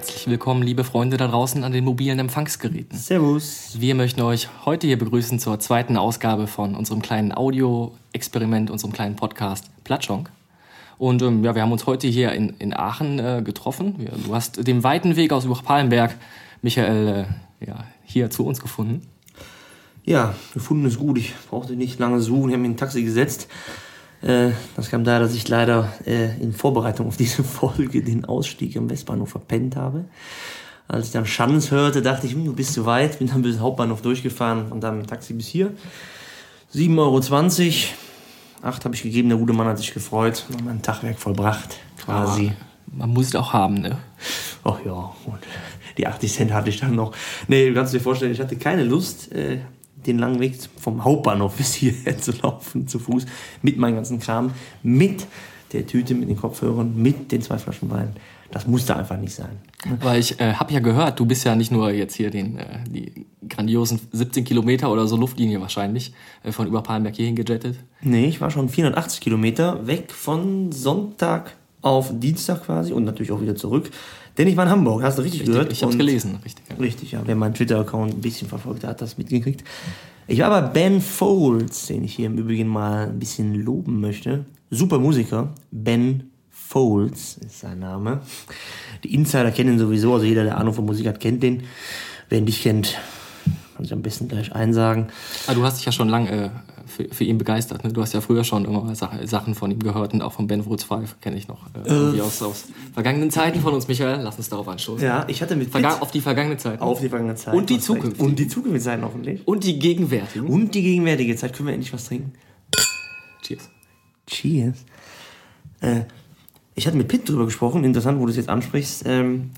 Herzlich willkommen, liebe Freunde da draußen an den mobilen Empfangsgeräten. Servus. Wir möchten euch heute hier begrüßen zur zweiten Ausgabe von unserem kleinen Audio-Experiment, unserem kleinen Podcast Platschonk. Und ähm, ja, wir haben uns heute hier in, in Aachen äh, getroffen. Wir, du hast den weiten Weg aus Palenberg, Michael, äh, ja, hier zu uns gefunden. Ja, gefunden ist gut. Ich brauchte nicht lange suchen. Ich habe mir ein Taxi gesetzt. Äh, das kam daher, dass ich leider äh, in Vorbereitung auf diese Folge den Ausstieg am Westbahnhof verpennt habe. Als ich dann Schanz hörte, dachte ich, hm, du bist zu weit. Bin dann bis zum Hauptbahnhof durchgefahren und dann mit dem Taxi bis hier. 7,20 Euro. Acht habe ich gegeben, der gute Mann hat sich gefreut. Noch mein Tagwerk vollbracht, quasi. Ja, man muss es auch haben, ne? Ach ja, und die 80 Cent hatte ich dann noch. Nee, du kannst dir vorstellen, ich hatte keine Lust, äh, den langen Weg vom Hauptbahnhof bis hierher zu laufen, zu Fuß, mit meinem ganzen Kram, mit der Tüte, mit den Kopfhörern, mit den zwei Flaschen Wein. Das musste einfach nicht sein. Weil ich äh, habe ja gehört, du bist ja nicht nur jetzt hier den, äh, die grandiosen 17 Kilometer oder so Luftlinie wahrscheinlich äh, von über Palenberg hierhin gejettet. Nee, ich war schon 480 Kilometer weg von Sonntag auf Dienstag quasi und natürlich auch wieder zurück. Denn ich war in Hamburg, hast du richtig, richtig gehört? Ich habe gelesen, richtig. Richtig, ja. Wer meinen Twitter-Account ein bisschen verfolgt hat, hat das mitgekriegt. Ich war bei Ben Folds, den ich hier im Übrigen mal ein bisschen loben möchte. Super Musiker. Ben Folds ist sein Name. Die Insider kennen ihn sowieso, also jeder, der Ahnung von Musik hat, kennt den. Wer ihn nicht kennt, kann ich am besten gleich einsagen. Ah, du hast dich ja schon lange äh, für, für, ihn begeistert. Ne? Du hast ja früher schon immer mal Sachen von ihm gehört und auch von Ben Woods 5 kenne ich noch. Äh, äh, aus, aus vergangenen Zeiten von uns, Michael. Lass uns darauf anstoßen. Ja, ich hatte mit Verga auf die vergangene Zeit. Auf die vergangene Zeit. Und die Zukunft. Und die zukünftige Zeit hoffentlich. Und die gegenwärtige. Und die gegenwärtige Zeit. Können wir endlich was trinken? Cheers. Cheers. Äh, ich hatte mit Pitt drüber gesprochen. Interessant, wo du es jetzt ansprichst. Ähm,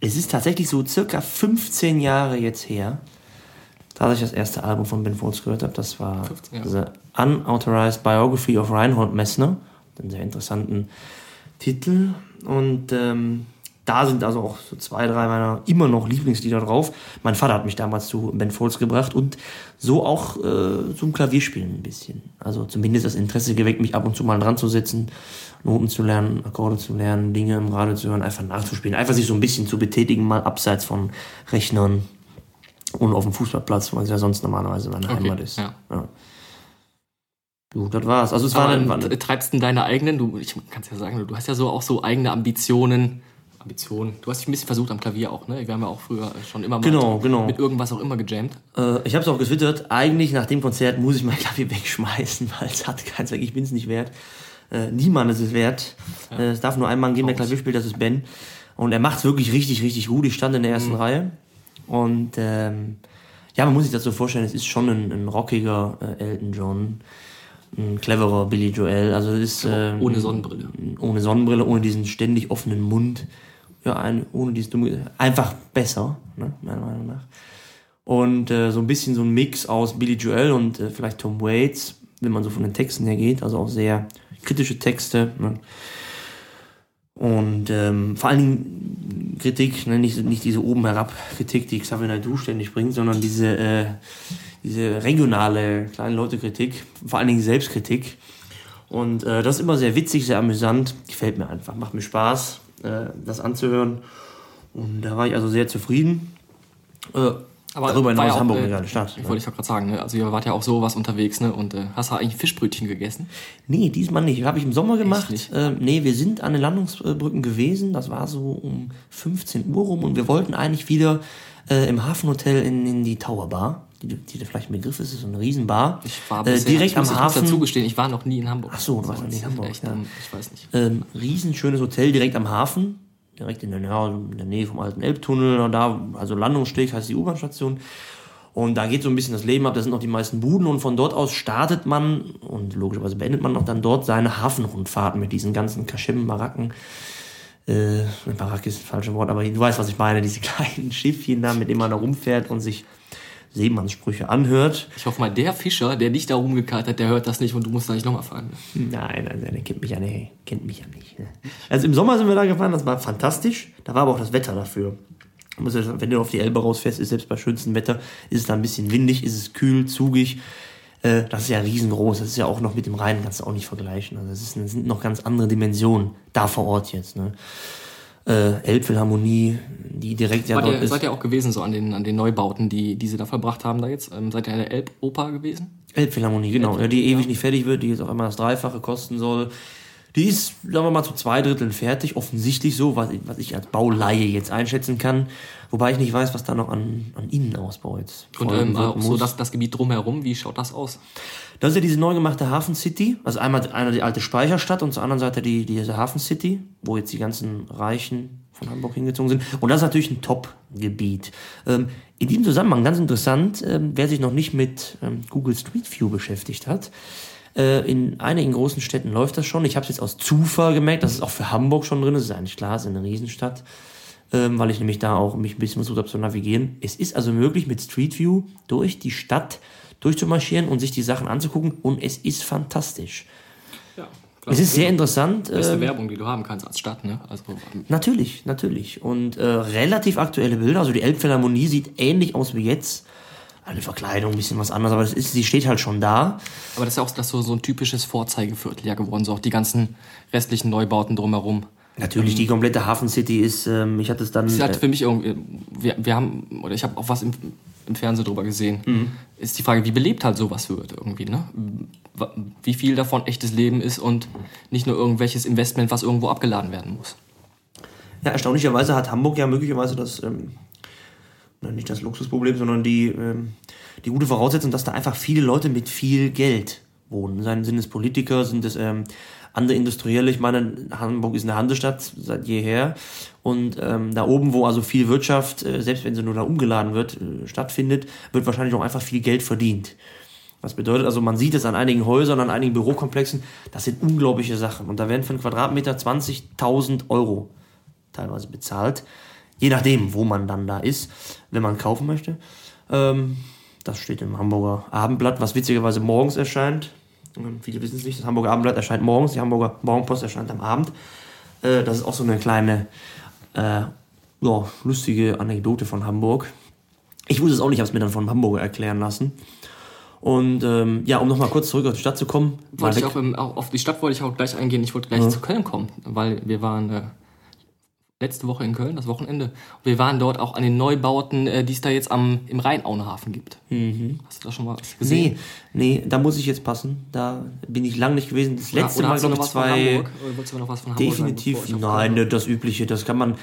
es ist tatsächlich so circa 15 Jahre jetzt her, da ich das erste Album von Ben Folds gehört habe. Das war 15, ja. The Unauthorized Biography of Reinhold Messner. Einen sehr interessanten Titel. Und ähm, da sind also auch so zwei, drei meiner immer noch Lieblingslieder drauf. Mein Vater hat mich damals zu Ben Folds gebracht und so auch äh, zum Klavierspielen ein bisschen. Also zumindest das Interesse geweckt, mich ab und zu mal dran zu setzen, Noten zu lernen, Akkorde zu lernen, Dinge im Radio zu hören, einfach nachzuspielen. Einfach sich so ein bisschen zu betätigen, mal abseits von Rechnern und auf dem Fußballplatz, weil es ja sonst normalerweise meine okay, Heimat ist. Ja. ja. Gut, das war's. Also es war, eine, war eine treibst du deine eigenen, du, ich kann es ja sagen, du hast ja so auch so eigene Ambitionen. Ambitionen. Du hast dich ein bisschen versucht am Klavier auch, ne? Wir haben ja auch früher schon immer mal genau, genau. mit irgendwas auch immer gejammt. Äh, ich habe es auch getwittert. Eigentlich nach dem Konzert muss ich mein Klavier wegschmeißen, weil es hat keinen Zweck. Ich bin es nicht wert. Äh, niemand ist es wert. Ja. Äh, es darf nur ein Mann geben, der Klavier spielt, das ist Ben. Und er macht es wirklich richtig, richtig gut. Ich stand in der ersten mhm. Reihe. Und ähm, ja, man muss sich das so vorstellen, es ist schon ein, ein rockiger äh, Elton John, ein cleverer Billy Joel. Also es ist ähm, ohne Sonnenbrille. Ohne Sonnenbrille, ohne diesen ständig offenen Mund. Ja, ein, ohne dieses dumme, einfach besser, ne, meiner Meinung nach. Und äh, so ein bisschen so ein Mix aus Billy Joel und äh, vielleicht Tom Waits, wenn man so von den Texten her geht, also auch sehr kritische Texte. Ne? Und ähm, vor allen Dingen Kritik, ne, nicht, nicht diese oben herab Kritik, die Xavier Naidoo ständig bringt, sondern diese, äh, diese regionale kleine Leute Kritik, vor allen Dingen Selbstkritik. Und äh, das ist immer sehr witzig, sehr amüsant, gefällt mir einfach, macht mir Spaß, äh, das anzuhören. Und da war ich also sehr zufrieden. Äh, aber Darüber hinaus ja Hamburg eine geile Stadt. Ich ne? wollte ich gerade sagen, ne? also ihr wart ja auch sowas unterwegs, ne? Und äh, hast du eigentlich Fischbrötchen gegessen? Nee, diesmal nicht. Habe ich im Sommer gemacht. Nicht? Ähm, nee, wir sind an den Landungsbrücken gewesen. Das war so um 15 Uhr rum und wir wollten eigentlich wieder äh, im Hafenhotel in, in die Tower Bar. Die, die vielleicht ein Begriff ist, ist so eine Riesenbar. Ich war bisher, äh, direkt ich muss, am Hafen. Ich dazu gestehen, ich war noch nie in Hamburg. Ach so, du warst noch nie in Hamburg. Echt, ja. Ich weiß nicht. Ähm, riesenschönes Hotel direkt am Hafen direkt in der, ja, in der Nähe vom alten Elbtunnel, da, also Landungssteg heißt die U-Bahn-Station. Und da geht so ein bisschen das Leben ab, da sind noch die meisten Buden und von dort aus startet man und logischerweise beendet man auch dann dort seine Hafenrundfahrten mit diesen ganzen Kaschem-Baracken. Äh, Barack ist das falsche Wort, aber du weißt, was ich meine, diese kleinen Schiffchen da, mit denen man da rumfährt und sich Seemannssprüche anhört. Ich hoffe mal, der Fischer, der dich da rumgekarrt hat, der hört das nicht und du musst da nicht nochmal fahren. Nein, also der kennt mich ja nicht. Kennt mich ja nicht ne? Also im Sommer sind wir da gefahren, das war fantastisch. Da war aber auch das Wetter dafür wenn du auf die Elbe rausfährst, ist selbst bei schönstem Wetter, ist es da ein bisschen windig, ist es kühl, zugig. Äh, das ist ja riesengroß. Das ist ja auch noch mit dem Rhein, kannst du auch nicht vergleichen. Also das, ist, das sind noch ganz andere Dimensionen da vor Ort jetzt. Ne? Äh, Elbphilharmonie, die direkt ja dort ihr, ist. seid ihr auch gewesen so an den, an den Neubauten, die, die sie da verbracht haben da jetzt? Ähm, seid ihr in der Elboper gewesen? Elbphilharmonie, genau. Ja, die ewig nicht fertig wird, die jetzt auf einmal das Dreifache kosten soll. Die ist, sagen wir mal, zu zwei Dritteln fertig, offensichtlich so, was, was ich als Bauleihe jetzt einschätzen kann. Wobei ich nicht weiß, was da noch an, an Innenausbau jetzt Und ähm, auch so das, das Gebiet drumherum, wie schaut das aus? Das ist ja diese neu gemachte Hafen City. Also einmal einer die alte Speicherstadt und zur anderen Seite die, diese Hafen City, wo jetzt die ganzen Reichen von Hamburg hingezogen sind. Und das ist natürlich ein Top-Gebiet. Ähm, in diesem Zusammenhang ganz interessant, ähm, wer sich noch nicht mit ähm, Google Street View beschäftigt hat. Äh, in einigen großen Städten läuft das schon. Ich habe es jetzt aus Zufall gemerkt, dass es auch für Hamburg schon drin ist. Das ist eigentlich klar, es ist eine Riesenstadt. Ähm, weil ich nämlich da auch mich ein bisschen versucht habe zu navigieren. Es ist also möglich, mit Street View durch die Stadt durchzumarschieren und sich die Sachen anzugucken und es ist fantastisch. Ja, Es ist sehr interessant. Beste Äh, Werbung, die du haben kannst als Stadt, ne? Also, ähm, natürlich, natürlich. Und äh, relativ aktuelle Bilder. Also die Elbphilharmonie sieht ähnlich aus wie jetzt. Eine Verkleidung, ein bisschen was anderes, aber das ist, sie steht halt schon da. aber das ist ja auch das so, so ein typisches Vorzeigeviertel ja geworden, so auch die ganzen restlichen Neubauten drumherum. Natürlich, die komplette Hafen City ist, ähm, ich hatte es dann. Das ist halt Äh, für mich irgendwie, wir, wir haben, oder ich habe auch was im, im Fernsehen drüber gesehen, Mhm. ist die Frage, wie belebt halt sowas wird irgendwie, ne? Wie viel davon echtes Leben ist und nicht nur irgendwelches Investment, was irgendwo abgeladen werden muss. Ja, erstaunlicherweise hat Hamburg ja möglicherweise das, ähm, nicht das Luxusproblem, sondern die, ähm, die gute Voraussetzung, dass da einfach viele Leute mit viel Geld wohnen. Seien sind es Politiker, sind es ähm, andere Industrielle. Ich meine, Hamburg ist eine Hansestadt seit jeher. Und ähm, da oben, wo also viel Wirtschaft, äh, selbst wenn sie nur da umgeladen wird, äh, stattfindet, wird wahrscheinlich auch einfach viel Geld verdient. Was bedeutet also, man sieht es an einigen Häusern, an einigen Bürokomplexen, das sind unglaubliche Sachen. Und da werden für einen Quadratmeter 20.000 Euro teilweise bezahlt. Je nachdem, wo man dann da ist, wenn man kaufen möchte. Ähm, das steht im Hamburger Abendblatt, was witzigerweise morgens erscheint. Viele wissen es nicht, das Hamburger Abendblatt erscheint morgens, die Hamburger Morgenpost erscheint am Abend. Äh, das ist auch so eine kleine, äh, ja, lustige Anekdote von Hamburg. Ich wusste es auch nicht, habe es mir dann vom Hamburger erklären lassen. Und ähm, ja, um nochmal kurz zurück auf die Stadt zu kommen. Wollte ich auch, im, auch auf die Stadt wollte ich auch gleich eingehen. Ich wollte gleich zu Köln kommen, weil wir waren äh, letzte Woche in Köln, das Wochenende. Und wir waren dort auch an den Neubauten, äh, die es da jetzt am, im Rheinauenhafen gibt. Hast du da schon mal was gesehen? Nee, nee, da muss ich jetzt passen. Da bin ich lang nicht gewesen. Das letzte Oder Mal, glaube noch ich, zwei. Wolltest du noch was von Hamburg sagen, Definitiv, auf nein, ne, das Übliche, das kann man,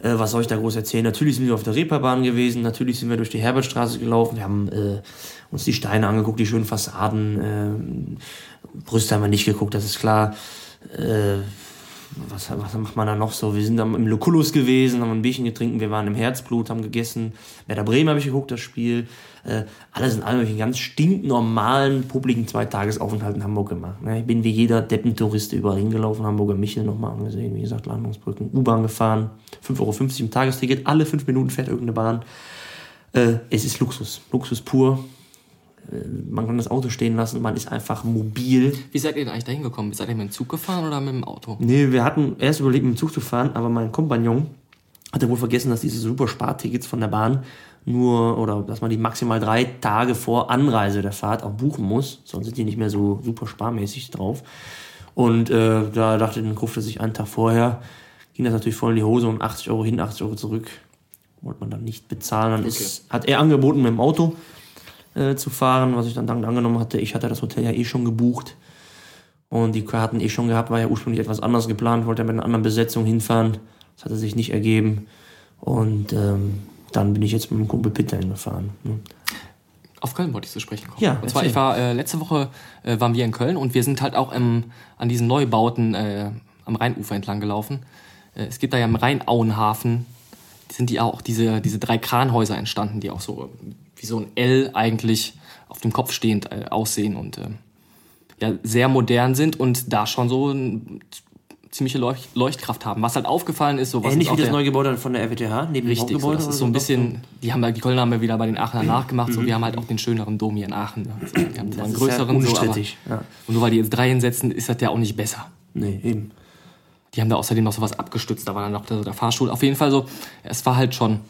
äh, was soll ich da groß erzählen? Natürlich sind wir auf der Reeperbahn gewesen, natürlich sind wir durch die Herbertstraße gelaufen, wir haben äh, uns die Steine angeguckt, die schönen Fassaden, äh, Brüste haben wir nicht geguckt, das ist klar. Äh, was, was macht man da noch so? Wir sind dann im Lucullus gewesen, haben ein Bierchen getrunken, wir waren im Herzblut, haben gegessen. Werder Bremen habe ich geguckt, das Spiel. Äh, alles in allem habe ich einen ganz stinknormalen, publiken Zweitagesaufenthalt in Hamburg gemacht. Ne? Ich bin wie jeder Deppentourist überall hingelaufen, Hamburger Michel nochmal angesehen, wie gesagt, Landungsbrücken, U-Bahn gefahren, 5,50 Euro im Tagesticket, alle fünf Minuten fährt irgendeine Bahn. Äh, es ist Luxus, Luxus pur. Man kann das Auto stehen lassen, man ist einfach mobil. Wie seid ihr denn eigentlich da hingekommen? Seid ihr mit dem Zug gefahren oder mit dem Auto? Nee, wir hatten erst überlegt, mit dem Zug zu fahren, aber mein Kompagnon hatte wohl vergessen, dass diese super Spartickets von der Bahn nur, oder dass man die maximal drei Tage vor Anreise der Fahrt auch buchen muss, sonst sind die nicht mehr so super sparmäßig drauf. Und äh, da dachte dann ruft er sich einen Tag vorher, ging das natürlich voll in die Hose und 80 Euro hin, 80 Euro zurück. Wollte man dann nicht bezahlen. Dann ist, hat er angeboten, mit dem Auto äh, zu fahren, was ich dann dankend angenommen hatte. Ich hatte das Hotel ja eh schon gebucht. Und die Karten eh schon gehabt, war ja ursprünglich etwas anderes geplant, wollte ja mit einer anderen Besetzung hinfahren. Das hatte sich nicht ergeben. Und ähm, dann bin ich jetzt mit dem Kumpel Peter hingefahren. ne. Auf Köln wollte ich zu sprechen kommen. Ja, und zwar, erzähl. ich war äh, letzte Woche äh, waren wir in Köln und wir sind halt auch ähm, an diesen Neubauten äh, am Rheinufer entlang gelaufen. Äh, es gibt da ja im Rheinauenhafen, sind die auch diese, diese drei Kranhäuser entstanden, die auch so wie so ein L eigentlich auf dem Kopf stehend äh, aussehen und äh, ja, sehr modern sind und da schon so ein, ziemliche Leucht Leuchtkraft haben. Was halt aufgefallen ist, so was Ähnlich wie das neue Gebäude von der RWTH, neben Richtig, dem so, Hauptgebäude. das oder ist so ein bisschen, die haben die Kölner haben wir wieder bei den Aachener nachgemacht, so, wir haben halt auch den schöneren Dom hier in Aachen. Also, wir haben zwar einen größeren, so, aber, ja. und nur weil die jetzt drei hinsetzen, ist das ja auch nicht besser. Nee, eben. Die haben da außerdem noch sowas abgestützt, da war dann noch der, der Fahrstuhl. Auf jeden Fall so, es war halt schon,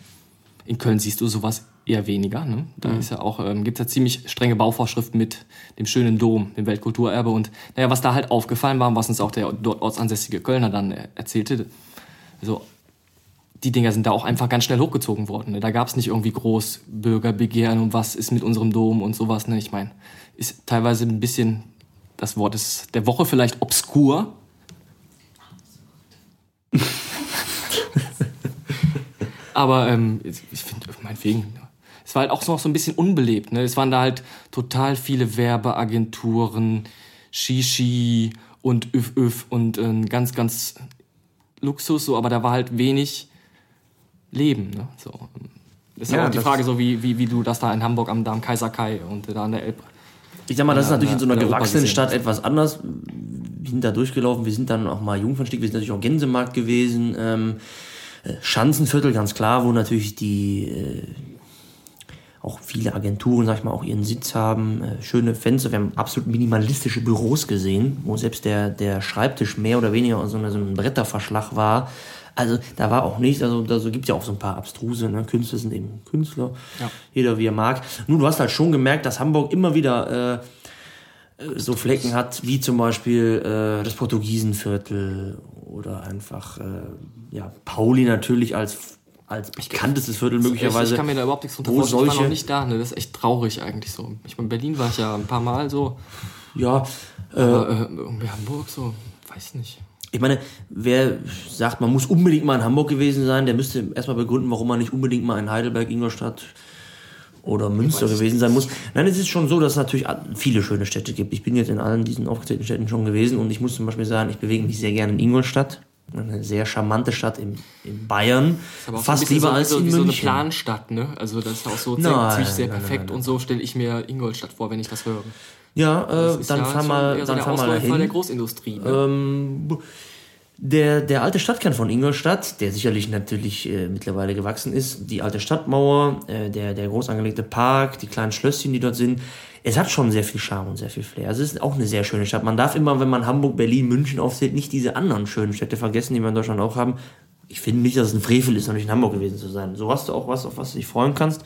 in Köln siehst du sowas eher weniger. Ne? Da ist ja auch, ähm, gibt es ja ziemlich strenge Bauvorschriften mit dem schönen Dom, dem Weltkulturerbe. Und naja, was da halt aufgefallen war, was uns auch der dort ortsansässige Kölner dann äh, erzählte, so die Dinger sind da auch einfach ganz schnell hochgezogen worden. Ne? Da gab es nicht irgendwie groß Bürgerbegehren und was ist mit unserem Dom und sowas. Ne? Ich meine, ist teilweise ein bisschen, das Wort ist der Woche vielleicht obskur. Aber ähm, ich finde, meinetwegen, es war halt auch noch so ein bisschen unbelebt. Ne? Es waren da halt total viele Werbeagenturen, Shishi und Öf Öf und äh, ganz, ganz Luxus, so, aber da war halt wenig Leben. Ne? So. Ist ja, ja auch die Frage, so wie, wie, wie du das da in Hamburg am, da am Kaiser Kai und da an der Elbe. Ich sag mal, das ist natürlich in so einer gewachsenen Stadt etwas anders. Wir sind da durchgelaufen, wir sind dann auch mal Jungfernstieg, wir sind natürlich auch Gänsemarkt gewesen. Ähm, äh, Schanzenviertel, ganz klar, wo natürlich die äh, auch viele Agenturen, sag ich mal, auch ihren Sitz haben, äh, schöne Fenster. Wir haben absolut minimalistische Büros gesehen, wo selbst der, der Schreibtisch mehr oder weniger so, so ein Bretterverschlag war. Also da war auch nichts, also da so gibt ja auch so ein paar abstruse, ne? Künstler sind eben Künstler, ja. jeder wie er mag. Nun, du hast halt schon gemerkt, dass Hamburg immer wieder äh, äh so Flecken hat, wie zum Beispiel äh, das Portugiesenviertel oder einfach äh, ja Pauli natürlich als als bekanntestes Viertel möglicherweise. Ich, ich kann mir da überhaupt nichts drunter vorstellen. Ich war noch nicht da, ne? Das ist echt traurig eigentlich so. Ich meine, Berlin war ich ja ein paar Mal so. Ja. Äh, Aber, äh, irgendwie Hamburg so, weiß nicht. Ich meine, wer sagt, man muss unbedingt mal in Hamburg gewesen sein, der müsste erstmal begründen, warum man nicht unbedingt mal in Heidelberg, Ingolstadt oder Münster gewesen sein muss. Nein, es ist schon so, dass es natürlich viele schöne Städte gibt. Ich bin jetzt in allen diesen aufgezählten Städten schon gewesen und ich muss zum Beispiel sagen, ich bewege mich sehr gerne in Ingolstadt eine sehr charmante Stadt in, in Bayern. Fast lieber so, als so, in München. so eine Planstadt, ne? Also das ist auch so nein, ziemlich sehr perfekt nein, nein, und so stelle ich mir Ingolstadt vor, wenn ich das höre. Ja, äh, dann ja fahr mal, dann so fahr mal dahin. der Großindustrie. Ne? Ähm, der, der alte Stadtkern von Ingolstadt, der sicherlich natürlich äh, mittlerweile gewachsen ist, die alte Stadtmauer, äh, der, der groß angelegte Park, die kleinen Schlösschen, die dort sind, es hat schon sehr viel Charme und sehr viel Flair. Also es ist auch eine sehr schöne Stadt. Man darf immer, wenn man Hamburg, Berlin, München aufzählt, nicht diese anderen schönen Städte vergessen, die wir in Deutschland auch haben. Ich finde nicht, dass es ein Frevel ist, noch nicht in Hamburg gewesen zu sein. So hast du auch was, auf was du dich freuen kannst.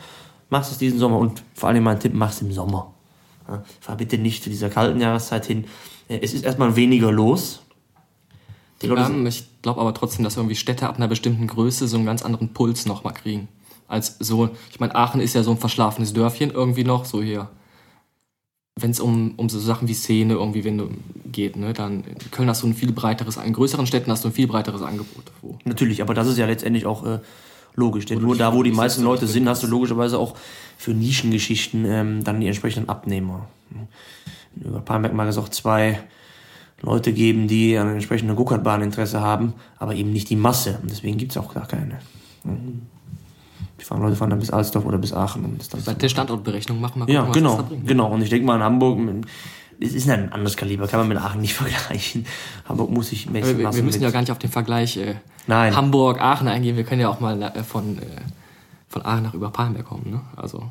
Machst es diesen Sommer und vor allem mein Tipp, mach's im Sommer. Ja, fahr bitte nicht zu dieser kalten Jahreszeit hin. Äh, es ist erstmal weniger los. Die Leute ja, ich glaube aber trotzdem, dass irgendwie Städte ab einer bestimmten Größe so einen ganz anderen Puls nochmal kriegen. Als so, ich meine, Aachen ist ja so ein verschlafenes Dörfchen irgendwie noch, so hier wenn es um, um so Sachen wie Szene irgendwie wenn du, geht, ne, dann in Köln hast du ein viel breiteres, in größeren Städten hast du ein viel breiteres Angebot. Wo Natürlich, aber das ist ja letztendlich auch äh, logisch, denn nur da, wo die meisten Leute sind, hast du logischerweise auch für Nischengeschichten ähm, dann die entsprechenden Abnehmer. Über Palmberg mag es auch zwei Leute geben, die an einer entsprechenden Go-Kart-Bahn Interesse haben, aber eben nicht die Masse. Und deswegen gibt es auch gar keine. Die fahren Leute fahren dann bis Alsdorf oder bis Aachen. Und das dann Seit der Standortberechnung machen wir Ja, genau, genau. Und ich denke mal in Hamburg, es ist ein anderes Kaliber, kann man mit Aachen nicht vergleichen. Hamburg muss ich messen wir, wir müssen ja gar nicht auf den Vergleich äh, Nein. Hamburg, Aachen eingehen. Wir können ja auch mal äh, von, äh, von Aachen nach Überpalmberg kommen. Ne? Also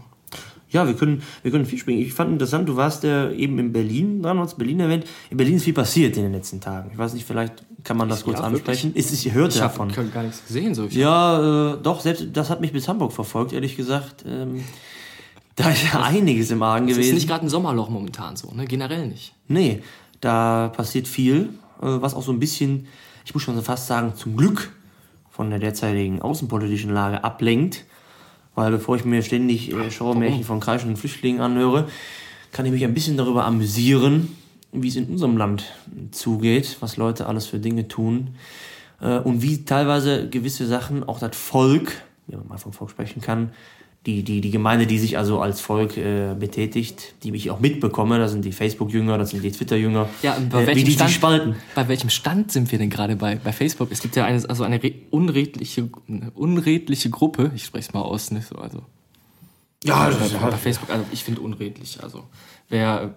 ja, wir können, wir können viel springen. Ich fand interessant, du warst ja eben in Berlin dran, hast Berlin erwähnt. In Berlin ist viel passiert in den letzten Tagen. Ich weiß nicht, vielleicht kann man das ich kurz ansprechen. Ist, ich hörte ich davon. Ich habe gar nichts gesehen. So. Ja, äh, doch, selbst das hat mich bis Hamburg verfolgt, ehrlich gesagt. Ähm, da ist ja einiges im Argen gewesen. Das ist nicht gerade ein Sommerloch momentan so, ne? generell nicht. Nee, da passiert viel, äh, was auch so ein bisschen, ich muss schon fast sagen, zum Glück von der derzeitigen außenpolitischen Lage ablenkt weil bevor ich mir ständig äh, Schauermärchen von kreischenden Flüchtlingen anhöre, kann ich mich ein bisschen darüber amüsieren, wie es in unserem Land zugeht, was Leute alles für Dinge tun äh, und wie teilweise gewisse Sachen auch das Volk, wenn man mal vom Volk sprechen kann, die, die, die Gemeinde, die sich also als Volk äh, betätigt, die ich auch mitbekomme, das sind die Facebook-Jünger, das sind die Twitter-Jünger, ja, bei äh, wie die Stand, sich spalten. Bei welchem Stand sind wir denn gerade bei, bei Facebook? Es gibt ja eine, also eine unredliche, eine unredliche Gruppe, ich spreche es mal aus, nicht so, also. Ja, das ist bei, bei Facebook, also ich finde unredlich, also wer ja,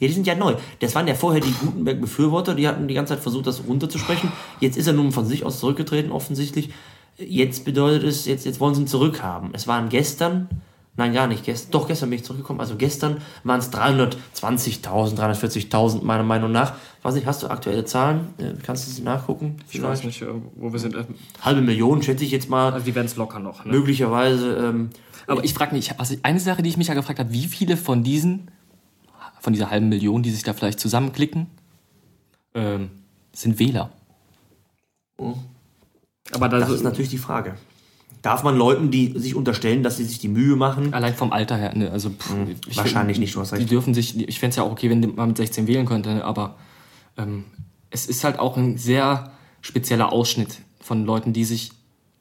die sind ja neu. Das waren ja vorher die Gutenberg-Befürworter, die hatten die ganze Zeit versucht, das runterzusprechen. Jetzt ist er nun von sich aus zurückgetreten, offensichtlich. Jetzt bedeutet es, jetzt, jetzt wollen sie ihn zurückhaben. Es waren gestern, nein, gar nicht gestern, doch gestern bin ich zurückgekommen, also gestern waren es 320.000, 340.000 meiner Meinung nach. Weiß nicht, hast du aktuelle Zahlen? Äh, kannst du sie nachgucken? Ich weiß nicht, äh, wo wir sind. Halbe Million, schätze ich jetzt mal. Also die werden es locker noch. Ne? Möglicherweise. Ähm, Aber ich frage mich, also eine Sache, die ich mich ja gefragt habe, wie viele von diesen, von dieser halben Million, die sich da vielleicht zusammenklicken, ähm, sind Wähler? Oh. Aber Das ist natürlich die Frage. Darf man Leuten, die sich unterstellen, dass sie sich die Mühe machen, allein vom Alter her, ne? Also pff, ich wahrscheinlich find, nicht, du hast Die recht. dürfen sich, ich fände es ja auch okay, wenn man mit 16 wählen könnte, ne? aber ähm, es ist halt auch ein sehr spezieller Ausschnitt von Leuten, die sich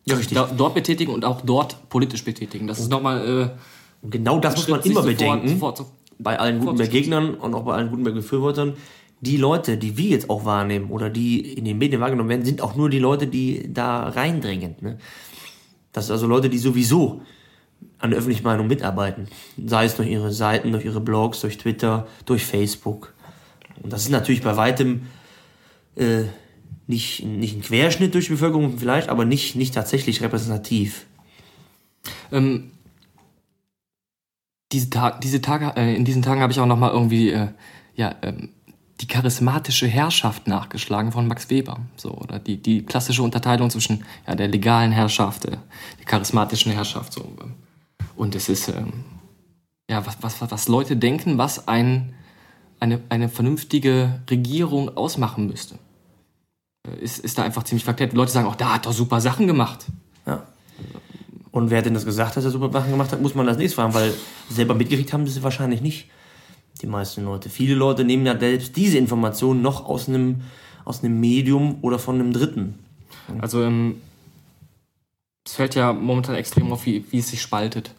Ja, richtig. da, dort betätigen und auch dort politisch betätigen. Das ist nochmal. Äh, genau das muss man immer sofort- bedenken. sofort so- bei allen Gutenberg-Gegnern und auch bei allen Gutenberg-Befürwortern, die Leute, die wir jetzt auch wahrnehmen oder die in den Medien wahrgenommen werden, sind auch nur die Leute, die da reindringen. Ne? Das sind also Leute, die sowieso an der öffentlichen Meinung mitarbeiten. Sei es durch ihre Seiten, durch ihre Blogs, durch Twitter, durch Facebook. Und das ist natürlich bei weitem äh, nicht, nicht ein Querschnitt durch die Bevölkerung vielleicht, aber nicht, nicht tatsächlich repräsentativ. Ähm, diese, Tag, diese Tage, äh, in diesen Tagen habe ich auch nochmal irgendwie äh, ja, ähm, die charismatische Herrschaft nachgeschlagen von Max Weber. So, oder die, die klassische Unterteilung zwischen ja, der legalen Herrschaft, äh, der charismatischen Herrschaft. So. Und es ist, ähm, ja, was, was, was Leute denken, was ein, eine, eine vernünftige Regierung ausmachen müsste. Äh, Ist, ist da einfach ziemlich verkehrt. Leute sagen auch, da hat doch super Sachen gemacht. Ja. Und wer hat denn das gesagt, dass er super Sachen gemacht hat, muss man das nächste fragen, weil selber mitgekriegt haben sie wahrscheinlich nicht. Die meisten Leute. Viele Leute nehmen ja selbst diese Informationen noch aus einem, aus einem Medium oder von einem Dritten. Also ähm, es fällt ja momentan extrem auf, wie, wie es sich spaltet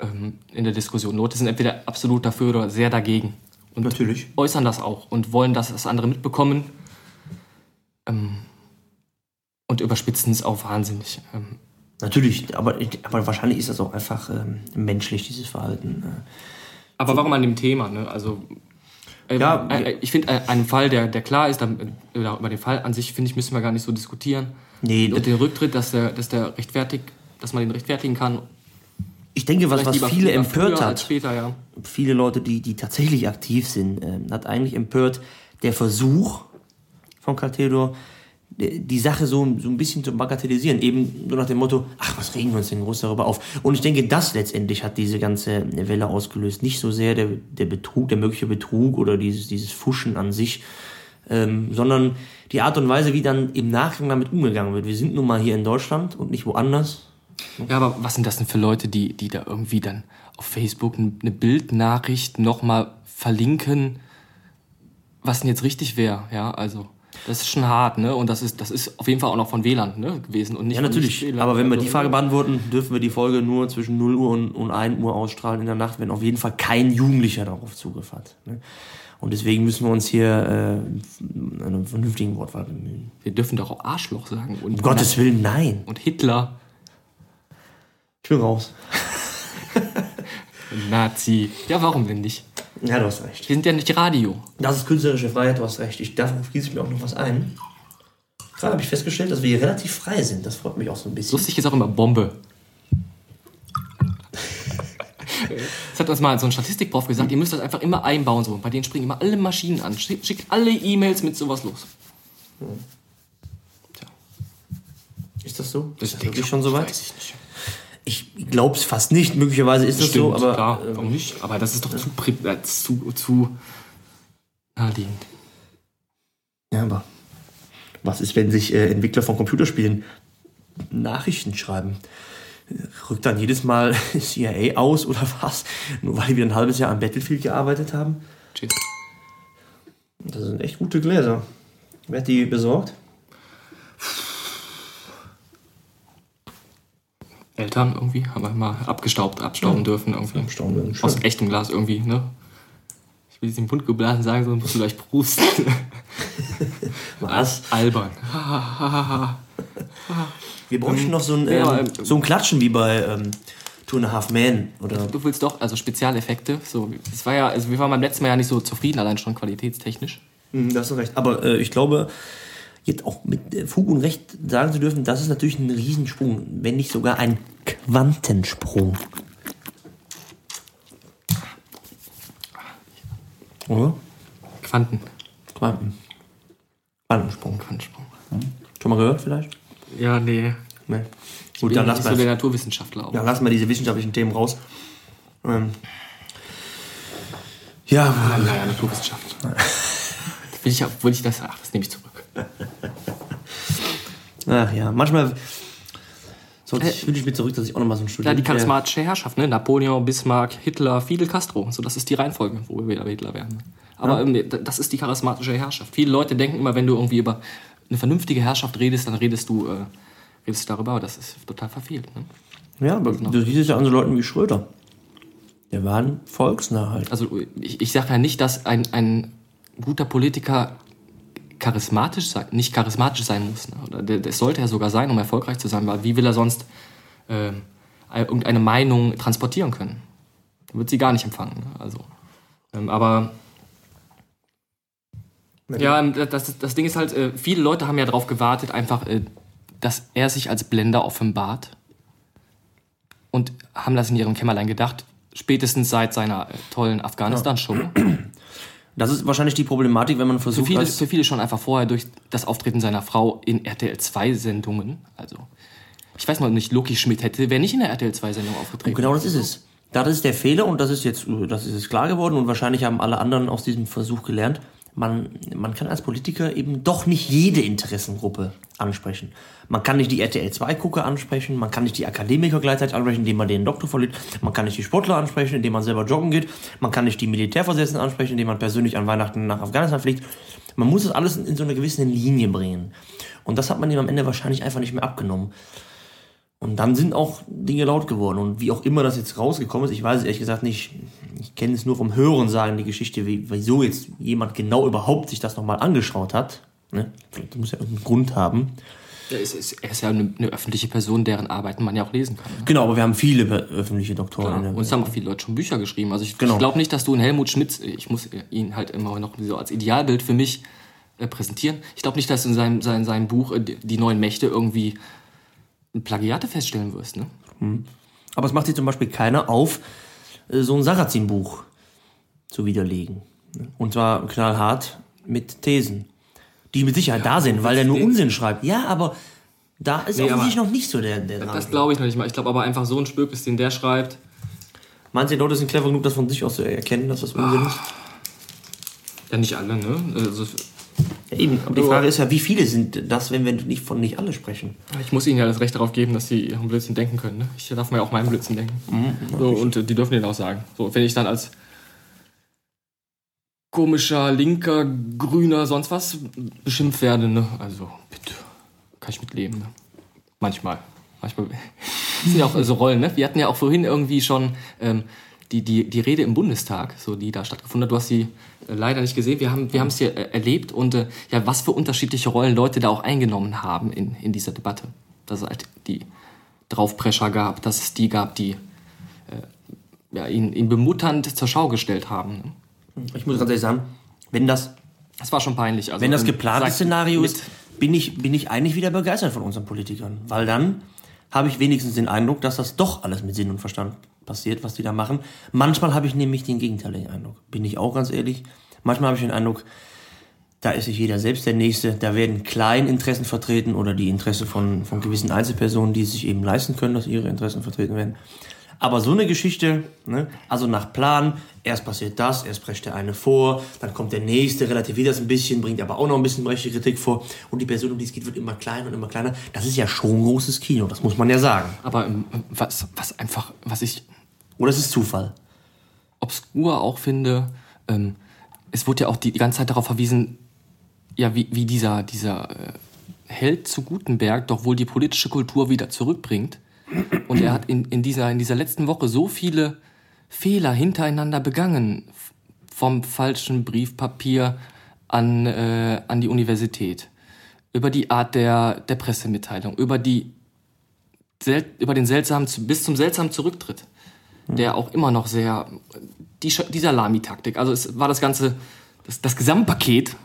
ähm, in der Diskussion. Leute sind entweder absolut dafür oder sehr dagegen und Natürlich. äußern das auch und wollen, dass das andere mitbekommen ähm, und überspitzen es auch wahnsinnig. Ähm, Natürlich, aber, aber wahrscheinlich ist das auch einfach ähm, menschlich, dieses Verhalten. äh. Aber warum an dem Thema? Ne? Also ähm, Ja, äh, äh, ich finde äh, einen Fall, der, der klar ist, dann, äh, über den Fall an sich, finde ich, müssen wir gar nicht so diskutieren. Nee, Und den Rücktritt, dass der, dass der rechtfertigt, dass man den rechtfertigen kann. ich denke, was, was viele empört hat, später, ja. viele Leute, die, die tatsächlich aktiv sind, ähm, hat eigentlich empört der Versuch von Caltedor, die Sache so, so ein bisschen zu bagatellisieren. Eben so nach dem Motto, ach, was regen wir uns denn groß darüber auf? Und ich denke, das letztendlich hat diese ganze Welle ausgelöst. Nicht so sehr der, der Betrug, der mögliche Betrug oder dieses, dieses Fuschen an sich, ähm, sondern die Art und Weise, wie dann im Nachgang damit umgegangen wird. Wir sind nun mal hier in Deutschland und nicht woanders. Ja, aber was sind das denn für Leute, die, die da irgendwie dann auf Facebook eine Bildnachricht nochmal verlinken, was denn jetzt richtig wäre? Ja, also das ist schon hart, ne? Und das ist, das ist auf jeden Fall auch noch von WLAN ne, gewesen und nicht Ja, natürlich. Nicht-WLAN. Aber wenn wir die Also, Frage beantworten, dürfen wir die Folge nur zwischen 0 Uhr und, und 1 Uhr ausstrahlen in der Nacht, wenn auf jeden Fall kein Jugendlicher darauf Zugriff hat. Ne? Und deswegen müssen wir uns hier äh, einen vernünftigen Wortwahl bemühen. Wir dürfen doch auch Arschloch sagen. Und Um Gottes Willen, nein. Und Hitler, Ich bin raus. Nazi. Ja, warum denn nicht? Ja, du hast recht. Wir sind ja nicht Radio. Das ist künstlerische Freiheit, du hast recht. Ich, davon fließt mir auch noch was ein. Gerade habe ich festgestellt, dass wir hier relativ frei sind. Das freut mich auch so ein bisschen. Lustig ist auch immer Bombe. Das hat uns mal so ein Statistikprof gesagt, ihr müsst das einfach immer einbauen. So. Bei denen springen immer alle Maschinen an. Schickt, alle E-Mails mit sowas los. Tja, Ist das so? das Ist das wirklich schon so weit? Weiß ich nicht. Ich glaube es fast nicht. Möglicherweise ist das so, aber klar, ähm, warum nicht? Aber das ist doch zu, äh, zu, zu naheliegend. Ja, aber was ist, wenn sich äh, Entwickler von Computerspielen Nachrichten schreiben? Rückt dann jedes Mal CIA aus oder was? Nur weil wir ein halbes Jahr an Battlefield gearbeitet haben? Cheers. Das sind echt gute Gläser. Wer hat die besorgt? Eltern irgendwie haben wir mal abgestaubt, abstauben dürfen irgendwie. Abstauben. Aus echtem Glas irgendwie, ne? Ich will jetzt im Mund geblasen sagen, sonst musst du gleich prusten. Was? Albern. Wir bräuchten noch so ein, ähm, ja, ähm, so ein Klatschen wie bei ähm, Two and a Half Men. Oder Du willst doch, also Spezialeffekte. So, das war ja, also wir waren beim letzten Mal ja nicht so zufrieden, allein schon qualitätstechnisch. Hm, da hast du recht. Aber äh, ich glaube, jetzt auch mit äh, Fug und Recht sagen zu dürfen, das ist natürlich ein Riesensprung, wenn nicht sogar ein Quantensprung. Oder? Quanten. Quanten. Quantensprung. Quantensprung. Schon mal gehört vielleicht? Ja, nee. Nee. Gut, dann lassen so der wir Naturwissenschaftler auch. ja, lassen wir diese wissenschaftlichen Themen raus. Ähm, ja, naja, Naturwissenschaft. will ich, obwohl ich das, ach, das nehme ich zurück. Ach ja, manchmal sollte ich, wünsche ich mir zurück, dass ich auch nochmal so ein Student Ja, die charismatische Herrschaft, ne? Napoleon, Bismarck, Hitler, Fidel Castro. So, das ist die Reihenfolge, wo wir wieder Hitler werden. Aber ähm, das ist die charismatische Herrschaft. Viele Leute denken immer, wenn du irgendwie über eine vernünftige Herrschaft redest, dann redest du, äh, redest du darüber, aber das ist total verfehlt. Ne? Ja, aber du siehst es ja an so Leuten wie Schröder. Der war ein volksnah halt. Also ich, ich sage ja nicht, dass ein, ein guter Politiker charismatisch sein, nicht charismatisch sein muss. Ne? Oder der, das sollte er sogar sein, um erfolgreich zu sein, weil wie will er sonst ähm, irgendeine Meinung transportieren können? Er wird sie gar nicht empfangen. Ne? Also, ähm, aber ja, ähm, das, das Ding ist halt, äh, viele Leute haben ja darauf gewartet, einfach, äh, dass er sich als Blender offenbart und haben das in ihrem Kämmerlein gedacht, spätestens seit seiner äh, tollen Afghanistan-Show. Das ist wahrscheinlich die Problematik, wenn man Für versucht, viele, als, für viele schon einfach vorher durch das Auftreten seiner Frau in RTL 2 Sendungen. Also, ich weiß noch nicht, Loki Schmidt hätte, wäre nicht in der RTL 2 Sendung aufgetreten. Genau das ist es. Das ist der Fehler und das ist jetzt, das ist jetzt klar geworden und wahrscheinlich haben alle anderen aus diesem Versuch gelernt. Man, man kann als Politiker eben doch nicht jede Interessengruppe ansprechen. Man kann nicht die RTL 2 Gucker ansprechen, man kann nicht die Akademiker gleichzeitig ansprechen, indem man den Doktor verliert, man kann nicht die Sportler ansprechen, indem man selber joggen geht, man kann nicht die Militärversetzten ansprechen, indem man persönlich an Weihnachten nach Afghanistan fliegt. Man muss das alles in, in so eine gewisse Linie bringen. Und das hat man ihm am Ende wahrscheinlich einfach nicht mehr abgenommen. Und dann sind auch Dinge laut geworden. Und wie auch immer das jetzt rausgekommen ist, ich weiß es ehrlich gesagt nicht. Ich kenne es nur vom Hören sagen, die Geschichte, wie, wieso jetzt jemand genau überhaupt sich das nochmal angeschaut hat. Ne? Das muss ja irgendeinen Grund haben. Er ist, ist, er ist ja eine, eine öffentliche Person, deren Arbeiten man ja auch lesen kann. Ne? Genau, aber wir haben viele öffentliche Doktoren. Der und es haben auch viele Leute schon Bücher geschrieben. Also ich, Genau. ich glaube nicht, dass du einen Helmut Schmidt, ich muss ihn halt immer noch so als Idealbild für mich äh, präsentieren. Ich glaube nicht, dass du in seinem, seinem, seinem Buch äh, die neuen Mächte irgendwie Plagiate feststellen wirst. Ne? aber es macht sich zum Beispiel keiner auf, äh, so ein Sarrazin-Buch zu widerlegen. Ne? Und zwar knallhart mit Thesen, die mit Sicherheit da sind, weil er nur. Unsinn schreibt. Ja, aber da ist Nee, offensichtlich noch nicht so der, der dran. Das glaube ich noch nicht mal. Ich glaube aber einfach so ein Spök ist, den der schreibt. Meinst du, die Leute sind clever genug, das von sich aus zu erkennen, dass das Unsinn ist? Ja, nicht alle, ne? Also, Ja, eben. Aber die Frage ist ja, wie viele sind das, wenn wir nicht von nicht alle sprechen? ich muss ihnen ja das Recht darauf geben, dass sie ihren Blödsinn denken können. Ne? Ich darf mir auch meinen Blödsinn denken. so, und äh, die dürfen den auch sagen. So, wenn ich dann als komischer, linker, grüner, sonst was beschimpft werde, ne? Also, bitte. Kann ich mit leben, ne? Manchmal. Manchmal. Das sind ja auch so Rollen, ne? Wir hatten ja auch vorhin irgendwie schon ähm, die, die, die Rede im Bundestag, so die da stattgefunden hat. Du hast sie äh, leider nicht gesehen. Wir haben wir es hier äh, erlebt und äh, ja, was für unterschiedliche Rollen Leute da auch eingenommen haben in, in dieser Debatte. Dass es halt die Draufprescher gab, dass es die gab, die äh, ja, ihn, ihn bemutternd zur Schau gestellt haben. Ne? Ich muss ganz ehrlich sagen, wenn das, Das war schon peinlich. Also, wenn das geplante Szenario ist, bin ich, bin ich eigentlich wieder begeistert von unseren Politikern. Weil dann habe ich wenigstens den Eindruck, dass das doch alles mit Sinn und Verstand passiert, was die da machen. Manchmal habe ich nämlich den gegenteiligen Eindruck. Bin ich auch ganz ehrlich. Manchmal habe ich den Eindruck, da ist sich jeder selbst der Nächste. Da werden Kleininteressen vertreten oder die Interesse von, von gewissen Einzelpersonen, die es sich eben leisten können, dass ihre Interessen vertreten werden. Aber so eine Geschichte, ne, also nach Plan, erst passiert das, erst prescht der eine vor, dann kommt der nächste, relativiert das ein bisschen, bringt aber auch noch ein bisschen rechte Kritik vor und die Person, um die es geht, wird immer kleiner und immer kleiner. Das ist ja schon großes Kino, das muss man ja sagen. Aber ähm, was, was einfach, was ich Oder es ist Zufall. obskur auch finde, ähm, es wurde ja auch die, die ganze Zeit darauf verwiesen, ja, wie, wie dieser, dieser äh, Held zu Gutenberg doch wohl die politische Kultur wieder zurückbringt. Und er hat in, in, dieser, in dieser letzten Woche so viele Fehler hintereinander begangen. Vom falschen Briefpapier an, äh, an die Universität. Über die Art der, der Pressemitteilung. Über die über den seltsamen, bis zum seltsamen Zurücktritt, der auch immer noch sehr, die, die Salamitaktik, also es war das ganze, das, das Gesamtpaket,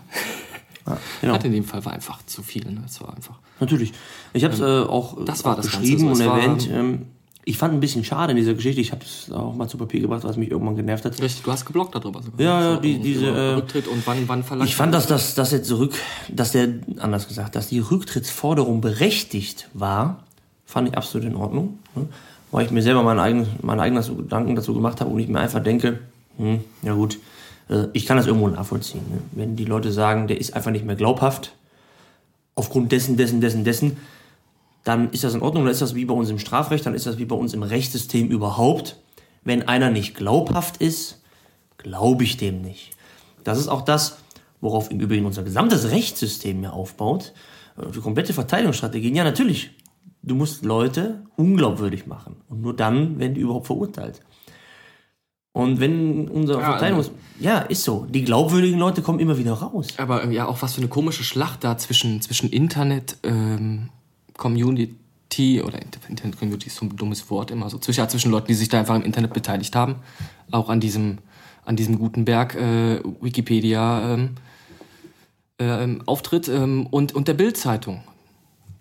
Genau. hat in dem Fall war einfach zu viel, ne? es war einfach. Natürlich. Ich habe es äh, auch, das war auch das geschrieben Ganze und erwähnt. Ähm, ich fand ein bisschen schade in dieser Geschichte. Ich habe es auch mal zu Papier gebracht, was mich irgendwann genervt hat. Richtig, du hast geblockt darüber sogar. Ja, ja, die- diese, äh, Rücktritt und wann, wann verlangt Ich fand, dass das, dass jetzt zurück, dass der, anders gesagt, dass die Rücktrittsforderung berechtigt war, fand ich absolut in Ordnung. ne? Weil ich mir selber meine eigenen, meine eigenen Gedanken dazu gemacht habe und ich mir einfach denke, hm, ja gut, äh, ich kann das irgendwo nachvollziehen. Ne? Wenn die Leute sagen, der ist einfach nicht mehr glaubhaft, aufgrund dessen, dessen, dessen, dessen, dann ist das in Ordnung, dann ist das wie bei uns im Strafrecht, dann ist das wie bei uns im Rechtssystem überhaupt. Wenn einer nicht glaubhaft ist, glaube ich dem nicht. Das ist auch das, worauf im Übrigen unser gesamtes Rechtssystem ja aufbaut. Äh, Die komplette Verteidigungsstrategie. Ja, natürlich. Du musst Leute unglaubwürdig machen. Und nur dann werden die überhaupt verurteilt. Und wenn unser Ja, Verteidigungs... Ja, ist so. Die glaubwürdigen Leute kommen immer wieder raus. Aber ja, auch was für eine komische Schlacht da zwischen, zwischen Internet, ähm, Community oder Inter- Internet Community ist so ein dummes Wort immer so zwischen, ja, zwischen Leuten, die sich da einfach im Internet beteiligt haben, auch an diesem an diesem Gutenberg äh, Wikipedia ähm, ähm, Auftritt ähm, und und der Bild-Zeitung,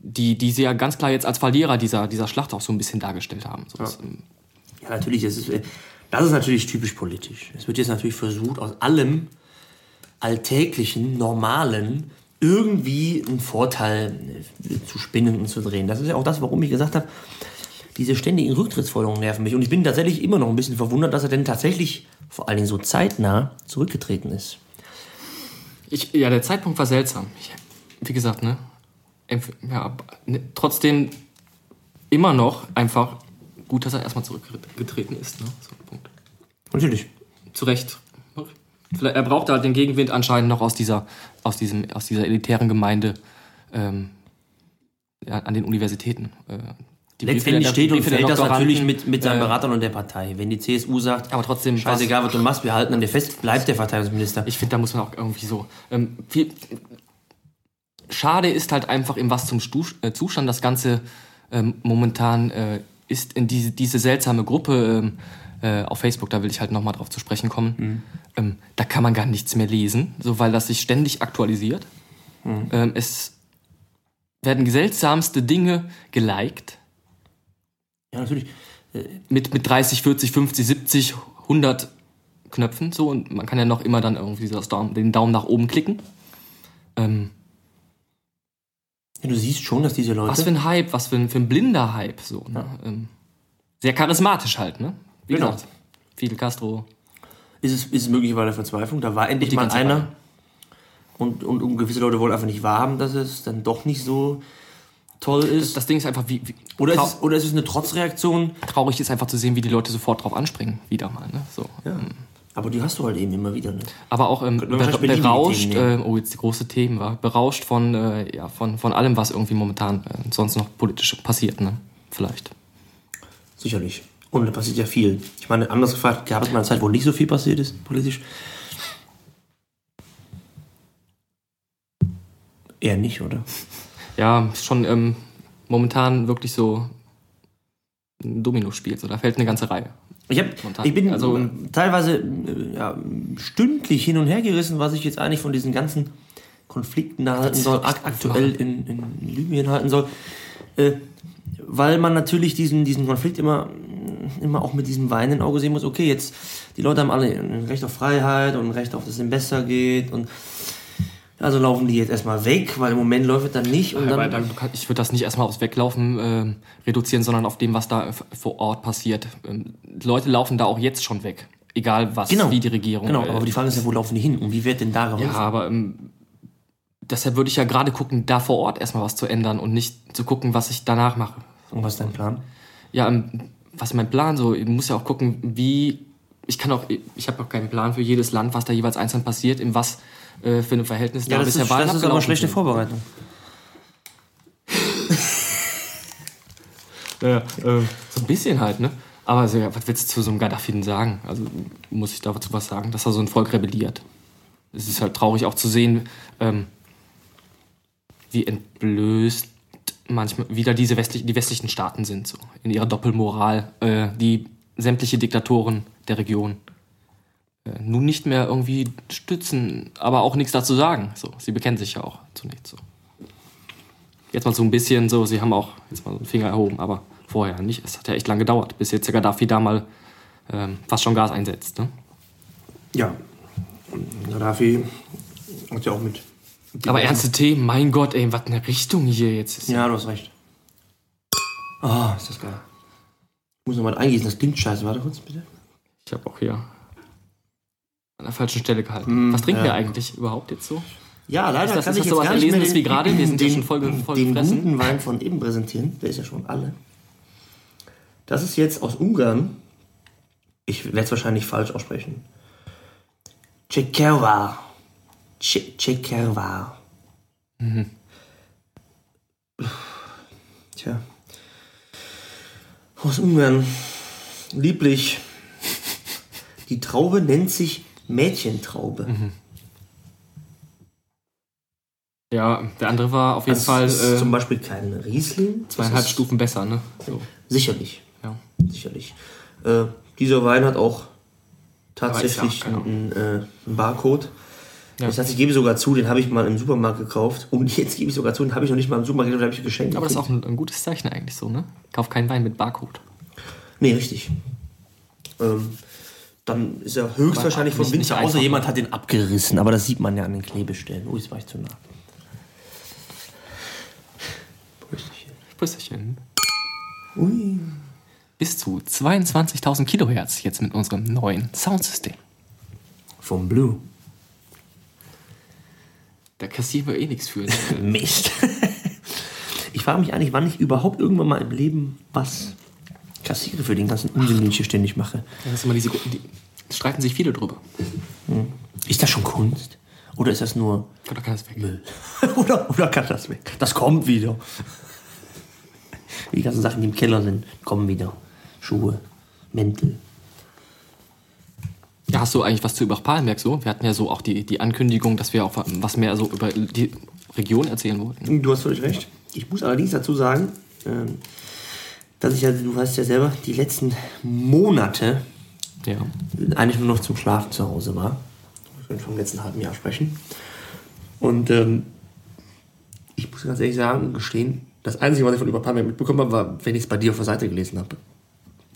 die die sie ja ganz klar jetzt als Verlierer dieser dieser Schlacht auch so ein bisschen dargestellt haben. So, das, ähm, Ja, natürlich, das ist, das ist natürlich typisch politisch. Es wird jetzt natürlich versucht, aus allem alltäglichen, normalen irgendwie einen Vorteil äh, zu spinnen und zu drehen. Das ist ja auch das, warum ich gesagt habe, diese ständigen Rücktrittsforderungen nerven mich. Und ich bin tatsächlich immer noch ein bisschen verwundert, dass er denn tatsächlich vor allen Dingen so zeitnah zurückgetreten ist. Ich, ja, der Zeitpunkt war seltsam. Ich, wie gesagt, ne? Ja, ne, trotzdem immer noch einfach gut, dass er erstmal zurückgetreten ist. Ne? So. Natürlich. Zu Recht. Vielleicht, er braucht halt den Gegenwind anscheinend noch aus dieser, aus diesem, aus dieser elitären Gemeinde ähm, an den Universitäten. Äh, die Letztendlich steht und fällt das natürlich mit, mit seinen äh, Beratern und der Partei. Wenn die CSU sagt, Aber trotzdem, scheißegal, was du machst, wir halten an dir fest, bleibt der Verteidigungsminister. Ich finde, da muss man auch irgendwie so. Ähm, viel, schade ist halt einfach im was zum Stu äh, Zustand. Das Ganze ähm, momentan äh, ist in diese, diese seltsame Gruppe ähm, äh, auf Facebook, da will ich halt nochmal drauf zu sprechen kommen. Ähm, da kann man gar nichts mehr lesen, so weil das sich ständig aktualisiert. Ähm, es werden seltsamste Dinge geliked Ja, natürlich. mit, mit 30, 40, 50, 70, 100 Knöpfen so und man kann ja noch immer dann irgendwie Daumen, den Daumen nach oben klicken. Ähm, Ja, du siehst schon, dass diese Leute. was für ein Hype, was für ein, für ein blinder Hype so. Ne? Ähm, sehr charismatisch halt, ne? Wie Genau. gesagt, Fidel Castro. ist es, ist es möglicherweise Verzweiflung? Da war endlich mal einer. Reihe. Und, und, und gewisse Leute wollen einfach nicht wahrhaben, dass es dann doch nicht so toll ist. Das Ding ist einfach, wie, wie oder, ist es, oder ist es eine Trotzreaktion? traurig ist einfach zu sehen, wie die Leute sofort drauf anspringen, wieder mal. Ne? So. Aber die hast du halt eben immer wieder. Ne? Aber auch ähm, ber berauscht, Themen äh, oh jetzt die große Themen, war berauscht von, äh, ja, von, von allem, was irgendwie momentan äh, sonst noch politisch passiert, ne? Vielleicht. Sicherlich. Und da passiert ja viel. Ich meine, anders gefragt, gab es mal eine Zeit, wo nicht so viel passiert ist, politisch? Eher nicht, oder? Ja, schon ähm, momentan wirklich so ein Domino-Spiel. So, da fällt eine ganze Reihe. Ich, hab, ich bin Also- äh, teilweise äh, ja, stündlich hin und her gerissen, was ich jetzt eigentlich von diesen ganzen Konflikten da halten soll, ak aktuell in, in Libyen halten soll. Äh, weil man natürlich diesen, diesen Konflikt immer, immer auch mit diesem weinenden Auge sehen muss, okay, jetzt, die Leute haben alle ein Recht auf Freiheit und ein Recht auf, dass es ihnen besser geht und also laufen die jetzt erstmal weg, weil im Moment läuft es dann nicht und dann, da, du kann- ich würde das nicht erstmal aufs Weglaufen ähm, reduzieren, sondern auf dem, was da f- vor Ort passiert. Ähm, Leute laufen da auch jetzt schon weg. Egal was, Genau. wie die Regierung. genau, äh, aber die Frage ist ja, wo laufen die hin und wie wird denn da geholfen? ja, aber ähm, deshalb würde ich ja gerade gucken, da vor Ort erstmal was zu ändern und nicht zu gucken, was ich danach mache. Und was ist dein Plan? Ja, ähm, was ist mein Plan? So, ich muss ja auch gucken, wie. Ich kann auch, ich habe auch keinen Plan für jedes Land, was da jeweils einzeln passiert, in was äh, für ein Verhältnis Ja, da das, bisher Wahlen das ist aber schlechte sind. Vorbereitung. Ja, äh, so ein bisschen halt, ne? Aber also, ja, was willst du zu so einem Gaddafi denn sagen? Also muss ich dazu was sagen, dass er so ein Volk rebelliert. Es ist halt traurig auch zu sehen, ähm, wie entblößt manchmal wieder diese westlich, die westlichen Staaten sind, so in ihrer Doppelmoral, äh, die sämtliche Diktatoren der Region äh, nun nicht mehr irgendwie stützen, aber auch nichts dazu sagen. So, sie bekennen sich ja auch zu nichts. So. Jetzt mal so ein bisschen so, sie haben auch jetzt mal so einen Finger erhoben, aber vorher nicht. Es hat ja echt lange gedauert, bis jetzt der Gaddafi da mal ähm, fast schon Gas einsetzt. Ne? Ja. Gaddafi hat ja auch mit. Aber ernste Themen, mein Gott, ey, was eine Richtung hier jetzt ist. Ja, du hast recht. Ah, ist das geil. Ich muss nochmal eingießen, das klingt scheiße. Warte kurz, bitte. Ich habe auch hier an der falschen Stelle gehalten. Was trinken ja. wir eigentlich überhaupt jetzt so? Ja, leider Ist das- kann ist ich das jetzt gar nicht mehr Erlesenes den, wie gerade? Wir sind ja den, schon voll voll den gefressen. guten Wein von eben präsentieren. Der ist ja schon alle. Das ist jetzt aus Ungarn. Ich werde es wahrscheinlich falsch aussprechen. Ce- Czekerva. Mhm. Tja. Aus Ungarn. Lieblich. Die Traube nennt sich Mädchentraube. Mhm. Ja, der andere war auf jeden Das Fall ist äh, zum Beispiel kein Riesling. Zweieinhalb Stufen besser, ne? So, Sicherlich, ja. sicherlich. Äh, dieser Wein hat auch tatsächlich ja einen, äh, einen Barcode. Ja. Das heißt, ich gebe sogar zu, den habe ich mal im Supermarkt gekauft. Und jetzt gebe ich sogar zu, den habe ich noch nicht mal im Supermarkt gekauft, den habe ich geschenkt. Aber das ist auch ein, ein gutes Zeichen eigentlich so, ne? Kauf keinen Wein mit Barcode. Nee, richtig. Ähm, dann ist er höchstwahrscheinlich vom Winter, außer jemand hat den abgerissen. Aber das sieht man ja an den Klebestellen. Oh, jetzt war ich zu nah. Prösterchen. Prösterchen. Ui. Bis zu 22.000 Kilohertz jetzt mit unserem neuen Soundsystem. Vom Blue. Da kassieren wir eh nichts für. ne? Mist. Ich frage mich eigentlich, wann ich überhaupt irgendwann mal im Leben was kassiere für den ganzen Unsinn, den ich hier ständig mache. Das ist immer diese, die, da streiten sich viele drüber. Ist das schon Kunst? Oder ist das nur Oder kann das weg? Müll? oder, oder kann das weg? Das kommt wieder. Die ganzen Sachen, die im Keller sind, kommen wieder. Schuhe, Mäntel. Ja, hast du eigentlich was zu Übach-Palenberg so? Wir hatten ja so auch die, die Ankündigung, dass wir auch was mehr so über die Region erzählen wollten. Du hast völlig recht. Ich muss allerdings dazu sagen, ähm, dass ich ja, du weißt ja selber, die letzten Monate Ja. eigentlich nur noch zum Schlafen zu Hause war. Ich kann vom letzten halben Jahr sprechen. Und ähm, ich muss ganz ehrlich sagen, gestehen, das Einzige, was ich von Überpalmer mitbekommen habe, war, wenn ich es bei dir auf der Seite gelesen habe.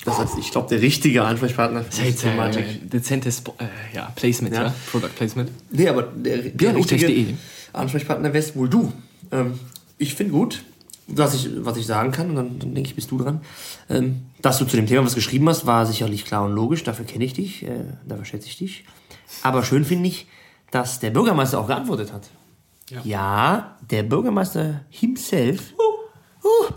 Das ist, ich glaube, der richtige Ansprechpartner für diese Thematik. äh, dezentes äh, ja, Placement, ja. Ja. Product Placement. Nee, aber der, der richtige Ansprechpartner wärst wohl du. Ähm, ich finde gut, dass ich, was ich sagen kann, und dann, dann denke ich, bist du dran. Ähm, dass du zu dem Thema was geschrieben hast, war sicherlich klar und logisch. Dafür kenne ich dich, äh, dafür schätze ich dich. Aber schön finde ich, dass der Bürgermeister auch geantwortet hat. Ja, der Bürgermeister himself, uh, uh,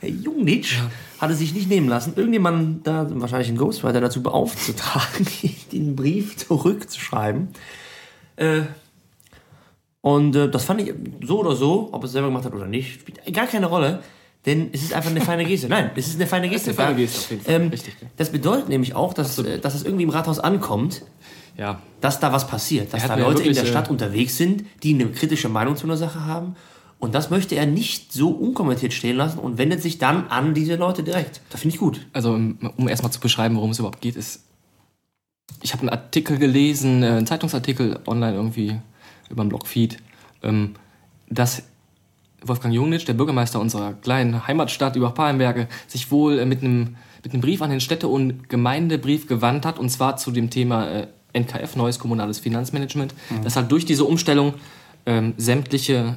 Herr Jungnitsch, hatte sich nicht nehmen lassen, irgendjemanden da, wahrscheinlich einen Ghostwriter, dazu beaufzutragen, den Brief zurückzuschreiben. Äh, und äh, das fand ich so oder so, ob er es selber gemacht hat oder nicht, spielt gar keine Rolle. Denn es ist einfach eine feine Geste. Nein, es ist eine feine Geste. eine feine Geste. Ähm, Richtig, ja. Das bedeutet nämlich auch, dass, äh, dass es irgendwie im Rathaus ankommt, Ja. dass da was passiert. Dass da ja Leute in der wirklich, Stadt äh, unterwegs sind, die eine kritische Meinung zu einer Sache haben. Und das möchte er nicht so unkommentiert stehen lassen und wendet sich dann an diese Leute direkt. Das finde ich gut. Also, um erstmal zu beschreiben, worum es überhaupt geht, ist. Ich habe einen Artikel gelesen, äh, einen Zeitungsartikel online irgendwie über einen Blogfeed, ähm, dass Wolfgang Jungnitsch, der Bürgermeister unserer kleinen Heimatstadt über Palenberge, sich wohl äh, mit einem mit einem Brief an den Städte- und Gemeindebrief gewandt hat, und zwar zu dem Thema äh, NKF, Neues Kommunales Finanzmanagement, dass halt durch diese Umstellung ähm, sämtliche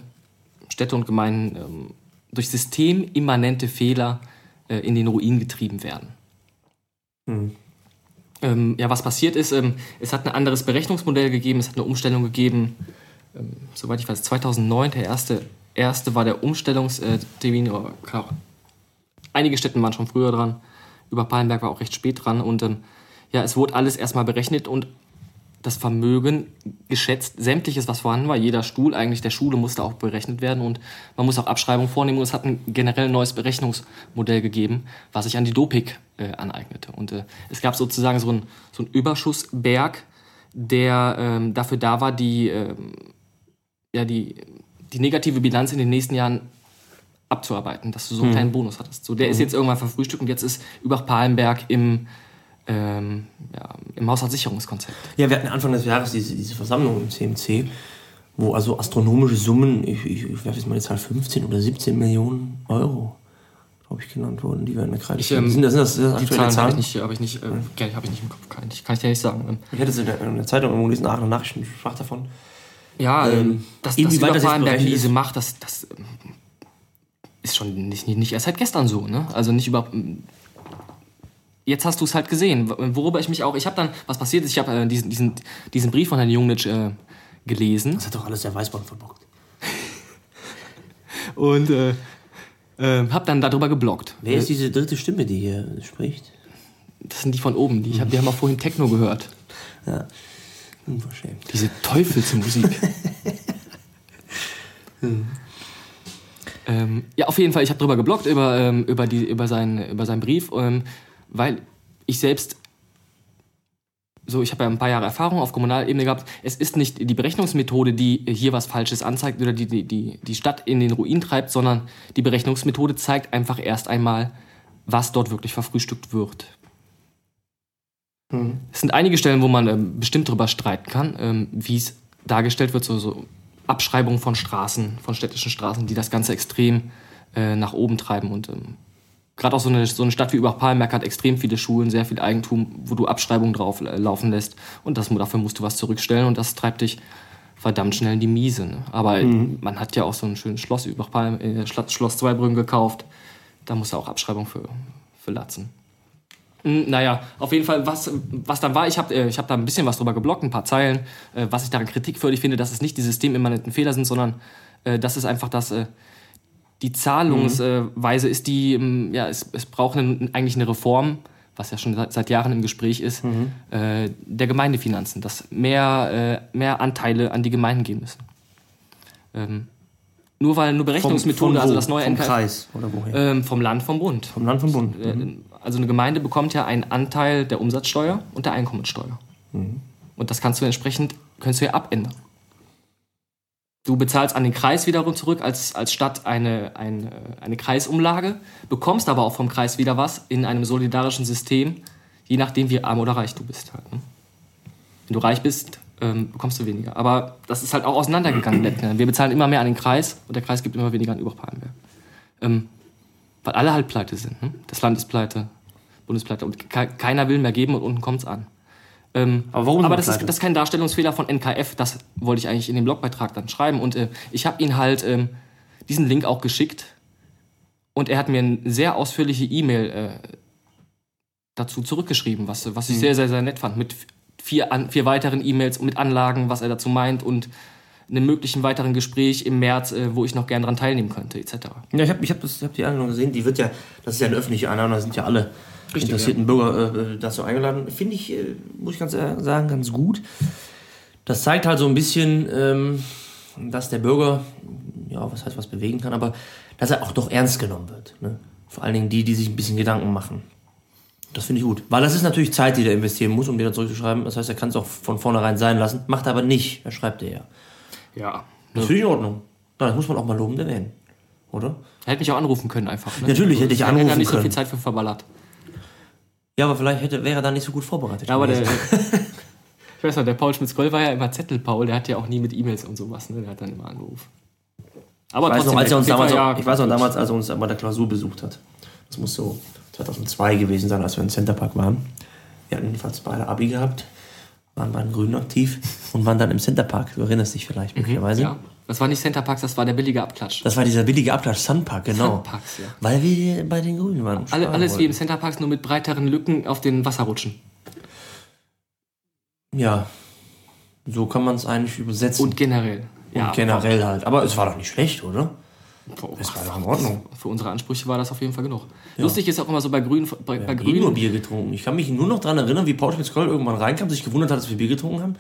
Städte und Gemeinden ähm, durch systemimmanente Fehler äh, in den Ruin getrieben werden. Ähm, ja, was passiert ist, ähm, es hat ein anderes Berechnungsmodell gegeben, es hat eine Umstellung gegeben, ähm, soweit ich weiß, 2009, der erste, erste war der Umstellungstermin, aber klar, einige Städte waren schon früher dran, über Pallenberg war auch recht spät dran und ähm, ja, es wurde alles erstmal berechnet und das Vermögen geschätzt, sämtliches, was vorhanden war, jeder Stuhl eigentlich der Schule musste auch berechnet werden und man muss auch Abschreibungen vornehmen und es hat ein generell neues Berechnungsmodell gegeben, was sich an die Dopik äh, aneignete. Und äh, es gab sozusagen so einen so einen Überschussberg, der ähm, dafür da war, die, ähm, ja, die, die negative Bilanz in den nächsten Jahren abzuarbeiten, dass du so einen kleinen Bonus hattest. So, der ist jetzt irgendwann verfrühstückt und jetzt ist Übach-Palenberg im, ähm, ja, im Haushaltssicherungskonzept. Ja, wir hatten Anfang des Jahres diese, diese Versammlung im CMC, wo also astronomische Summen, ich, ich, ich werfe jetzt mal die Zahl 15 oder 17 Millionen Euro, glaube ich, genannt wurden. Die werden gerade. Ich, ähm, sind das, sind das, das Die aktuelle Zahlen habe Zahlen? ich nicht, habe ich nicht, äh, habe ich nicht im Kopf, kann ich, kann ich dir nicht sagen. Ähm, Ich hätte es in der, in der Zeitung irgendwo gelesen, Aachener Nachrichten sprach davon. Ja, Ähm, ähm, das das berechnet diese ist? macht, das, das ähm, ist schon nicht, nicht, nicht erst seit gestern so, ne? Also nicht über. Jetzt hast du es halt gesehen, worüber ich mich auch. Ich habe dann, was passiert ist, ich habe äh, diesen, diesen, diesen Brief von Herrn Jungnitsch äh, gelesen. Das hat doch alles der Weißband verbockt. Und äh, äh, habe dann darüber gebloggt. Wer ist diese dritte Stimme, die hier spricht? Das sind die von oben. Die, ich hab, die haben wir vorhin Techno gehört. Ja. Unverschämt. Diese Teufelsmusik. ähm, ja, auf jeden Fall, ich habe drüber gebloggt, über, ähm, über, die, über, seinen, über seinen Brief, ähm, weil ich selbst, so ich habe ja ein paar Jahre Erfahrung auf Kommunalebene gehabt, es ist nicht die Berechnungsmethode, die hier was Falsches anzeigt oder die die, die, die Stadt in den Ruin treibt, sondern die Berechnungsmethode zeigt einfach erst einmal, was dort wirklich verfrühstückt wird. Es sind einige Stellen, wo man ähm, bestimmt darüber streiten kann, ähm, wie es dargestellt wird, so, so Abschreibungen von Straßen, von städtischen Straßen, die das Ganze extrem äh, nach oben treiben. Und ähm, gerade auch so eine, so eine Stadt wie Übach-Palmerk hat extrem viele Schulen, sehr viel Eigentum, wo du Abschreibungen drauf äh, laufen lässt. Und das, dafür musst du was zurückstellen und das treibt dich verdammt schnell in die Miese. Ne? Aber äh, man hat ja auch so ein schönes Schloss Übach-Palm, äh, Schloss, Schloss Zweibrücken gekauft. Da musst du auch Abschreibung für, für latzen. Mm, Naja, auf jeden Fall, was, was dann war, ich habe äh, ich hab da ein bisschen was drüber geblockt, ein paar Zeilen, äh, was ich daran kritikwürdig finde, dass es nicht die systemimmanenten Fehler sind, sondern dass es einfach das, die Zahlungsweise ist, die, ähm, ja, es, es braucht einen, eigentlich eine Reform, was ja schon seit, seit Jahren im Gespräch ist, äh, der Gemeindefinanzen, dass mehr, äh, mehr Anteile an die Gemeinden gehen müssen. Ähm, nur weil nur Berechnungsmethode, wo? also das neue Vom NKF, Kreis oder woher? ähm, vom Land, vom Bund. Vom Land, vom Bund. Äh, Also eine Gemeinde bekommt ja einen Anteil der Umsatzsteuer und der Einkommensteuer. Und das kannst du entsprechend, kannst du ja abändern. Du bezahlst an den Kreis wiederum zurück als, als Stadt eine, eine, eine Kreisumlage, bekommst aber auch vom Kreis wieder was in einem solidarischen System, je nachdem wie arm oder reich du bist. Halt, ne? Wenn du reich bist, ähm, bekommst du weniger. Aber das ist halt auch auseinandergegangen. Wir bezahlen immer mehr an den Kreis und der Kreis gibt immer weniger an Übach-Palenberg. Ähm, weil alle halt pleite sind. Ne? Das Land ist pleite, Bundespleite und ke keiner will mehr geben und unten kommt's an. Ähm, Aber warum aber das ist, das ist kein Darstellungsfehler von NKF, das wollte ich eigentlich in dem Blogbeitrag dann schreiben. Und äh, ich habe ihn halt ähm, diesen Link auch geschickt. Und er hat mir eine sehr ausführliche E-Mail äh, dazu zurückgeschrieben, was, was ich sehr, sehr, sehr nett fand. Mit vier, an, vier weiteren E-Mails mit Anlagen, was er dazu meint. Und einem möglichen weiteren Gespräch im März, äh, wo ich noch gern dran teilnehmen könnte, etc. Ja, ich habe ich hab das- ich hab die Einladung gesehen. Die wird ja, das ist ja eine öffentliche Einladung, da sind ja alle Richtig, interessierten Bürger äh, dazu eingeladen. Finde ich, äh, muss ich ganz ehrlich sagen, ganz gut. Das zeigt halt so ein bisschen, ähm, dass der Bürger, ja, was heißt was bewegen kann, aber dass er auch doch ernst genommen wird. Ne? Vor allen Dingen die, die sich ein bisschen Gedanken machen. Das finde ich gut. Weil das ist natürlich Zeit, die er investieren muss, um dir da zurückzuschreiben. Das heißt, er kann es auch von vornherein sein lassen. Macht er aber nicht. Er schreibt er ja. Ja. Das finde ich in Ordnung. Das muss man auch mal lobend erwähnen. Oder? Er hätte mich auch anrufen können einfach. Ne? Natürlich hätte ich Wir haben ja anrufen nicht so können. viel Zeit für verballert. Ja, aber vielleicht hätte, wäre er da nicht so gut vorbereitet. Ja, aber der, ich weiß noch, der Paul Schmitz-Kroll war ja immer Zettelpaul, der hat ja auch nie mit E-Mails und sowas, ne? Der hat dann immer angerufen. Aber ich weiß noch, als er uns damals, ja, ich weiß noch damals, als er uns bei der Klausur besucht hat. Das muss so 2002 gewesen sein, als wir im Centerpark waren. Wir hatten jedenfalls beide Abi gehabt, waren bei den Grünen aktiv und waren dann im Centerpark. Du erinnerst dich vielleicht möglicherweise. Mhm, Ja, das war nicht Centerparks, das war der billige Abklatsch. Das war dieser billige Abklatsch Sunpark, genau. Sunparks, ja. Weil wir bei den Grünen waren. Alle, alles wie im wollten. Centerparks, nur mit breiteren Lücken auf den Wasserrutschen. Ja, so kann man es eigentlich übersetzen. Und generell. Und generell halt. Aber es war doch nicht schlecht, oder? Boah, Es war doch in Ordnung. Für unsere Ansprüche war das auf jeden Fall genug. Lustig ist auch immer so bei Grünen, bei, bei Wir haben eh nur Bier getrunken. Ich kann mich nur noch daran erinnern, wie Paul Schmitz-Kroll irgendwann reinkam, sich gewundert hat, dass wir Bier getrunken haben.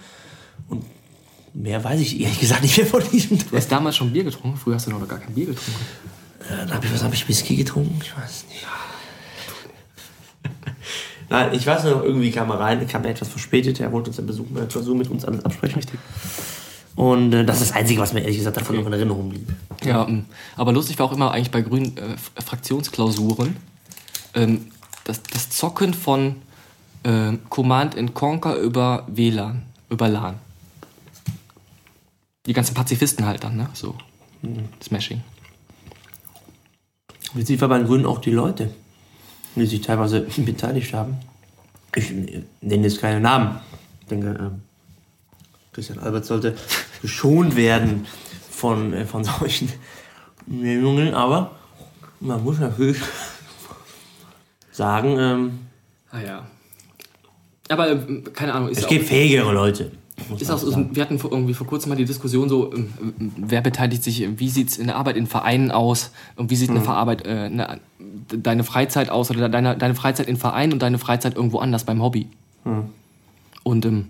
Und mehr weiß ich ehrlich gesagt nicht mehr von diesem du hast damals schon Bier getrunken, früher hast du noch gar kein Bier getrunken. Dann habe ich, was habe ich, Whisky getrunken? Ich weiß nicht. Nein, ich weiß noch, irgendwie kam er rein, kam er etwas verspätet. Er wollte uns den Besuch mit der Klausur mit uns alles absprechen. Richtig. Und äh, das ist das Einzige, was mir ehrlich gesagt davon noch in Erinnerung blieb. Ja, ähm, aber lustig war auch immer eigentlich bei grünen äh, Fraktionsklausuren ähm, das, das Zocken von ähm, Command and Conquer über WLAN, über LAN. Die ganzen Pazifisten halt dann, ne? So. Smashing. Witzig war bei den Grünen auch die Leute, die sich teilweise beteiligt haben. Ich äh, nenne jetzt keine Namen. Ich denke, ähm, Christian Albert sollte geschont werden von, äh, von solchen Nennungen, aber man muss natürlich sagen, ähm, Ah ja. Aber ähm, keine Ahnung, ist es gibt fähigere Leute. Ist auch so, wir hatten vor- irgendwie vor kurzem mal die Diskussion so, ähm, wer beteiligt sich, wie sieht es in der Arbeit in Vereinen aus und wie sieht Mhm. eine Verarbeit, äh, eine, deine Freizeit aus oder deine, deine Freizeit in Vereinen und deine Freizeit irgendwo anders beim Hobby. Mhm. Und ähm,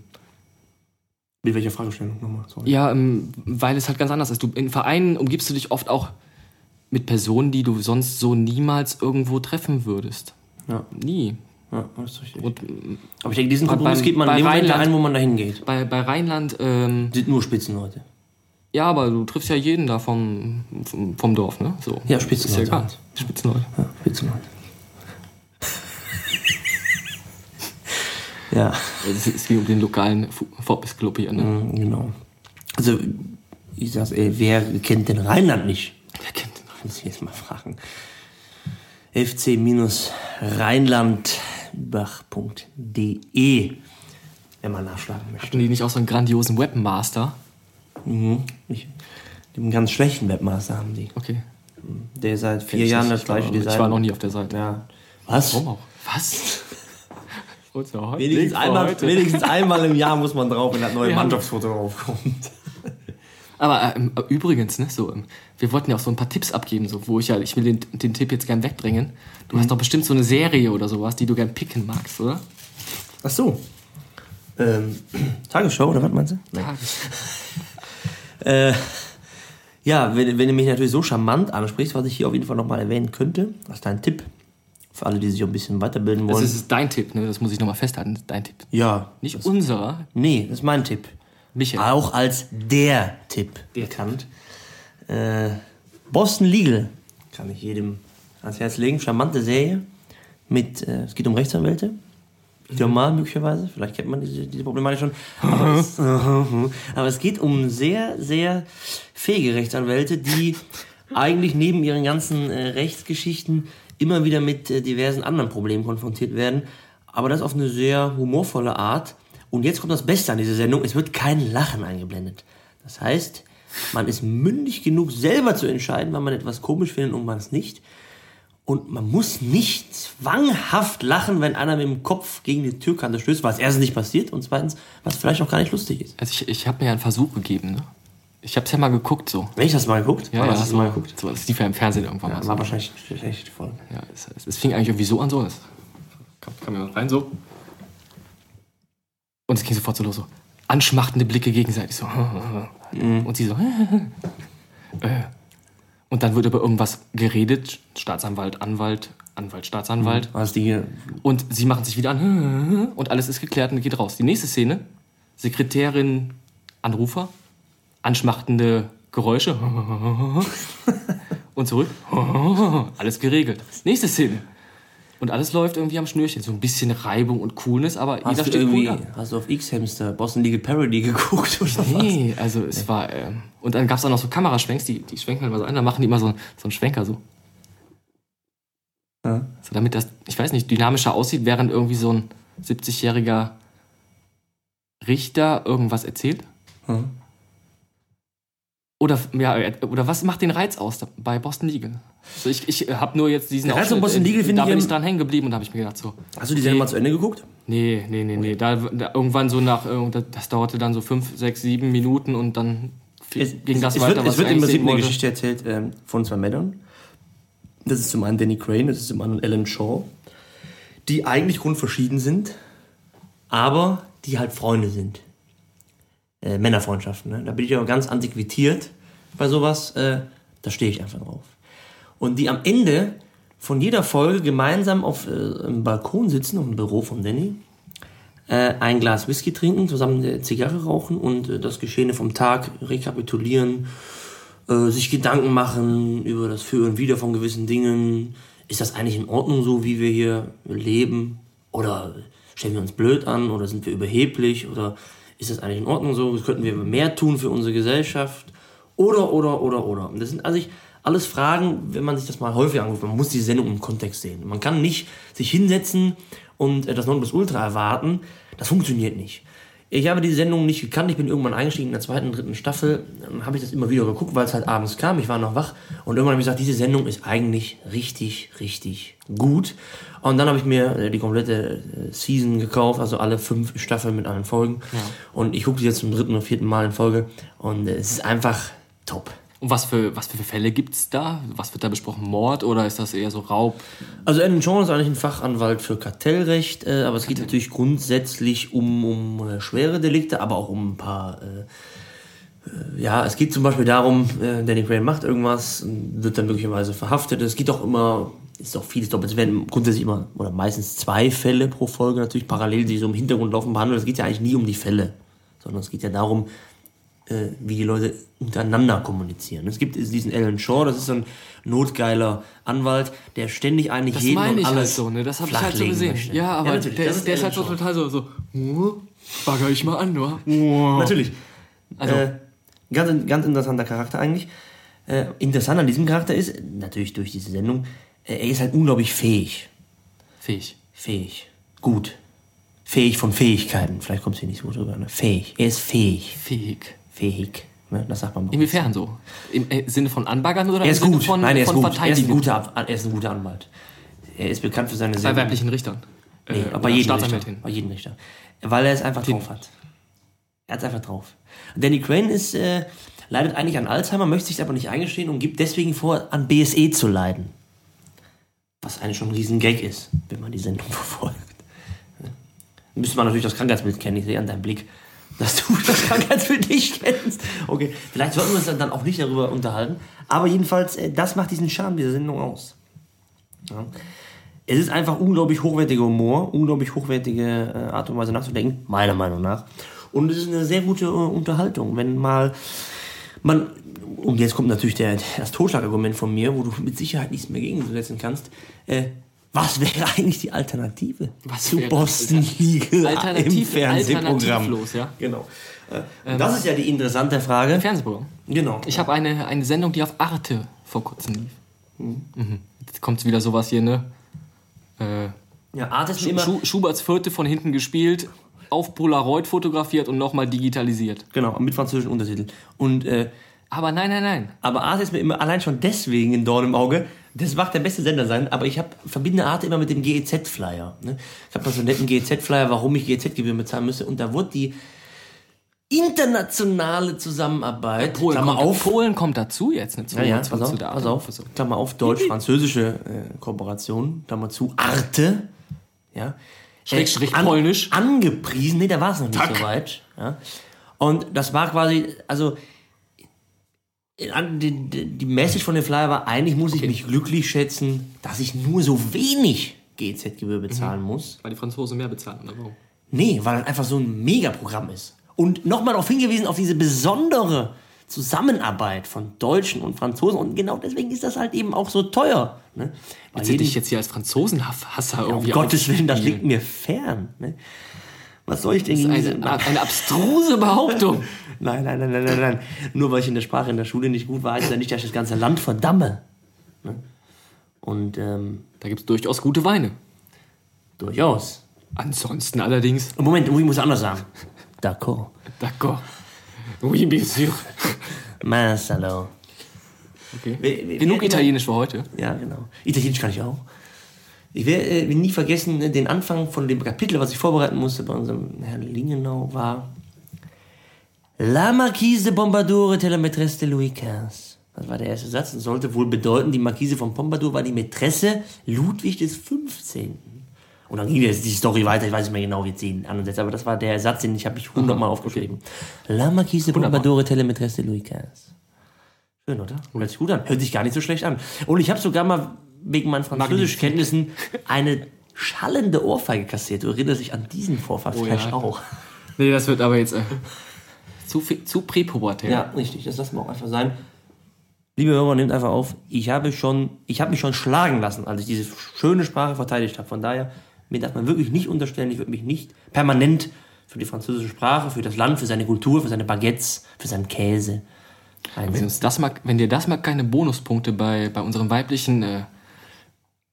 Mit welcher Fragestellung nochmal? Sorry. ja, ähm, weil es halt ganz anders ist. Du, in Vereinen umgibst du dich oft auch mit Personen, die du sonst so niemals irgendwo treffen würdest. Ja. Nie. Ja, das ist richtig. Und Aber ich denke, diesen Bei- Kompromiss beim- geht man bei in dem Moment Rheinland- ein, wo man dahin geht. bei, bei Rheinland, ähm, Sind nur Spitzenleute. ja, aber du triffst ja jeden da vom, vom, vom Dorf, ne? So. Ja, Spitzenleute Ist ja egal. Spitzenleute. Ja, Spitzenleute. Ja, Es ist wie um den lokalen Vorbiss-Club hier, ne? mm, genau. Also, ich sag's, ey, wer kennt den Rheinland nicht? Wer kennt den Muss ich jetzt mal fragen. fc-rheinlandbach.de wenn man nachschlagen möchte. Hatten die nicht auch so einen grandiosen Webmaster? Mhm. Ich, den ganz schlechten Webmaster haben die. Okay. Der seit vier Jahren das gleiche Design. Ich war noch nie auf der Seite. Ja. Was? Warum auch? Was? Unser Wenigstens Link für einmal, heute. wenigstens einmal im Jahr muss man drauf, wenn das neue haben- Mannschaftsfoto draufkommt. Aber ähm, übrigens, ne, so, ähm, wir wollten ja auch so ein paar Tipps abgeben, so, wo ich ja, ich will den, den Tipp jetzt gern wegdrängen. Du hast doch bestimmt so eine Serie oder sowas, die du gern picken magst, oder? Ach so. Ähm, Tagesschau oder was meinst du? Tages- Äh, ja, wenn, wenn du mich natürlich so charmant ansprichst, was ich hier auf jeden Fall nochmal erwähnen könnte, das ist dein Tipp. Für alle, die sich auch ein bisschen weiterbilden Das wollen. ist dein Tipp, ne? Das muss ich nochmal festhalten. Das dein Tipp. ja. Nicht unserer. Nee, das ist mein Tipp. Michael. Auch als der Tipp Der bekannt. Äh, Boston Legal kann ich jedem ans Herz legen. Charmante Serie. Mit, äh, es geht um Rechtsanwälte. Normal möglicherweise. Vielleicht kennt man diese, diese Problematik schon. Aber es, aber es geht um sehr, sehr fähige Rechtsanwälte, die eigentlich neben ihren ganzen äh, Rechtsgeschichten immer wieder mit äh, diversen anderen Problemen konfrontiert werden. Aber das auf eine sehr humorvolle Art. Und jetzt kommt das Beste an dieser Sendung. Es wird kein Lachen eingeblendet. Das heißt, man ist mündig genug, selber zu entscheiden, wann man etwas komisch findet und wann es nicht. Und man muss nicht zwanghaft lachen, wenn einer mit dem Kopf gegen die Türkante stößt, was erstens nicht passiert und zweitens, was vielleicht auch gar nicht lustig ist. Also ich, ich habe mir ja einen Versuch gegeben, ne? Ich habe es ja mal geguckt, so. Ich das mal geguckt? Ja, Wann ja, hast du so, mal geguckt? So, das lief ja im Fernsehen irgendwann mal. Ja, So. war wahrscheinlich eine schlechte Folge. Ja, es, es, es fing eigentlich irgendwie so an, so. Es kam, kam ja rein, so. Und es ging sofort so los, so. Anschmachtende Blicke gegenseitig, so. Und sie so. äh. Und dann wird über irgendwas geredet. Staatsanwalt, Anwalt, Anwalt, Staatsanwalt. Was die. Und sie machen sich wieder an. Und alles ist geklärt und geht raus. Die nächste Szene. Sekretärin, Anrufer. Anschmachtende Geräusche. Und zurück. Alles geregelt. Nächste Szene. Und alles läuft irgendwie am Schnürchen. So ein bisschen Reibung und Coolness, aber jeder Hast du, steht irgendwie, cool da. hast du auf X-Hamster Boston Legal Parody geguckt oder was? Nee, also es war. ähm, und dann gab es auch noch so Kameraschwenks, die, die schwenken halt mal so ein, dann machen die immer so, so einen Schwenker so. Ja. So damit das, ich weiß nicht, dynamischer aussieht, während irgendwie so ein 70-jähriger Richter irgendwas erzählt. Hm. Oder, ja, oder was macht den Reiz aus da- bei Boston Legal? So, ich ich habe nur jetzt diesen Der Reiz an Boston Legal finde da ich bin im- ich dran hängen geblieben und da habe ich mir gedacht so, Hast du die Sendung mal zu Ende geguckt? nee, nee, nee, nee, da, da irgendwann so nach, äh, das, dauerte dann so fünf, sechs, sieben Minuten und dann Es, ging das es weiter, wird, was es wird ich im eigentlich Prinzip sehen eine. Geschichte erzählt ähm, von zwei Männern. Das ist zum einen Danny Crane, das ist zum anderen Alan Shaw, die eigentlich grundverschieden sind, aber die halt Freunde sind. Äh, Männerfreundschaften. Ne? Da bin ich auch ganz antiquiert bei sowas. Äh, da stehe ich einfach drauf. Und die am Ende von jeder Folge gemeinsam auf äh, einem Balkon sitzen, auf dem Büro von Danny, äh, ein Glas Whisky trinken, zusammen eine Zigarre rauchen und äh, das Geschehene vom Tag rekapitulieren, äh, sich Gedanken machen über das Für und Wider von gewissen Dingen. Ist das eigentlich in Ordnung so, wie wir hier leben? Oder stellen wir uns blöd an? Oder sind wir überheblich? Oder ist das eigentlich in Ordnung so? Könnten wir mehr tun für unsere Gesellschaft? Oder, oder, oder, oder. Und das sind also ich, alles Fragen, wenn man sich das mal häufig anguckt. Man muss die Sendung im Kontext sehen. Man kann nicht sich hinsetzen und das Nonplusultra erwarten. Das funktioniert nicht. Ich habe die Sendung nicht gekannt. Ich bin irgendwann eingestiegen in der zweiten, dritten Staffel. Dann habe ich das immer wieder geguckt, weil es halt abends kam. Ich war noch wach. Und irgendwann habe ich gesagt, diese Sendung ist eigentlich richtig, richtig gut. Und dann habe ich mir äh, die komplette äh, Season gekauft, also alle fünf Staffeln mit allen Folgen. Und ich gucke die jetzt zum dritten oder vierten Mal in Folge. Und äh, es ist einfach top. Und was für, was für Fälle gibt's da? Was wird da besprochen? Mord oder ist das eher so Raub? Also Alan John ist eigentlich ein Fachanwalt für Kartellrecht, äh, aber es geht natürlich grundsätzlich um, um äh, schwere Delikte, aber auch um ein paar... Äh, äh, ja, es geht zum Beispiel darum, äh, Danny Crane macht irgendwas, und wird dann möglicherweise verhaftet. Es geht auch immer, ist auch vieles doppelt. Es werden grundsätzlich immer oder meistens zwei Fälle pro Folge natürlich parallel, die so im Hintergrund laufen, behandelt. Es geht ja eigentlich nie um die Fälle, sondern es geht ja darum, äh, wie die Leute untereinander kommunizieren. Es gibt diesen Alan Shaw, das ist so ein notgeiler Anwalt, der ständig eigentlich Das jeden meine und ich halt alles so, ne? Das habe ich halt so gesehen. möchte. Ja, aber natürlich, der, ist, der ist halt so total so, so, "Huh, bagger ich mal an, nur. Oh. Natürlich. Also- äh, ganz, ganz interessanter Charakter eigentlich. Äh, interessant an diesem Charakter ist, natürlich durch diese Sendung, äh, er ist halt unglaublich fähig. Fähig. Fähig. Gut. Fähig von Fähigkeiten. Vielleicht kommt es hier nicht so gut rüber. Ne? Fähig. Er ist fähig. Fähig. Fähig. Ne? Das sagt man bei. Inwiefern so? Im äh, Sinne von Anbaggern oder Er ist gut. von, Nein, er ist von gut. Er ist, ein guter, er ist ein guter Anwalt. Er ist bekannt für seine Bei weiblichen Richtern. Nee, Äh, bei jedem Richter. Bei jedem Richter. Weil er es einfach drauf hat. Er hat es einfach drauf. Danny Crane ist, äh, leidet eigentlich an Alzheimer, möchte sich aber nicht eingestehen und gibt deswegen vor, an BSE zu leiden. Was eigentlich schon ein riesen Gag ist, wenn man die Sendung verfolgt. Müsste man natürlich das Krankheitsbild kennen. Ich sehe an deinem Blick, dass du das Krankheitsbild nicht kennst. Okay, vielleicht sollten wir uns dann auch nicht darüber unterhalten. Aber jedenfalls, äh, das macht diesen Charme dieser Sendung aus. Ja. Es ist einfach unglaublich hochwertiger Humor, unglaublich hochwertige äh, Art und Weise nachzudenken, meiner Meinung nach. Und es ist eine sehr gute äh, Unterhaltung, wenn mal man, und jetzt kommt natürlich der, das Totschlagargument von mir, wo du mit Sicherheit nichts mehr gegensetzen kannst. Äh, was wäre eigentlich die Alternative Was zu Boston Legal Alternativ- im Fernsehprogramm? alternativlos, ja. Genau. Äh, das ist ja die interessante Frage. Fernsehprogramm. Genau. Ich habe eine, eine Sendung, die auf Arte vor kurzem lief. Mhm. Jetzt kommt wieder sowas hier, ne? Äh, ja, Art ist mir immer, Schu Schuberts Vierte von hinten gespielt, auf Polaroid fotografiert und nochmal digitalisiert. genau, mit französischen Untertiteln. Und äh, Aber nein, nein, nein. Aber Arte ist mir immer allein schon deswegen ein Dorn im Auge. Das mag der beste Sender sein, aber ich hab, verbinde Arte immer mit dem GEZ-Flyer. Ne? Ich habe da so einen netten GEZ-Flyer, warum ich GEZ-Gebühren bezahlen müsste. Und da wurde die internationale Zusammenarbeit, Polen, Klammer kommt, auf, Polen kommt dazu jetzt. Ne, zu, ja, ja, zu, pass auf, zu der pass auf, Klammer auf, deutsch-französische äh, Kooperation, Klammer zu, Arte, ja. Schrägstrich an- polnisch. Angepriesen, nee, da war es noch nicht Tack. so weit. Ja. Und das war quasi, also die, die Message von dem Flyer war, eigentlich muss ich mich glücklich schätzen, dass ich nur so wenig GZ-Gebühr bezahlen muss. Weil die Franzosen mehr bezahlen, oder warum? Nee, weil das einfach so ein Megaprogramm ist. Und nochmal darauf hingewiesen, auf diese besondere Zusammenarbeit von Deutschen und Franzosen. Und genau deswegen ist das halt eben auch so teuer. Ne? Weil du jeden- dich jetzt hier als Franzosenhasser um irgendwie Gottes Willen, das liegt mir fern. Ne? Was soll ich denn gegen diese... eine, eine abstruse Behauptung. Nein, nein, nein, nein, nein, nein. Nur weil ich in der Sprache in der Schule nicht gut war, heißt ja nicht, dass ich das ganze Land verdamme. Ne? Und ähm, Da gibt es durchaus gute Weine. durchaus. Ansonsten allerdings, Moment, ich muss anders sagen. D'accord. d'accord. Oui, bien sûr. Marcelo. Okay. Genug Italienisch für heute. Ja, genau. Italienisch kann ich auch. Ich werde äh, will nie vergessen, äh, den Anfang von dem Kapitel, was ich vorbereiten musste bei unserem Herrn Lingenau, war La Marquise de Pompadour était la maîtresse de Louis XV. Das war der erste Satz und sollte wohl bedeuten, die Marquise von Pompadour war die Mätresse Ludwig des 15. Und dann ging jetzt die Story weiter, ich weiß nicht mehr genau, wie zehn anderen Sätze, aber das war der Satz, den ich habe ich hundertmal aufgeschrieben. La Marquise de. Pompadour était la maîtresse de Louis XV. Schön, oder? Hört sich gut an. Hört sich gar nicht so schlecht an. Und ich habe sogar mal wegen meinen Französischkenntnissen eine schallende Ohrfeige kassiert. Du erinnerst dich an diesen Vorfall Oh vielleicht ja. auch. Nee, das wird aber jetzt äh, zu, viel- zu präpubertär. Ja, richtig. Das lassen wir auch einfach sein. Liebe Hörer, nehmt einfach auf. Ich habe schon, ich habe mich schon schlagen lassen, als ich diese schöne Sprache verteidigt habe. Von daher, mir darf man wirklich nicht unterstellen, ich würde mich nicht permanent für die französische Sprache, für das Land, für seine Kultur, für seine Baguettes, für seinen Käse Wenn, uns das mal, wenn dir das mal keine Bonuspunkte bei, bei unseren weiblichen äh,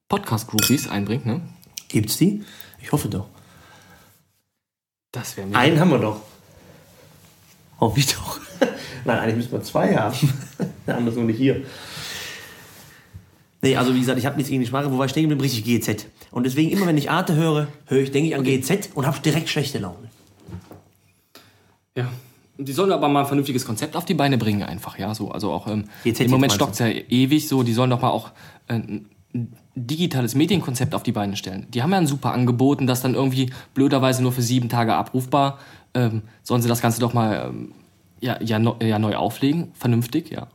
Podcast-Groupies einbringt, ne? Gibt's die? Ich hoffe doch. Das wäre mir. Einen haben wir doch. Hoffe ich doch. Nein, eigentlich müssen wir zwei haben. Der andere ist noch nicht hier. Nee, also wie gesagt, ich habe nichts gegen die Sprache, wobei ich denke, bin richtig GZ. Und deswegen, immer wenn ich Arte höre, höre ich, denke ich an GZ und habe direkt schlechte Laune. Ja. Die sollen aber mal ein vernünftiges Konzept auf die Beine bringen, einfach, ja. So, also auch ähm, im Moment stockt es ja ewig so, die sollen doch mal auch äh, digitales Medienkonzept auf die Beine stellen. Die haben ja ein super Angebot und das dann irgendwie blöderweise nur für sieben Tage abrufbar. Ähm, sollen sie das Ganze doch mal ähm, ja, ja, neu, ja, neu auflegen, vernünftig, ja.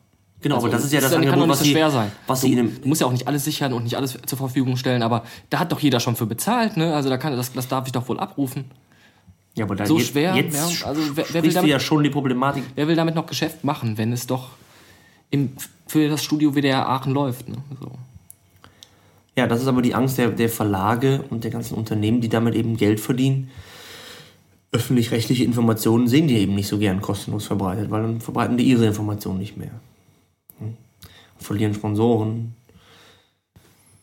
Genau, Also, aber das ist ja das kann doch Angebot, nicht was so sie, schwer sein. was du, einem, du musst ja auch nicht alles sichern und nicht alles zur Verfügung stellen, aber da hat doch jeder schon für bezahlt, ne? Also da kann das, das darf ich doch wohl abrufen. ja, aber da so jetzt, schwer, Jetzt ja, also wer- wer will damit- ja schon die Problematik. Wer will damit noch Geschäft machen, wenn es doch im, für das Studio WDR Aachen läuft, ne? So. Ja, das ist aber die Angst der, der Verlage und der ganzen Unternehmen, die damit eben Geld verdienen. Öffentlich-rechtliche Informationen sehen die eben nicht so gern kostenlos verbreitet, weil dann verbreiten die ihre Informationen nicht mehr. Hm. Verlieren Sponsoren.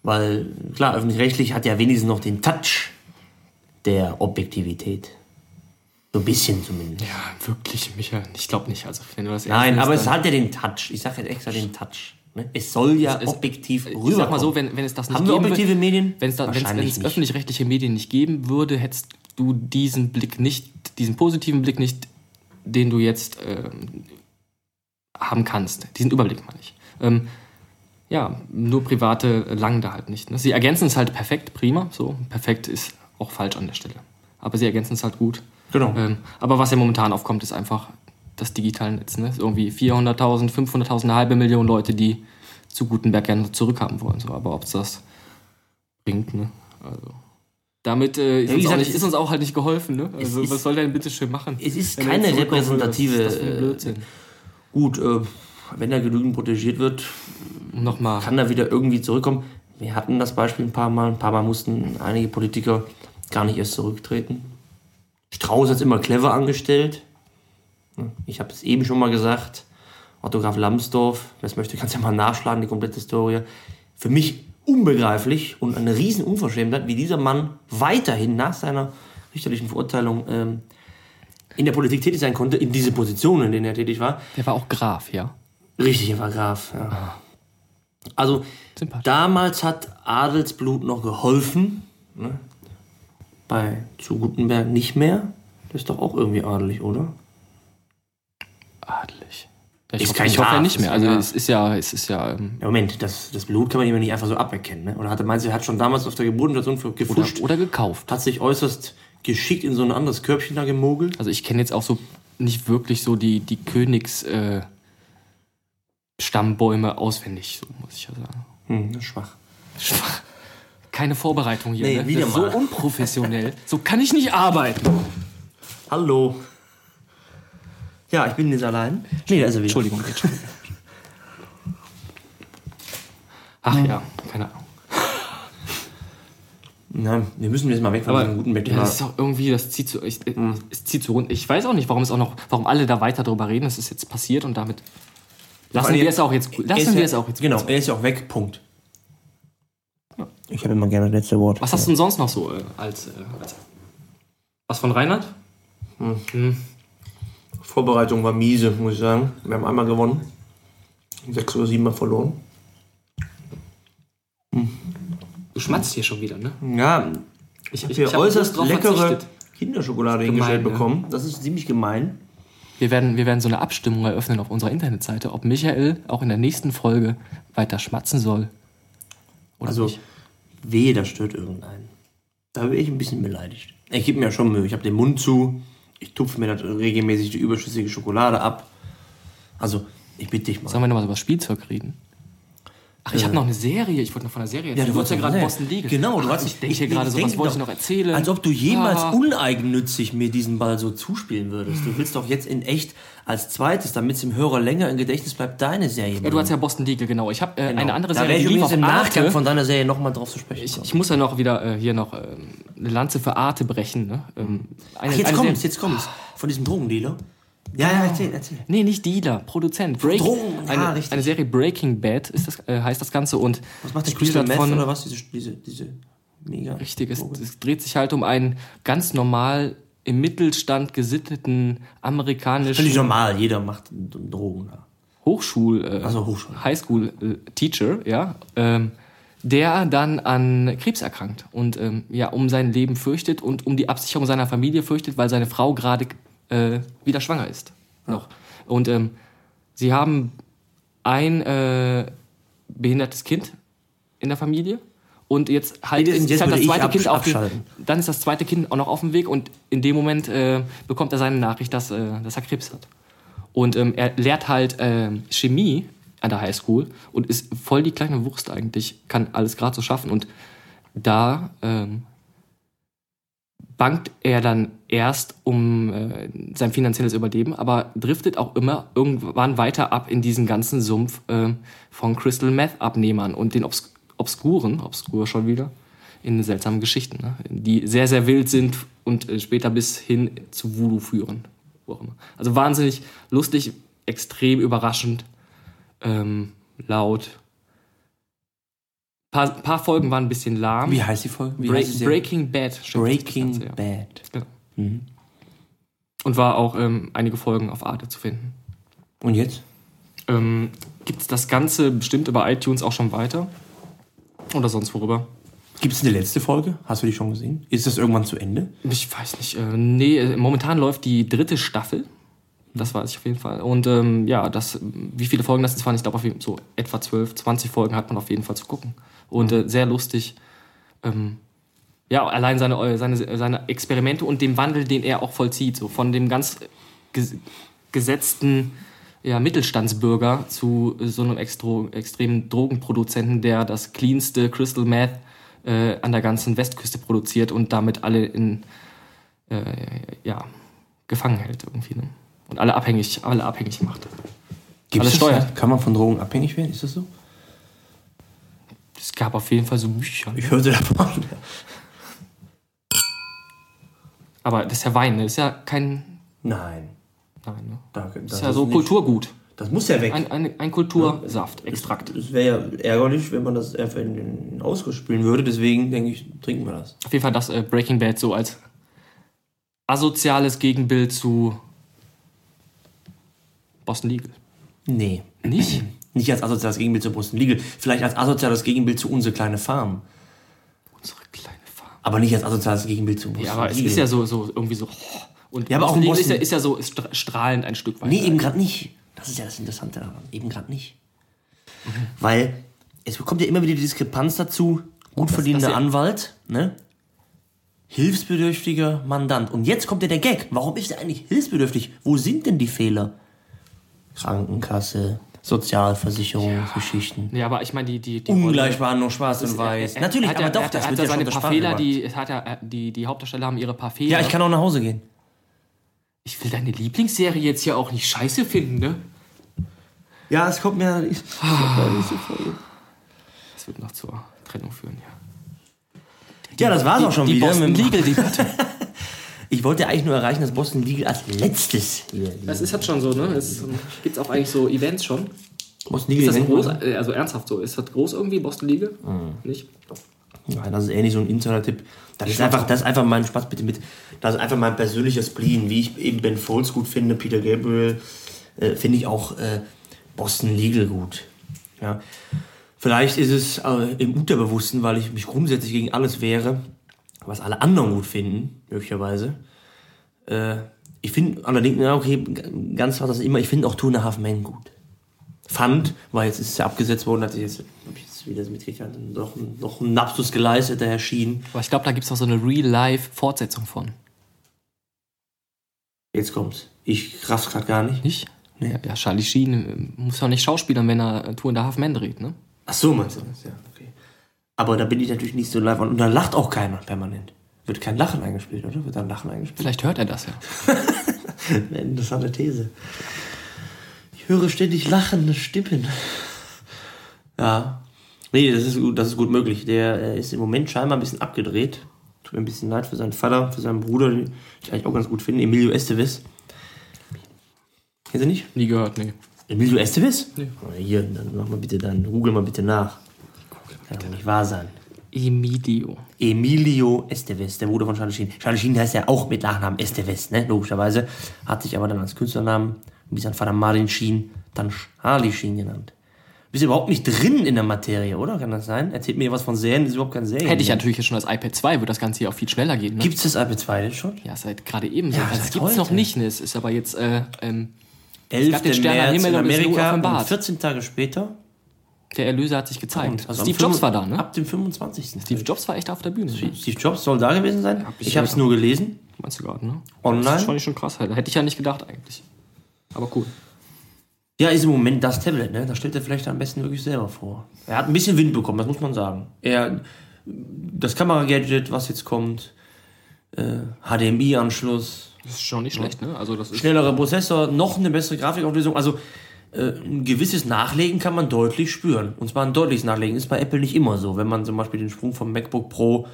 Weil, klar, öffentlich-rechtlich hat ja wenigstens noch den Touch der Objektivität. So ein bisschen zumindest. Ja, wirklich, Michael. Ich glaube nicht. Also, wenn du das Nein, aber es hat ja den Touch. Ich sage jetzt extra den Touch. Ne? Es soll ja Es- objektiv Ich rüberkommen. sag mal so, wenn, wenn es das nicht Haben wir objektive würde, Medien? wenn es, da, wenn es, es öffentlich-rechtliche Medien nicht geben würde, hättest du diesen Blick nicht, diesen positiven Blick nicht, den du jetzt ähm, haben kannst. Diesen Überblick meine ich. Ähm, ja, nur private äh, langen da halt nicht. Ne? Sie ergänzen es halt perfekt, prima. So, perfekt ist auch falsch an der Stelle. Aber sie ergänzen es halt gut. Genau. Ähm, aber was ja momentan aufkommt, ist einfach das digitale Netz. Ne? Irgendwie 400.000, 500.000, eine halbe Million Leute, die zu Gutenberg gerne zurückhaben wollen. So. Aber ob es das bringt, ne? Also. Damit äh, ist, Ja, uns auch gesagt, nicht, ist uns auch halt nicht geholfen. Ne? Also, ist- was soll der denn bitte schön machen? Es ist keine repräsentative, das ein Blödsinn? Gut, äh, wenn er genügend protegiert wird, Nochmal. kann er wieder irgendwie zurückkommen. Wir hatten das Beispiel ein paar Mal. Ein paar Mal mussten einige Politiker gar nicht erst zurücktreten. Strauß hat es immer clever angestellt. Ich habe es eben schon mal gesagt. Otto Graf Lambsdorff, wer es möchte, kann es ja mal nachschlagen, die komplette Historie. Für mich unbegreiflich und eine riesen Unverschämtheit, wie dieser Mann weiterhin nach seiner richterlichen Verurteilung ähm, in der Politik tätig sein konnte, in diese Position, in denen er tätig war. Der war auch Graf, ja. Richtig, er war Graf. Ja. Also Sympathisch. damals hat Adelsblut noch geholfen. Ne? Bei zu Gutenberg nicht mehr. Das ist doch auch irgendwie adelig, oder? Adelig. Ich, Ist hoffe, kein ich hoffe ja nicht mehr. Also Graf. es ist ja, es ist ja ähm, Ja, Moment, das, das Blut kann man immer nicht einfach so aberkennen. Ne? Oder hat er, meinst du, er hat schon damals auf der Geburtenstation oder, gefuscht, oder gekauft. hat sich äußerst geschickt in so ein anderes Körbchen da gemogelt? Also ich kenne jetzt auch so nicht wirklich so die, die Königs äh, Stammbäume auswendig, so muss ich ja sagen. Hm, das ist schwach. Schwach. Keine Vorbereitung hier. Nee, ne? wieder Das ist so mal. unprofessionell. so kann ich nicht arbeiten. Hallo. Ja, ich bin jetzt allein. Nee, da ist er wieder. Entschuldigung, Entschuldigung. Ach ja, keine Ahnung. Na, wir müssen jetzt mal weg von diesem guten Bett. ja, das ist auch irgendwie, das zieht so, ich, äh, Hm. es zieht so rund. Ich weiß auch nicht, warum es auch noch, warum alle da weiter drüber reden. Das ist jetzt passiert und damit lassen wir es auch jetzt, lassen ja, wir es auch jetzt. Genau, er ist ja auch weg, Punkt. Ich habe immer gerne das letzte Wort. Was hast du denn sonst noch so äh, als, äh, als was von Reinhard? Vorbereitung war miese, muss ich sagen. Wir haben einmal gewonnen. Sechs oder sieben Mal verloren. Du schmatzt hier schon wieder, ne? Ja, Ich, ich habe ich, hier ich hab äußerst leckere verzichtet. Kinderschokolade Gemein, hingestellt ne? bekommen. Das ist ziemlich gemein. Wir werden, wir werden so eine Abstimmung eröffnen auf unserer Internetseite, ob Michael auch in der nächsten Folge weiter schmatzen soll. Oder Also, nicht. wehe, das stört irgendeinen. Da bin ich ein bisschen beleidigt. Ich gebe mir ja schon Mühe. Ich habe den Mund zu. Ich tupfe mir das regelmäßig die überschüssige Schokolade ab. Also, ich bitte dich mal. Sollen wir nochmal über das Spielzeug reden? Ach, ich habe noch eine Serie. Ich wollte noch von der Serie erzählen. du wolltest ja gerade ja Boston Legal. Genau, du hast Ich denke hier gerade so, was denk wollte ich noch erzählen? Als ob du jemals Ah. uneigennützig mir diesen Ball so zuspielen würdest. Du willst doch jetzt in echt als zweites, damit es dem Hörer länger im Gedächtnis bleibt, deine Serie. Ja, du hast ja Boston Legal, genau. Ich habe äh, eine andere da Serie, wäre ich übrigens im Nachgang Arte. von deiner Serie nochmal drauf zu sprechen. Ich, ich muss ja noch wieder äh, hier noch ähm, eine Lanze für Arte brechen. Ne? Ähm, eine, Ach, jetzt kommt's, jetzt kommt's. Von diesem Drogendealer. Ja, ja, erzähl, erzähl. Nee, nicht Dealer, Produzent. Break, Drogen, ja, eine, richtig. eine Serie Breaking Bad ist das, äh, heißt das Ganze und Was macht der spielt Crystal Meth oder was? Diese, diese, diese mega. Richtig, es, es dreht sich halt um einen ganz normal im Mittelstand gesitteten amerikanischen Völlig normal, jeder macht Drogen. Hochschul, äh, Also Hochschule. Highschool-Teacher, ja, ähm, der dann an Krebs erkrankt und ähm, ja um sein Leben fürchtet und um die Absicherung seiner Familie fürchtet, weil seine Frau gerade äh, wieder schwanger ist. Noch. Und ähm, sie haben ein äh, behindertes Kind in der Familie. Und jetzt halt, Jetzt ist halt das zweite Kind auf abschalten. dann ist das zweite Kind auch noch auf dem Weg und in dem Moment äh, bekommt er seine Nachricht, dass, äh, dass er Krebs hat. Und ähm, er lehrt halt ähm, Chemie an der Highschool und ist voll die kleine Wurst eigentlich, kann alles gerade so schaffen. Und da ähm, bangt er dann erst um äh, sein finanzielles Überleben, aber driftet auch immer irgendwann weiter ab in diesen ganzen Sumpf äh, von Crystal Meth Abnehmern und den Obs Obskuren, obskur schon wieder, in seltsamen Geschichten, ne? die sehr, sehr wild sind und äh, später bis hin zu Voodoo führen. Also wahnsinnig lustig, extrem überraschend, ähm, laut. Paar, paar Folgen waren ein bisschen lahm. Wie heißt die Folge? Wie Break, die? Breaking Bad. Breaking Ganze, ja. Bad. Genau. Und war auch ähm, einige Folgen auf Arte zu finden. Und jetzt? Ähm, Gibt es das Ganze bestimmt über iTunes auch schon weiter? Oder sonst worüber? Gibt es eine letzte Folge? Hast du die schon gesehen? Ist das irgendwann zu Ende? Ich weiß nicht. Äh, nee, äh, momentan läuft die dritte Staffel. Das weiß ich auf jeden Fall. Und ähm, ja, das, wie viele Folgen das jetzt waren, ich glaube, auf jeden- so etwa 12, 20 Folgen hat man auf jeden Fall zu gucken. Und äh, sehr lustig. Ähm, ja, allein seine, seine, seine Experimente und dem Wandel, den er auch vollzieht. So von dem ganz ges gesetzten ja, Mittelstandsbürger zu so einem extro extremen Drogenproduzenten, der das cleanste Crystal Meth äh, an der ganzen Westküste produziert und damit alle in äh, ja, gefangen hält irgendwie. Ne? Und alle abhängig, alle abhängig macht. Gibt's Alles das? steuert. Kann man von Drogen abhängig werden? Ist das so? Es gab auf jeden Fall so Bücher. Ich hörte davon. Aber das ist ja Wein, ne? das ist ja kein. Nein. Nein, ne? Danke. Das ist ja so Kulturgut. Das muss ja weg. Ein, ein, ein Kultursaft, Extrakt. Es wäre ja ärgerlich, wenn man das einfach in den Ausguss spülen würde. Deswegen denke ich, trinken wir das. Auf jeden Fall das äh, Breaking Bad so als asoziales Gegenbild zu Boston Legal. Nee. Nicht? Nicht als asoziales Gegenbild zu Boston Legal. Vielleicht als asoziales Gegenbild zu unsere kleine Farm. Unsere kleine Farm. Aber nicht als asoziales Gegenbild zu Boston Ja, aber es Legal. ist ja so, so irgendwie so. Und Ja, aber auch Boston in Legal ist ja, ist ja so stra- strahlend ein Stück weit. Nee, eben gerade nicht. Das ist ja das Interessante daran. Eben gerade nicht. Weil es kommt ja immer wieder die Diskrepanz dazu. Gut verdienender ja- Anwalt, ne? Hilfsbedürftiger Mandant. Und jetzt kommt ja der Gag. Warum ist er eigentlich hilfsbedürftig? Wo sind denn die Fehler? Krankenkasse, Sozialversicherungsgeschichten. Ja, aber ich meine, die, die, die Ungleichbehandlung, schwarz und weiß. Er- Natürlich, hat aber er, doch, das hat wird er ja seine paar Fehler, die, hat er, die, die Hauptdarsteller haben ihre paar Fehler. Ja, ich kann auch nach Hause gehen. ich will deine Lieblingsserie jetzt hier auch nicht scheiße finden, ne? Ja, es kommt mir nicht, nicht so vor. Das wird noch zur Trennung führen, ja. Ja, das war's auch schon die wieder. Boston mit dem- Legal Debatte. Ich wollte eigentlich nur erreichen, dass Boston Legal als letztes hier. Das ist halt schon so, ne? Es gibt auch eigentlich so Events schon. Boston Ist Legal das groß? Äh, Also ernsthaft so. Ist das groß irgendwie, Boston Legal? Mhm. Nicht? Nein, das ist ähnlich so ein Insider-Tipp. Das ist einfach, das ist einfach mein Spaß bitte mit. Das ist einfach mein persönlicher Spleen, wie ich eben Ben Folds gut finde, Peter Gabriel, äh, finde ich auch äh, Boston Legal gut. Ja. Vielleicht ist es äh, im Unterbewussten, weil ich mich grundsätzlich gegen alles wehre, was alle anderen gut finden, möglicherweise. Äh, ich finde allerdings, na okay, ganz was das immer, ich finde auch Two and a Half Men gut. Fand, weil jetzt ist es ja abgesetzt worden, hat sich jetzt, hab ich jetzt wieder mitgekriegt, noch, noch ein Napsus geleistet, der erschien. Aber ich glaube, da gibt es auch so eine Real-Life-Fortsetzung von. Jetzt kommt's. Ich raff's grad gar nicht. Nicht? Nee. Ja, ja, Charlie Sheen äh, muss ja nicht schauspielern, wenn er Two and a Half Men dreht, ne? Ach so, meinst du das? Ja. Aber da bin ich natürlich nicht so live und da lacht auch keiner permanent. Wird kein Lachen eingespielt, oder? Wird da ein Lachen eingespielt? Vielleicht hört er das ja. Eine interessante These. Ich höre ständig lachende Stimmen. Ja. Nee, das ist gut, das ist gut möglich. Der äh, ist im Moment scheinbar ein bisschen abgedreht. Tut mir ein bisschen leid für seinen Vater, für seinen Bruder, den ich eigentlich auch ganz gut finde, Emilio Estevez. Kennst du nicht? Nie gehört, nee. Emilio Estevez? Nee. Oh, Hier, dann mach mal bitte dann, google mal bitte nach. Kann doch nicht wahr sein. Emilio. Emilio Estevez, der Bruder von Charlie Sheen. Charlie Sheen heißt ja auch mit Nachnamen Estevez, ne? logischerweise. Hat sich aber dann als Künstlernamen, wie sein Vater Martin Sheen, dann Charlie Sheen genannt. Bist überhaupt nicht drin in der Materie, oder? Kann das sein? Erzählt mir was von Serien, das ist überhaupt keine Serie. Hätte ich natürlich jetzt schon das iPad 2, würde das Ganze hier auch viel schneller gehen. Ne? Gibt es das iPad 2 denn schon? Ja, seit gerade eben. Ja, also, es gibt es noch nicht. Ne? Es ist aber jetzt äh, ähm, 11. den Stern am März Himmel in und Amerika und offenbart. 14 Tage später. Der Erlöser hat sich gezeigt. Also Steve Jobs 25 war da, ne? Ab dem 25. Steve Jobs war echt auf der Bühne. Ne? Steve Jobs soll da gewesen sein? ich ich habe es nur gelesen. Meinst du gerade, ne? Online? Das fand ich schon krass. Halt. Hätte ich ja nicht gedacht eigentlich. Aber cool. Ja, ist im Moment das Tablet, ne? Das stellt er vielleicht am besten wirklich selber vor. Er hat ein bisschen Wind bekommen, das muss man sagen. Er, das Kameragadget, was jetzt kommt, äh, HDMI-Anschluss, Das ist schon nicht schlecht, ne? Also das ist schnellerer Prozessor, noch eine bessere Grafikauflösung. Also äh, ein gewisses Nachlegen kann man deutlich spüren. Und zwar ein deutliches Nachlegen. Ist bei Apple nicht immer so. Wenn man zum Beispiel den Sprung vom MacBook Pro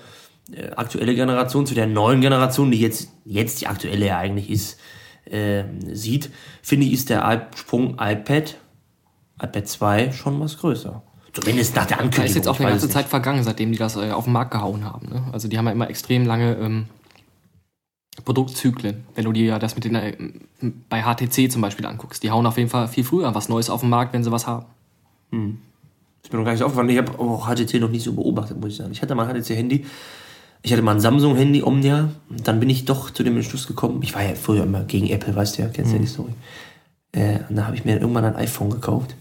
äh, aktuelle Generation zu der neuen Generation, die jetzt, jetzt die aktuelle ja eigentlich ist, äh, sieht, finde ich, ist der Sprung iPad, iPad 2 schon was größer. Zumindest nach der Da Ankündigung. ist jetzt auch eine ganze Zeit vergangen, seitdem die das äh, auf den Markt gehauen haben. Ne? Also die haben ja immer extrem lange ähm, Produktzyklen. Wenn du dir ja das mit den äh, bei HTC zum Beispiel anguckst, die hauen auf jeden Fall viel früher was Neues auf den Markt, wenn sie was haben. Ist mir noch gar nicht aufgefallen. Ich habe auch HTC noch nicht so beobachtet, muss ich sagen. Ich hatte mal ein HTC-Handy. Ich hatte mal ein Samsung-Handy, Omnia. Und dann bin ich doch zu dem Entschluss gekommen. Ich war ja früher immer gegen Apple, weißt du ja, kennst du ja die Story. Äh, und da habe ich mir irgendwann ein iPhone gekauft.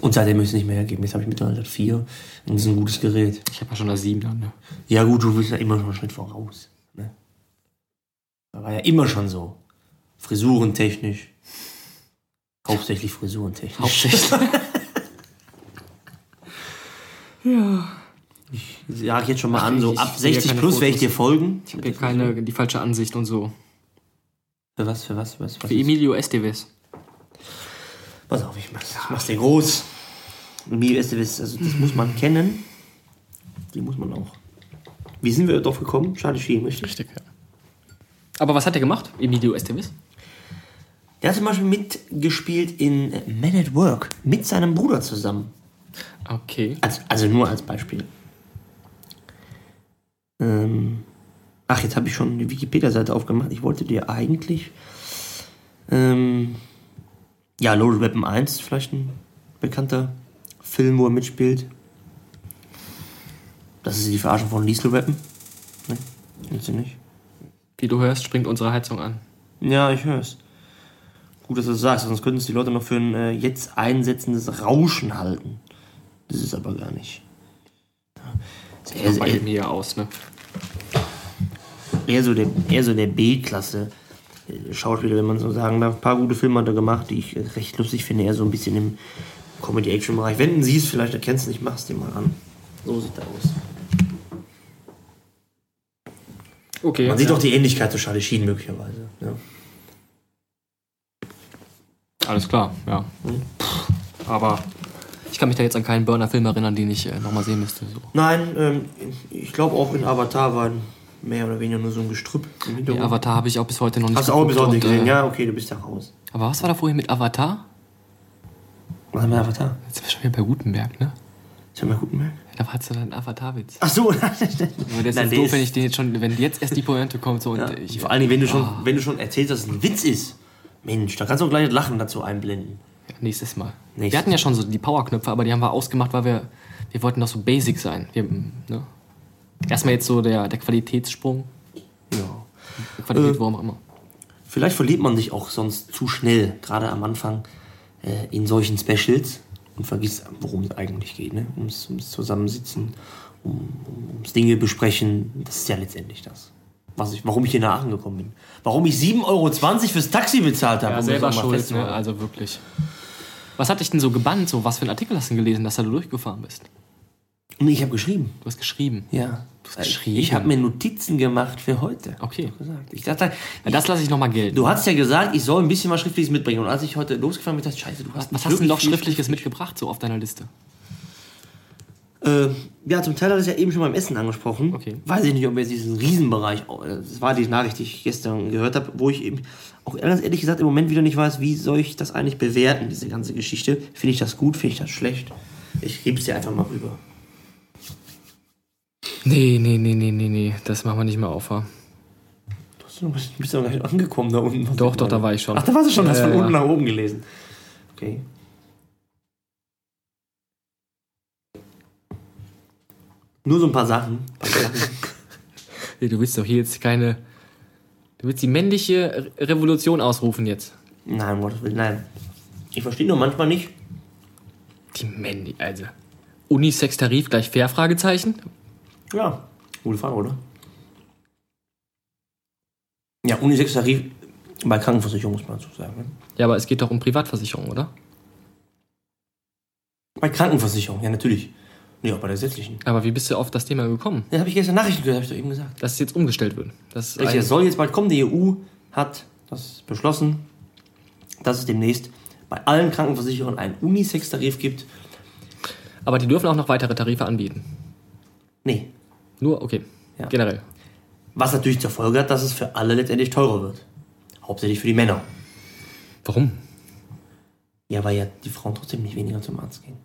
Und seitdem ist es nicht mehr hergeben. Jetzt habe ich mittlerweile das 4. Und das ist ein gutes Gerät. Ich habe ja schon das 7 dann. Ne? Ja, gut, du bist ja immer schon einen Schritt voraus. Das war ja immer schon so. Frisurentechnisch. Hauptsächlich frisurentechnisch. Hauptsächlich. Ich sage jetzt schon mal an, so ich ab sehe ja 60 keine plus werde ich dir folgen. Ich habe hier keine, die falsche Ansicht und so. Für was, für was, für was? was Für Emilio Estevez. Pass auf, ich mach's, ich mach's dir groß. Emilio Estevez, also das muss man kennen. Die muss man auch. Wie sind wir drauf gekommen? Charlie Sheen, richtig? Richtig, ja. Aber was hat er gemacht, Emilio Estevez? Der hat zum Beispiel mitgespielt in Men at Work mit seinem Bruder zusammen. Okay. Also, also nur als Beispiel. Ähm, ach, jetzt habe ich schon die Wikipedia-Seite aufgemacht. Ich wollte dir eigentlich. Ähm, ja, Loaded Weapon 1 ist vielleicht ein bekannter Film, wo er mitspielt. Das ist die Verarschung von Liesel Weapon. Ne? Kennst du nicht? Wie du hörst, springt unsere Heizung an. Ja, ich höre es. Gut, dass du das sagst, sonst könnten es die Leute noch für ein äh, jetzt einsetzendes Rauschen halten. Das ist aber gar nicht. Ja. Eher, Bei eher, hier aus, ne? eher so der, eher so der B-Klasse äh, Schauspieler, wenn man so sagen darf. Ein paar gute Filme hat er gemacht, die ich äh, recht lustig finde. Eher so ein bisschen im Comedy-Action-Bereich. Wenn du siehst, vielleicht erkennst du nicht, mach's dir mal an. So sieht er aus. Okay. Man sieht auch die Ähnlichkeit zu Charlie Sheen möglicherweise. Ja. Alles klar, ja. Pff, Aber ich kann mich da jetzt an keinen Burner-Film erinnern, den ich äh, nochmal sehen müsste. So. Nein, ähm, ich glaube auch in Avatar war mehr oder weniger nur so ein Gestrüpp Hintergrund. Avatar habe ich auch bis heute noch nicht Hast du auch bis heute und, gesehen? äh, Ja, okay, du bist ja raus. Aber was war da vorhin mit Avatar? Was haben wir Avatar? Jetzt sind wir schon wieder bei Gutenberg, ne? Ich habe mal guten Merk. Da war jetzt ein Avatar-Witz. Ach so, Aber ist Nein, der doof, ist- wenn ich den jetzt schon, wenn jetzt erst die Pointe kommt so und ja, ich. vor allen Dingen, wenn du schon, Ah. wenn du schon erzählst, dass es ein Witz ist. Mensch, da kannst du auch gleich das Lachen dazu einblenden. Ja, nächstes Mal. Nächstes Wir hatten ja schon so die Powerknöpfe, aber die haben wir ausgemacht, weil wir, wir wollten doch so basic sein. Wir, ne? Erstmal jetzt so der, der Qualitätssprung. Ja. Der Qualität, Äh. wo auch immer. Vielleicht verliert man sich auch sonst zu schnell, gerade am Anfang, äh, in solchen Specials und vergisst, worum es eigentlich geht. Ne? Ums, ums Zusammensitzen, um, um, ums Dinge besprechen. Das ist ja letztendlich das. Was ich, warum ich hier nach Aachen gekommen bin. Warum ich 7,20 Euro fürs Taxi bezahlt habe. Ja, um selber schuld, ne? also wirklich. Was hat dich denn so gebannt? So, was für einen Artikel hast du denn gelesen, dass du da durchgefahren bist? Nee, ich habe geschrieben. Du hast geschrieben. Ja. Du hast geschrieben? Ich habe mir Notizen gemacht für heute. Okay. Gesagt. Ich dachte, Ja, das lasse ich nochmal gelten. du hast ja gesagt, ich soll ein bisschen was Schriftliches mitbringen. Und als ich heute losgefahren bin, dachte ich, scheiße, du hast was hast du denn noch Schriftliches mitgebracht, so auf deiner Liste? Äh, ja, zum Teil hat es ja eben schon beim Essen angesprochen. Okay. Weiß ich nicht, ob jetzt diesen Riesenbereich, oh, das war die Nachricht, die ich gestern gehört habe, wo ich eben auch ganz ehrlich gesagt im Moment wieder nicht weiß, wie soll ich das eigentlich bewerten, diese ganze Geschichte. Finde ich das gut, finde ich das schlecht? Ich gebe es dir einfach mal rüber. Nee, nee, nee, nee, nee, nee. Das machen wir nicht mehr auf. wa? Du bist doch gar nicht angekommen da unten. Doch, doch, da war ich schon. Ach, da warst du schon, hast Ja, von ja. unten nach oben gelesen. Okay. Nur so ein paar Sachen. Ein paar Sachen. Nee, du willst doch hier jetzt keine. Du willst die männliche Re- Revolution ausrufen jetzt. nein, Gottes Willen, nein. Ich verstehe nur manchmal nicht. Die männliche. Also. Unisex-Tarif gleich fair? Fragezeichen? Ja, gute Frage, oder? Ja, Unisex-Tarif bei Krankenversicherung, muss man dazu sagen. Ne? Ja, aber es geht doch um Privatversicherung, oder? Bei Krankenversicherung, ja, natürlich. Nee, auch bei der gesetzlichen. Aber wie bist du auf das Thema gekommen? Das habe ich gestern Nachrichten gehört, habe ich doch eben gesagt. Dass es jetzt umgestellt wird. Das Richtig, soll jetzt bald kommen. Die EU hat das beschlossen, dass es demnächst bei allen Krankenversicherungen einen Unisex-Tarif gibt. aber die dürfen auch noch weitere Tarife anbieten. Nee. Nur, okay. Ja. Generell. Was natürlich zur Folge hat, dass es für alle letztendlich teurer wird. Hauptsächlich für die Männer. Warum? Ja, weil ja die Frauen trotzdem nicht weniger zum Arzt gehen.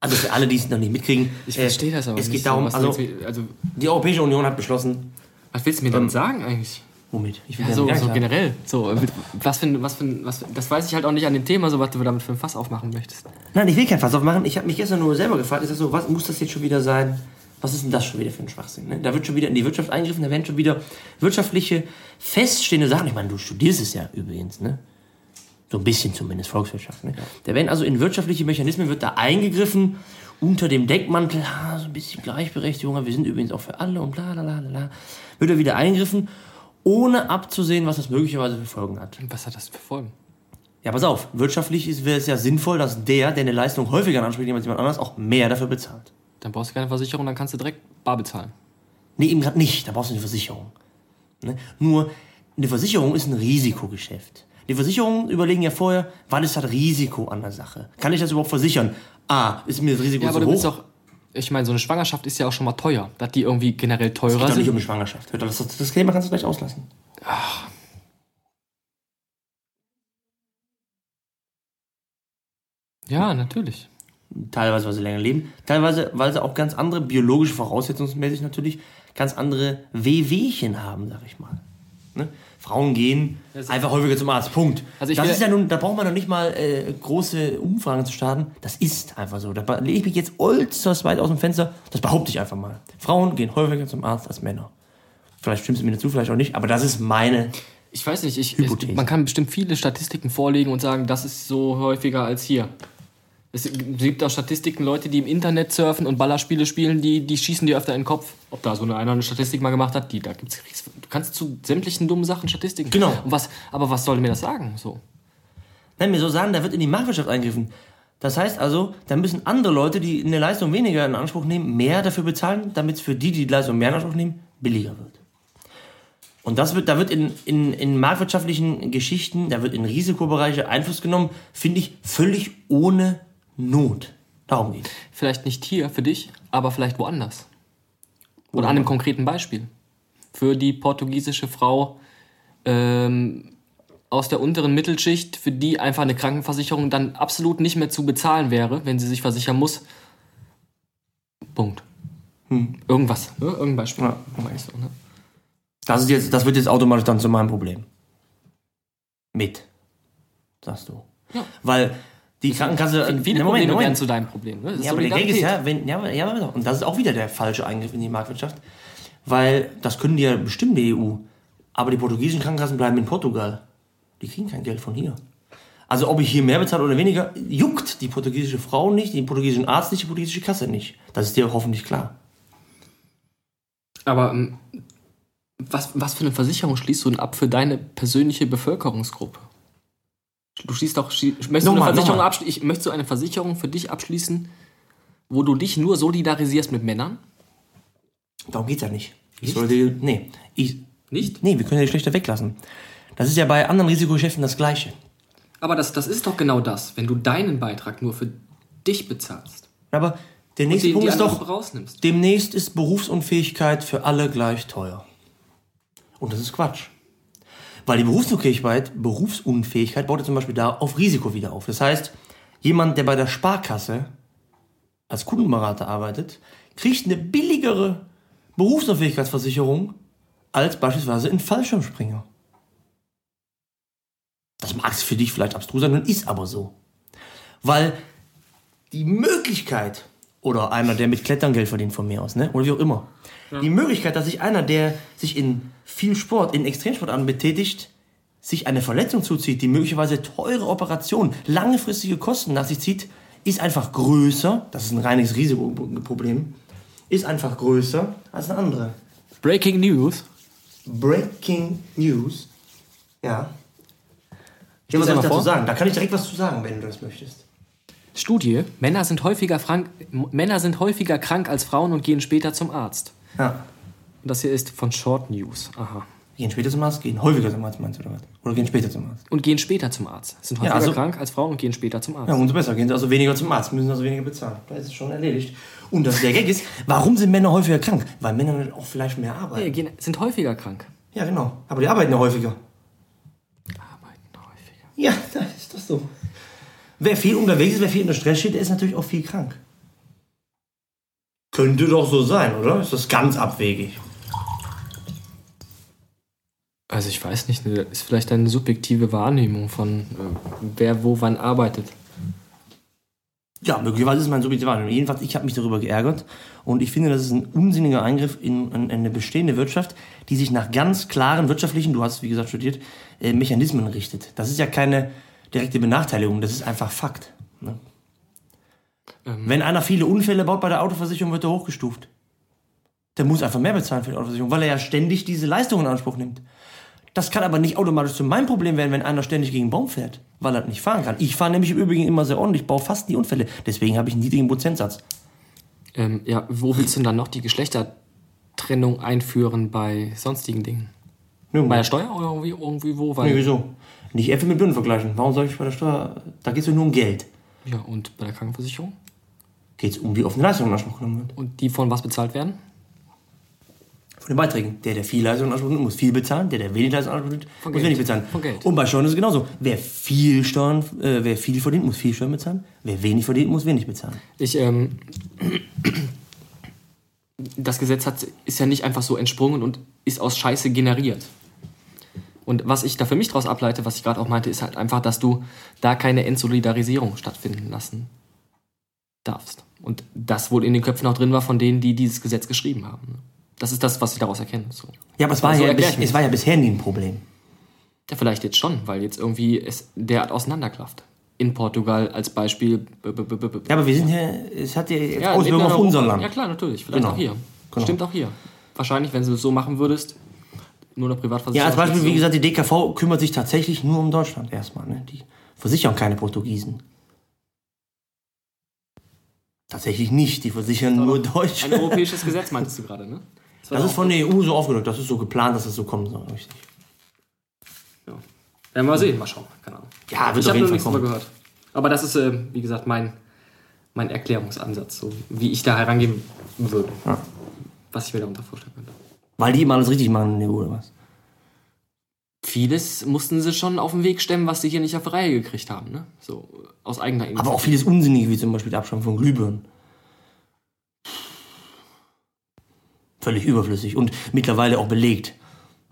Also für alle, die es noch nicht mitkriegen. Ich äh, verstehe das aber Es nicht. geht so. darum, also mir- also, die Europäische Union hat beschlossen, was willst du mir denn sagen eigentlich? womit? Ich will Ja, so, so generell. So, äh, was für, ein- was für, was, das weiß ich halt auch nicht an dem Thema, so was du damit für ein Fass aufmachen möchtest. Nein, ich will kein Fass aufmachen. Ich habe mich gestern nur selber gefragt, ist das so, was muss das jetzt schon wieder sein? Was ist denn das schon wieder für ein Schwachsinn? Ne? Da wird schon wieder in die Wirtschaft eingegriffen, da werden schon wieder wirtschaftliche, feststehende Sachen. Ich meine, du studierst es ja übrigens, ne? So ein bisschen zumindest, Volkswirtschaft. Ne? Da werden also in wirtschaftliche Mechanismen wird da eingegriffen, unter dem Deckmantel, ah, so ein bisschen Gleichberechtigung, wir sind übrigens auch für alle und bla bla bla bla. Wird da wieder eingegriffen, ohne abzusehen, was das möglicherweise für Folgen hat. Was hat das für Folgen? Ja, pass auf, wirtschaftlich ist- wäre es ja sinnvoll, dass der, der eine Leistung häufiger nimmt als jemand anderes, auch mehr dafür bezahlt. Dann brauchst du keine Versicherung, dann kannst du direkt bar bezahlen. Nee, eben gerade nicht, da brauchst du eine Versicherung. Ne? Nur, eine Versicherung ist ein Risikogeschäft. Die Versicherungen überlegen ja vorher, was ist das Risiko an der Sache? Kann ich das überhaupt versichern? A, ist mir das Risiko Ja, aber zu du hoch? doch. Ich meine, so eine Schwangerschaft ist ja auch schon mal teuer. Dass die irgendwie generell es teurer geht doch nicht sind. um eine Schwangerschaft. Doch, Das, das Thema kannst du gleich auslassen. Ja, natürlich. Teilweise, weil sie länger leben, teilweise, weil sie auch ganz andere, biologische voraussetzungsmäßig natürlich, ganz andere Wehwehchen haben, sag ich mal. Ne? Frauen gehen einfach häufiger zum Arzt. Punkt. Also das ist ja nun, da braucht man doch nicht mal äh, große Umfragen zu starten. Das ist einfach so. Da lege ich mich jetzt äußerst weit aus dem Fenster. Das behaupte ich einfach mal. Frauen gehen häufiger zum Arzt als Männer. Vielleicht stimmst du mir dazu, vielleicht auch nicht, aber das ist meine. Ich weiß nicht, ich, Hypothese. es, man kann bestimmt viele Statistiken vorlegen und sagen, das ist so häufiger als hier. Es gibt auch Statistiken, Leute, die im Internet surfen und Ballerspiele spielen, die, die schießen dir öfter in den Kopf. Ob da so eine, einer eine Statistik mal gemacht hat, die da gibt's, du kannst zu sämtlichen dummen Sachen Statistiken. Genau. Und was, aber was soll mir das sagen? So. Nein, mir so sagen, da wird in die Marktwirtschaft eingegriffen. Das heißt also, da müssen andere Leute, die eine Leistung weniger in Anspruch nehmen, mehr dafür bezahlen, damit es für die, die die Leistung mehr in Anspruch nehmen, billiger wird. Und das wird, da wird in, in, in marktwirtschaftlichen Geschichten, da wird in Risikobereiche Einfluss genommen, finde ich völlig ohne Not. Darum geht Vielleicht nicht hier für dich, aber vielleicht woanders. Oder an einem konkreten Beispiel. Für die portugiesische Frau ähm, aus der unteren Mittelschicht, für die einfach eine Krankenversicherung dann absolut nicht mehr zu bezahlen wäre, wenn sie sich versichern muss. Punkt. Irgendwas. Ne? Irgendein Beispiel. Ja. Ne? Das, ist jetzt, das wird jetzt automatisch dann zu meinem Problem. Mit. Sagst du. Ja. Weil die Krankenkasse. Viele Na, Probleme werden zu deinem Problem. Ne? Ja, aber der Gag ist ja, wenn, ja, ja, und das ist auch wieder der falsche Eingriff in die Marktwirtschaft, weil das können die ja bestimmen, die EU. Aber die portugiesischen Krankenkassen bleiben in Portugal. Die kriegen kein Geld von hier. Also ob ich hier mehr bezahle oder weniger, juckt die portugiesische Frau nicht, den portugiesischen Arzt nicht, die portugiesische Kasse nicht. Das ist dir hoffentlich klar. Aber ähm, was, was für eine Versicherung schließt du denn ab für deine persönliche Bevölkerungsgruppe? Du schließt doch, möchtest, du eine Nochmal, Versicherung nochmal. ich, möchtest du eine Versicherung für dich abschließen, wo du dich nur solidarisierst mit Männern? Darum geht's ja nicht. Ich sollte, nee, ich, Nicht? nee, wir können ja die Schlechter weglassen. Das ist ja bei anderen Risikogeschäften das Gleiche. Aber das, das ist doch genau das, wenn du deinen Beitrag nur für dich bezahlst. Aber der nächste die, Punkt die ist doch, rausnimmst. Demnächst ist Berufsunfähigkeit für alle gleich teuer. Und das ist Quatsch. Weil die Berufsunfähigkeit, Berufsunfähigkeit baut ja zum Beispiel da auf Risiko wieder auf. Das heißt, jemand, der bei der Sparkasse als Kundenberater arbeitet, kriegt eine billigere Berufsunfähigkeitsversicherung als beispielsweise ein Fallschirmspringer. Das mag es für dich vielleicht abstrus sein, ist aber so. Weil die Möglichkeit, oder einer, der mit Klettern Geld verdient von mir aus, ne? oder wie auch immer, die Möglichkeit, dass sich einer, der sich in viel Sport, in Extremsportarten betätigt, sich eine Verletzung zuzieht, die möglicherweise teure Operation, langfristige Kosten nach sich zieht, ist einfach größer, das ist ein reines Risikoproblem, ist einfach größer als eine andere. Breaking News. Breaking News. Ja. Ja, lese was ich dazu sagen? Da kann ich direkt was zu sagen, wenn du das möchtest. Studie: Männer sind häufiger, frank, Männer sind häufiger krank als Frauen und gehen später zum Arzt. Ja. Und das hier ist von Short News. Aha. Gehen später zum Arzt, gehen häufiger zum Arzt, meinst du, oder was? Oder gehen später zum Arzt? Und gehen später zum Arzt. Sind Ja, häufiger also- krank als Frauen und gehen später zum Arzt. Ja, umso besser. Gehen sie also weniger zum Arzt, müssen also weniger bezahlen. Da ist es schon erledigt. Und das der Gag ist, warum sind Männer häufiger krank? Weil Männer dann auch vielleicht mehr arbeiten. gehen, sind häufiger krank. Ja, genau. Aber die arbeiten ja häufiger. Arbeiten häufiger. Ja, das ist doch so. Wer viel unterwegs ist, wer viel unter Stress steht, der ist natürlich auch viel krank. Könnte doch so sein, oder? Ist das ganz abwegig? Also ich weiß nicht, das ist vielleicht eine subjektive Wahrnehmung von äh, wer wo wann arbeitet. Ja, möglicherweise ist es mein subjektiver Wahrnehmung. Jedenfalls, ich habe mich darüber geärgert und ich finde, das ist ein unsinniger Eingriff in, in eine bestehende Wirtschaft, die sich nach ganz klaren wirtschaftlichen, du hast wie gesagt studiert, äh, Mechanismen richtet. Das ist ja keine direkte Benachteiligung, das ist einfach Fakt. Ne? Wenn einer viele Unfälle baut bei der Autoversicherung, wird er hochgestuft. Der muss einfach mehr bezahlen für die Autoversicherung, weil er ja ständig diese Leistungen in Anspruch nimmt. Das kann aber nicht automatisch zu meinem Problem werden, wenn einer ständig gegen einen Baum fährt, weil er nicht fahren kann. Ich fahre nämlich im Übrigen immer sehr ordentlich, baue fast nie Unfälle. Deswegen habe ich einen niedrigen Prozentsatz. Ähm, ja, wo willst du denn dann noch die Geschlechtertrennung einführen bei sonstigen Dingen? Nirgendwo. Bei der Steuer oder irgendwie, irgendwie wo? Weil, Nee, wieso? Nicht Äpfel mit Birnen vergleichen. Warum soll ich bei der Steuer... Da geht es nur um Geld. Ja, und bei der Krankenversicherung? Geht es um, wie oft eine Leistung in Anspruch genommen wird. Und die von was bezahlt werden? Von den Beiträgen. Der, der viel Leistung in Anspruch nimmt, muss viel bezahlen. Der, der wenig Leistung in Anspruch nimmt, muss Geld. wenig bezahlen. Von Geld. Und bei Steuern ist es genauso. Wer viel Steuern, äh, wer viel verdient, muss viel Steuern bezahlen. Wer wenig verdient, muss wenig bezahlen. Ich, ähm, das Gesetz hat, ist ja nicht einfach so entsprungen und ist aus Scheiße generiert. Und was ich da für mich daraus ableite, was ich gerade auch meinte, ist halt einfach, dass du da keine Entsolidarisierung stattfinden lassen darfst. Und das wohl in den Köpfen auch drin war von denen, die dieses Gesetz geschrieben haben. ne? Das ist das, was ich daraus erkenne. So. Ja, aber es war, So ja, bis, es war ja bisher nie ein Problem. Ja, vielleicht jetzt schon, weil jetzt irgendwie es derart auseinanderklafft. In Portugal als Beispiel. b- b- b- b- b- Ja, aber wir sind ja... Es hat ja jetzt Ja, Auswirkungen auf unser. Land. Ja klar, natürlich. Vielleicht Genau. auch hier. Genau. Stimmt auch hier. Wahrscheinlich, wenn du es so machen würdest, nur noch Privatversicherung. Ja, als Beispiel, wie gesagt, die DKV kümmert sich tatsächlich nur um Deutschland erstmal. Ne? Die versichern keine Portugiesen. Tatsächlich nicht, die versichern nur Ein Deutsche. europäisches Gesetz meintest du gerade, ne? Das doch ist von der EU so aufgedrückt, das ist so geplant, dass es so kommen soll, richtig. Ja. ja, mal sehen, mal schauen. Keine Ahnung. Ja, wird ich auf habe jeden noch Fall nichts drüber kommen. gehört. Aber das ist, äh, wie gesagt, mein, mein Erklärungsansatz, so wie ich da herangehen würde. Ja. Was ich mir darunter vorstellen könnte. Weil die immer alles richtig machen in der EU oder was? Vieles mussten sie schon auf den Weg stemmen, was sie hier nicht auf die Reihe gekriegt haben, ne? So aus eigener Aber Initiative. auch vieles Unsinnige, wie zum Beispiel die Abschaffung von Glühbirnen. Völlig überflüssig und mittlerweile auch belegt,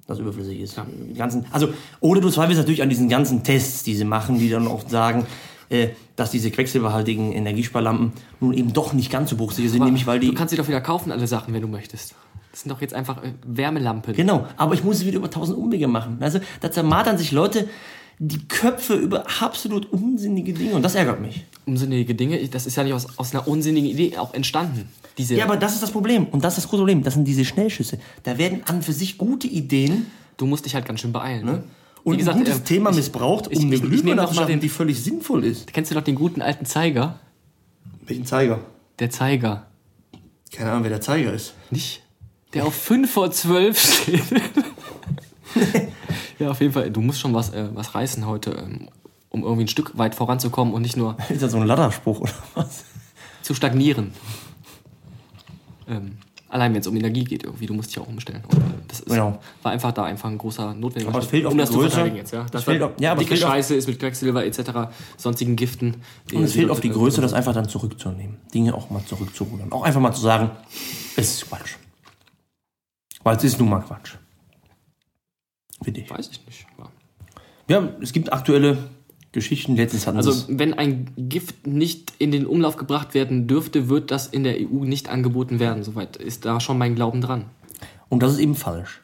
dass überflüssig ist. Die ganzen, also, oder du zweifelst natürlich an diesen ganzen Tests, die sie machen, die dann auch sagen, äh, dass diese quecksilberhaltigen Energiesparlampen nun eben doch nicht ganz so bruchsicher sind, Aber nämlich weil die. Du kannst sie doch wieder kaufen, alle Sachen, wenn du möchtest. Das sind doch jetzt einfach äh, Wärmelampen. Genau, aber ich muss es wieder über tausend Umwege machen. Also, da zermartern sich Leute die Köpfe über absolut unsinnige Dinge und das ärgert mich. Unsinnige Dinge, das ist ja nicht aus, aus einer unsinnigen Idee auch entstanden. Diese, Ja, aber das ist das Problem. Und das ist das große Problem. Das sind diese Schnellschüsse. Da werden an für sich gute Ideen du musst dich halt ganz schön beeilen. Ne? und Wie gesagt, ein gutes äh, Thema ich- missbraucht, um ich- eine ich- ich nehm Glühbirne doch zu mal schaffen, den- die völlig sinnvoll ist. Kennst du doch den guten alten Zeiger? Welchen Zeiger? Der Zeiger. Keine Ahnung, wer der Zeiger ist. Nicht? Der auf 5 vor 12 steht. ja, auf jeden Fall. Du musst schon was, äh, was reißen heute, ähm, um irgendwie ein Stück weit voranzukommen und nicht nur Ist das so ein Ladderspruch oder was? zu stagnieren. Ähm, allein wenn es um Energie geht, irgendwie, du musst dich auch umstellen. Und, äh, das ist, Genau. war einfach da einfach ein großer notwendiger Aber es fehlt um die das zu Größe. verteidigen jetzt. Ja? Das fehlt auf- ja, aber dicke Scheiße ist mit Quecksilber etc., sonstigen Giften. die- Und es fehlt auf die Größe, das einfach dann zurückzunehmen. Dinge auch mal zurückzurudern. Auch einfach mal zu sagen, es ist Quatsch. Weil es ist nun mal Quatsch. Finde ich. Weiß ich nicht. Ja. Ja, es gibt aktuelle Geschichten. Letztens hatten Also wenn ein Gift nicht in den Umlauf gebracht werden dürfte, wird das in der EU nicht angeboten werden. Soweit ist da schon mein Glauben dran. Und das ist eben falsch.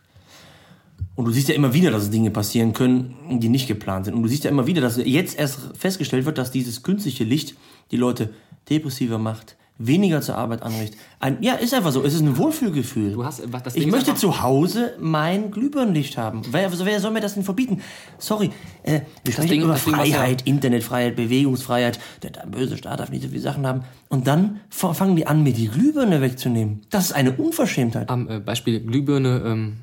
Und du siehst ja immer wieder, dass Dinge passieren können, die nicht geplant sind. Und du siehst ja immer wieder, dass jetzt erst festgestellt wird, dass dieses künstliche Licht die Leute depressiver macht, weniger zur Arbeit anregt. Ein, ja, ist einfach so. Es ist ein Wohlfühlgefühl. Du hast was das ich Ding ist möchte zu Hause mein Glühbirnenlicht haben. Wer, also wer soll mir das denn verbieten? Sorry, äh, wir sprechen Ding- über das Ding, Freiheit, Internetfreiheit, Bewegungsfreiheit. Der, der böse Staat darf nicht so viele Sachen haben. Und dann fangen die an, mir die Glühbirne wegzunehmen. Das ist eine Unverschämtheit. Am äh, Beispiel Glühbirne ähm,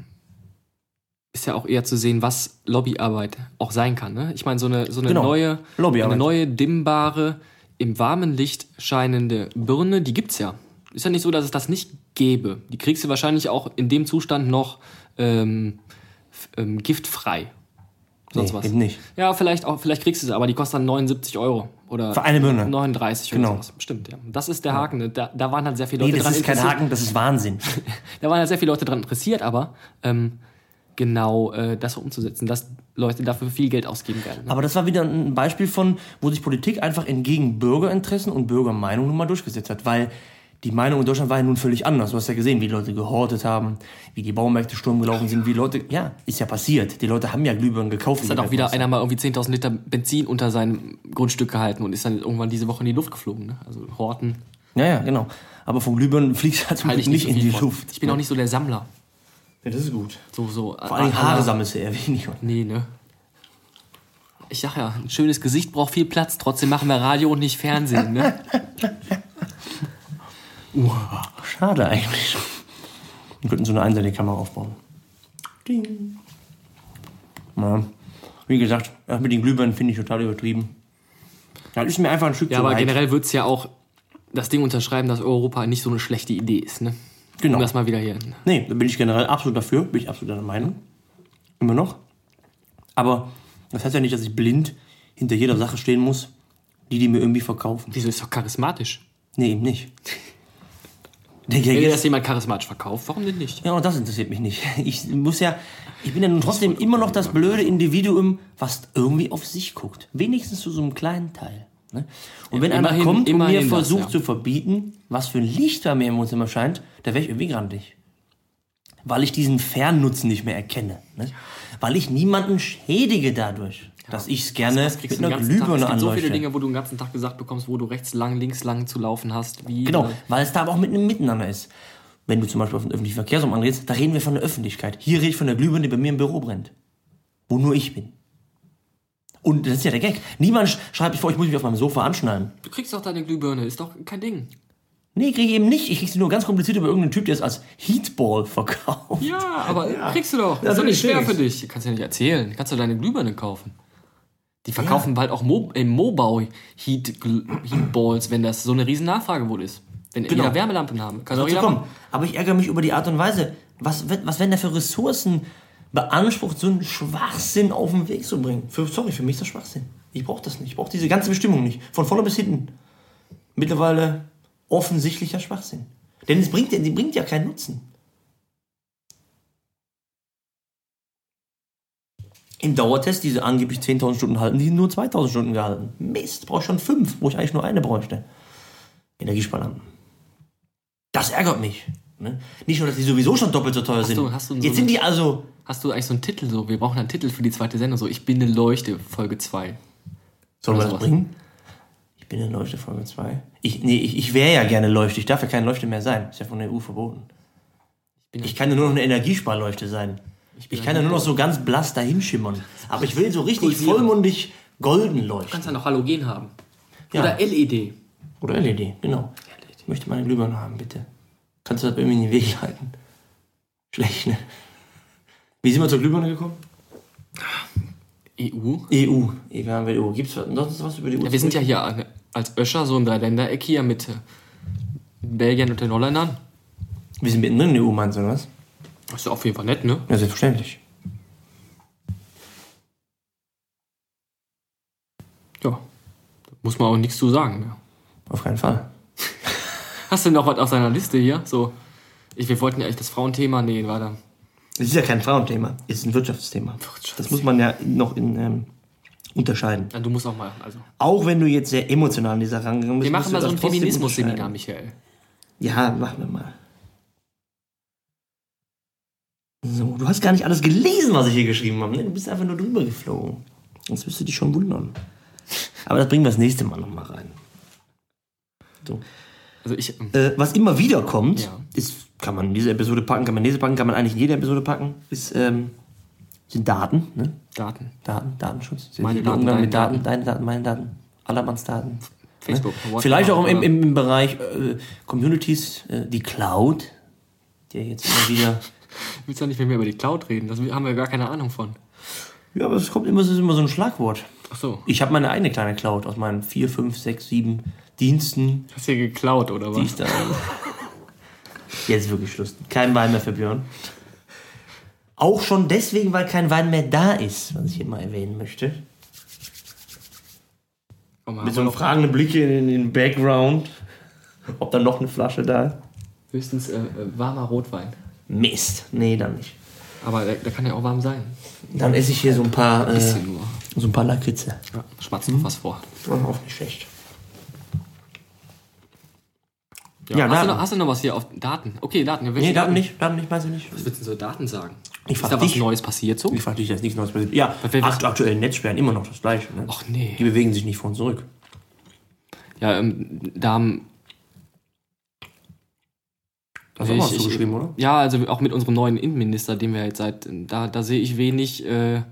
ist ja auch eher zu sehen, was Lobbyarbeit auch sein kann. Ne? Ich meine, so eine, so eine Genau. neue, eine neue dimmbare, im warmen Licht scheinende Birne, die gibt's ja. Ist ja nicht so, dass es das nicht gäbe. Die kriegst du wahrscheinlich auch in dem Zustand noch ähm, ähm, giftfrei. Sonst Nee, was. eben nicht. Ja, vielleicht auch, vielleicht kriegst du sie, aber die kostet dann 79 Euro. Oder Für eine Birne. 39 Genau. oder sowas. Stimmt, ja. Das ist der Haken. ne? Da, da waren halt sehr viele Nee, Leute das dran ist kein interessiert. Haken, das ist Wahnsinn. Da waren ja sehr viele Leute daran interessiert, aber ähm, genau äh, das umzusetzen, dass Leute dafür viel Geld ausgeben werden. Ne? Aber das war wieder ein Beispiel von, wo sich Politik einfach entgegen Bürgerinteressen und Bürgermeinung nun mal durchgesetzt hat. Weil die Meinung in Deutschland war ja nun völlig anders. Du hast ja gesehen, wie Leute gehortet haben, wie die Baumärkte Sturm gelaufen sind, wie Leute, ja, ist ja passiert. Die Leute haben ja Glühbirnen gekauft. Es hat auch wieder einer mal irgendwie 10.000 Liter Benzin unter seinem Grundstück gehalten und ist dann irgendwann diese Woche in die Luft geflogen. Ne? Also Horten Ja, ja, genau. Aber von Glühbirnen fliegt halt Glück ich nicht, nicht so in die. Luft. Ich bin auch nicht so der Sammler. Ja, das ist gut. So, so, Vor allem Haare sammelst du eher weniger. Nee, ne? Ich sag ja, ein schönes Gesicht braucht viel Platz, trotzdem machen wir Radio und nicht Fernsehen, ne? Schade eigentlich. Wir könnten so eine einseitige Kamera aufbauen. Ding. Ja. Wie gesagt, das mit den Glühbirnen finde ich total übertrieben. Das ist mir einfach ein Stück Ja, aber weit. generell wird's ja auch das Ding unterschreiben, dass Europa nicht so eine schlechte Idee ist, ne? Genau. Um das mal wieder hier. Nee, da bin ich generell absolut dafür, bin ich absolut deiner Meinung. Immer noch. Aber das heißt ja nicht, dass ich blind hinter jeder Sache stehen muss, die die mir irgendwie verkaufen. Wieso ist doch charismatisch? Nee, eben nicht. Wenn dir das jemand charismatisch verkauft, warum denn nicht? ja, und das interessiert mich nicht. Ich muss ja, ich bin ja nun trotzdem immer noch das blöde Individuum, was irgendwie auf sich guckt. Wenigstens zu so einem kleinen Teil. Ne? Und wenn einer immerhin- kommt und mir immerhin das, versucht ja. zu verbieten, was für ein Licht bei mir im Wohnzimmer scheint, da wäre ich irgendwie grantig. Weil ich diesen Fernnutzen nicht mehr erkenne. Ne? Weil ich niemanden schädige dadurch, dass ich es gerne Das mit einer ganzen Tag. Es Glühbirne gibt so anleuchte. viele Dinge, wo du den ganzen Tag gesagt bekommst, wo du rechts lang, links lang zu laufen hast. Wie Genau, äh, weil es da aber auch mit einem Miteinander ist. Wenn du zum Beispiel auf den öffentlichen Verkehrsraum anredest, da reden wir von der Öffentlichkeit. Hier rede ich von der Glühbirne, die bei mir im Büro brennt. Wo nur ich bin. Und das ist ja der Gag. Niemand sch- schreibt mich vor, ich muss mich auf meinem Sofa anschnallen. Du kriegst doch deine Glühbirne, ist doch kein Ding. Nee, kriege ich eben nicht. Ich krieg sie nur ganz kompliziert über irgendeinen Typ, der es als Heatball verkauft. Ja, aber kriegst du doch. Das ist doch nicht schwer krieg für dich. Kannst du ja nicht erzählen. Kannst du deine Glühbirne kaufen. Die verkaufen bald auch Mo im Mobau Heat, Heatballs, wenn das so eine riesen Nachfrage wohl ist. Wenn Genau. jeder Wärmelampen haben. Kann Dazu jeder kommen. Aber ich ärgere mich über die Art und Weise. Was, was werden da für Ressourcen beansprucht, so einen Schwachsinn auf den Weg zu bringen? Für, sorry, für mich ist das Schwachsinn. Ich brauche das nicht. Ich brauche diese ganze Bestimmung nicht. Von vorne bis hinten. Mittlerweile offensichtlicher Schwachsinn. Denn es bringt, die bringt ja keinen Nutzen. Im Dauertest, diese angeblich 10.000 Stunden halten, die sind nur 2.000 Stunden gehalten. Mist, brauche ich schon fünf, wo ich eigentlich nur eine bräuchte. Energiesparlampen. Das ärgert mich. Ne? Nicht nur, dass die sowieso schon doppelt so teuer sind. so Jetzt sind die also. Hast du eigentlich so einen Titel so? Wir brauchen einen Titel für die zweite Sendung. So, ich bin eine Leuchte, Folge 2. Sollen wir das bringen? Ich bin in Leuchte Folge 2. Ich, nee, ich, ich wäre ja gerne Leuchte. Ich darf ja keine Leuchte mehr sein. Ist ja von der EU verboten. bin Ich kann ja nur noch eine Energiesparleuchte sein. Ich, bin kann ja nur noch so ganz blass dahinschimmern. Aber ich will so richtig Pulsieren. vollmundig golden Du leuchten. kannst ja noch Halogen haben. Ja. Oder LED. Oder LED, genau. Ich möchte meine Glühbirne haben, bitte. Kannst du das bei mir in den Weg leiten? Schlecht, ne? Wie sind wir zur Glühbirne gekommen? EU. EU. Wir haben EU. Gibt es sonst was über die EU? Ja, wir sind ja hier als Öscher so im Dreiländereck hier mit äh, Belgien und den Holländern. Wir sind mittendrin in der EU, meinst du, oder was? Das ist ja auf jeden Fall nett, ne? Ja, selbstverständlich. Ja. Da muss man auch nichts zu sagen. Ne? Auf keinen Fall. Hast du noch was auf seiner Liste hier? So, ich, wir wollten ja eigentlich das Frauenthema. Nee, warte. Es ist ja kein Frauenthema, es ist ein Wirtschaftsthema. Das muss man ja noch in, ähm, unterscheiden. Ja, du musst auch mal. Also. Auch wenn du jetzt sehr emotional an dieser rangegangen bist. Wir machen mal so ein Feminismus-Seminar. Michael. Ja, machen wir mal. So, du hast gar nicht alles gelesen, was ich hier geschrieben habe. Ne? Du bist einfach nur drüber geflogen. Sonst wirst du dich schon wundern. Aber das bringen wir das nächste Mal nochmal rein. So. Also ich. ähm, Äh, was immer wieder kommt, Ja. ist, kann man in diese Episode packen, kann man in diese packen, kann man eigentlich in jede Episode packen, ist, ähm, sind Daten, ne? Daten. Daten, Datenschutz. Meine Daten, Umgang deine mit Daten, deine Daten, meine Daten, allermanns Daten. Facebook. WhatsApp, Vielleicht auch im, im, im Bereich äh, Communities, äh, die Cloud, der jetzt immer wieder. Willst du nicht mit mir über die Cloud reden? Das haben wir gar keine Ahnung von. Ja, aber es kommt immer, es ist immer so ein Schlagwort. Ach so. Ich habe meine eigene kleine Cloud aus meinen vier, fünf, sechs, sieben Diensten, Hast du hier geklaut oder die ich was? da. Jetzt ist wirklich Schluss. Kein Wein mehr für Björn. Auch schon deswegen, weil kein Wein mehr da ist, was ich hier mal erwähnen möchte. Mal, Mit so einem fragenden Blick in den Background. Ob da noch eine Flasche da ist. höchstens äh, äh, warmer Rotwein. Mist. Nee, dann nicht. Aber der, der kann ja auch warm sein. Dann esse ich hier so ein paar, äh, nur. so ein paar Lakritze. Ja, schmatzt noch was vor. Oh, auch nicht schlecht. Ja, Ja, hast, du noch, hast du noch was hier auf Daten? Okay, Daten. Ja, Nee, Daten nicht. Daten nicht, meinst du nicht? Was willst du denn so Daten sagen? Ich Ist da was dich. Neues passiert so? Ich frage dich, da ist nichts Neues passiert. Ja, wer- akt aktuell Netzsperren immer noch das Gleiche. Ne? Ach nee. Die bewegen sich nicht vor und zurück. Ja, ähm, da haben. Hast du auch was zugeschrieben, oder? Ja, also auch mit unserem neuen Innenminister, den wir jetzt seit. Da, da sehe ich wenig äh,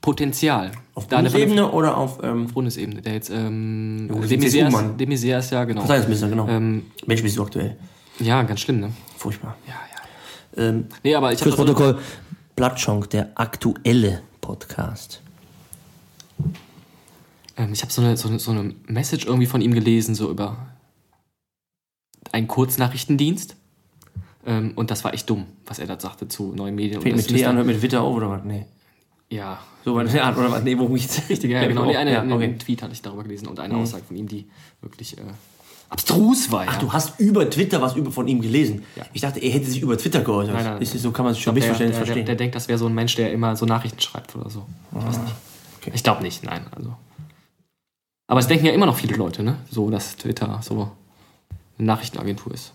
Potenzial. Auf da eine Bundesebene oder auf ähm, Bundesebene, der jetzt. Ähm, Ja, gut, dem das ist CSU-Mann. de Maizière ist ja, genau. Verteidigungsminister, genau. Ähm, Mensch, bist du aktuell. ja, ganz schlimm, ne? Furchtbar. Ja, ja. Ähm, Nee, aber ich habe. fürs Protokoll, Blattschonk, der aktuelle Podcast. Ähm, ich habe so eine, so, eine, so eine Message irgendwie von ihm gelesen, so über einen Kurznachrichtendienst. Ähm, und das war echt dumm, was er da sagte zu neuen Medien. Fängt mit T an, hört mit Witter auf oder was? Nee. Ja, So war ja, oder was? Nee, worum geht's? richtig, ja, genau. Nee, eine, ja, okay. einen Tweet hatte ich darüber gelesen und eine Aussage von ihm, die wirklich äh, abstrus war. Ach, ja. du hast über Twitter was über von ihm gelesen. Ja. Ich dachte, er hätte sich über Twitter geäußert. Nein, nein. Das so kann man es schon der, der, missverständlich der, verstehen. der denkt, das wäre so ein Mensch, der immer so Nachrichten schreibt oder so. Ich weiß nicht. okay. Ich glaube nicht, nein. Also. Aber es denken ja immer noch viele Leute, ne? So, dass Twitter so eine Nachrichtenagentur ist.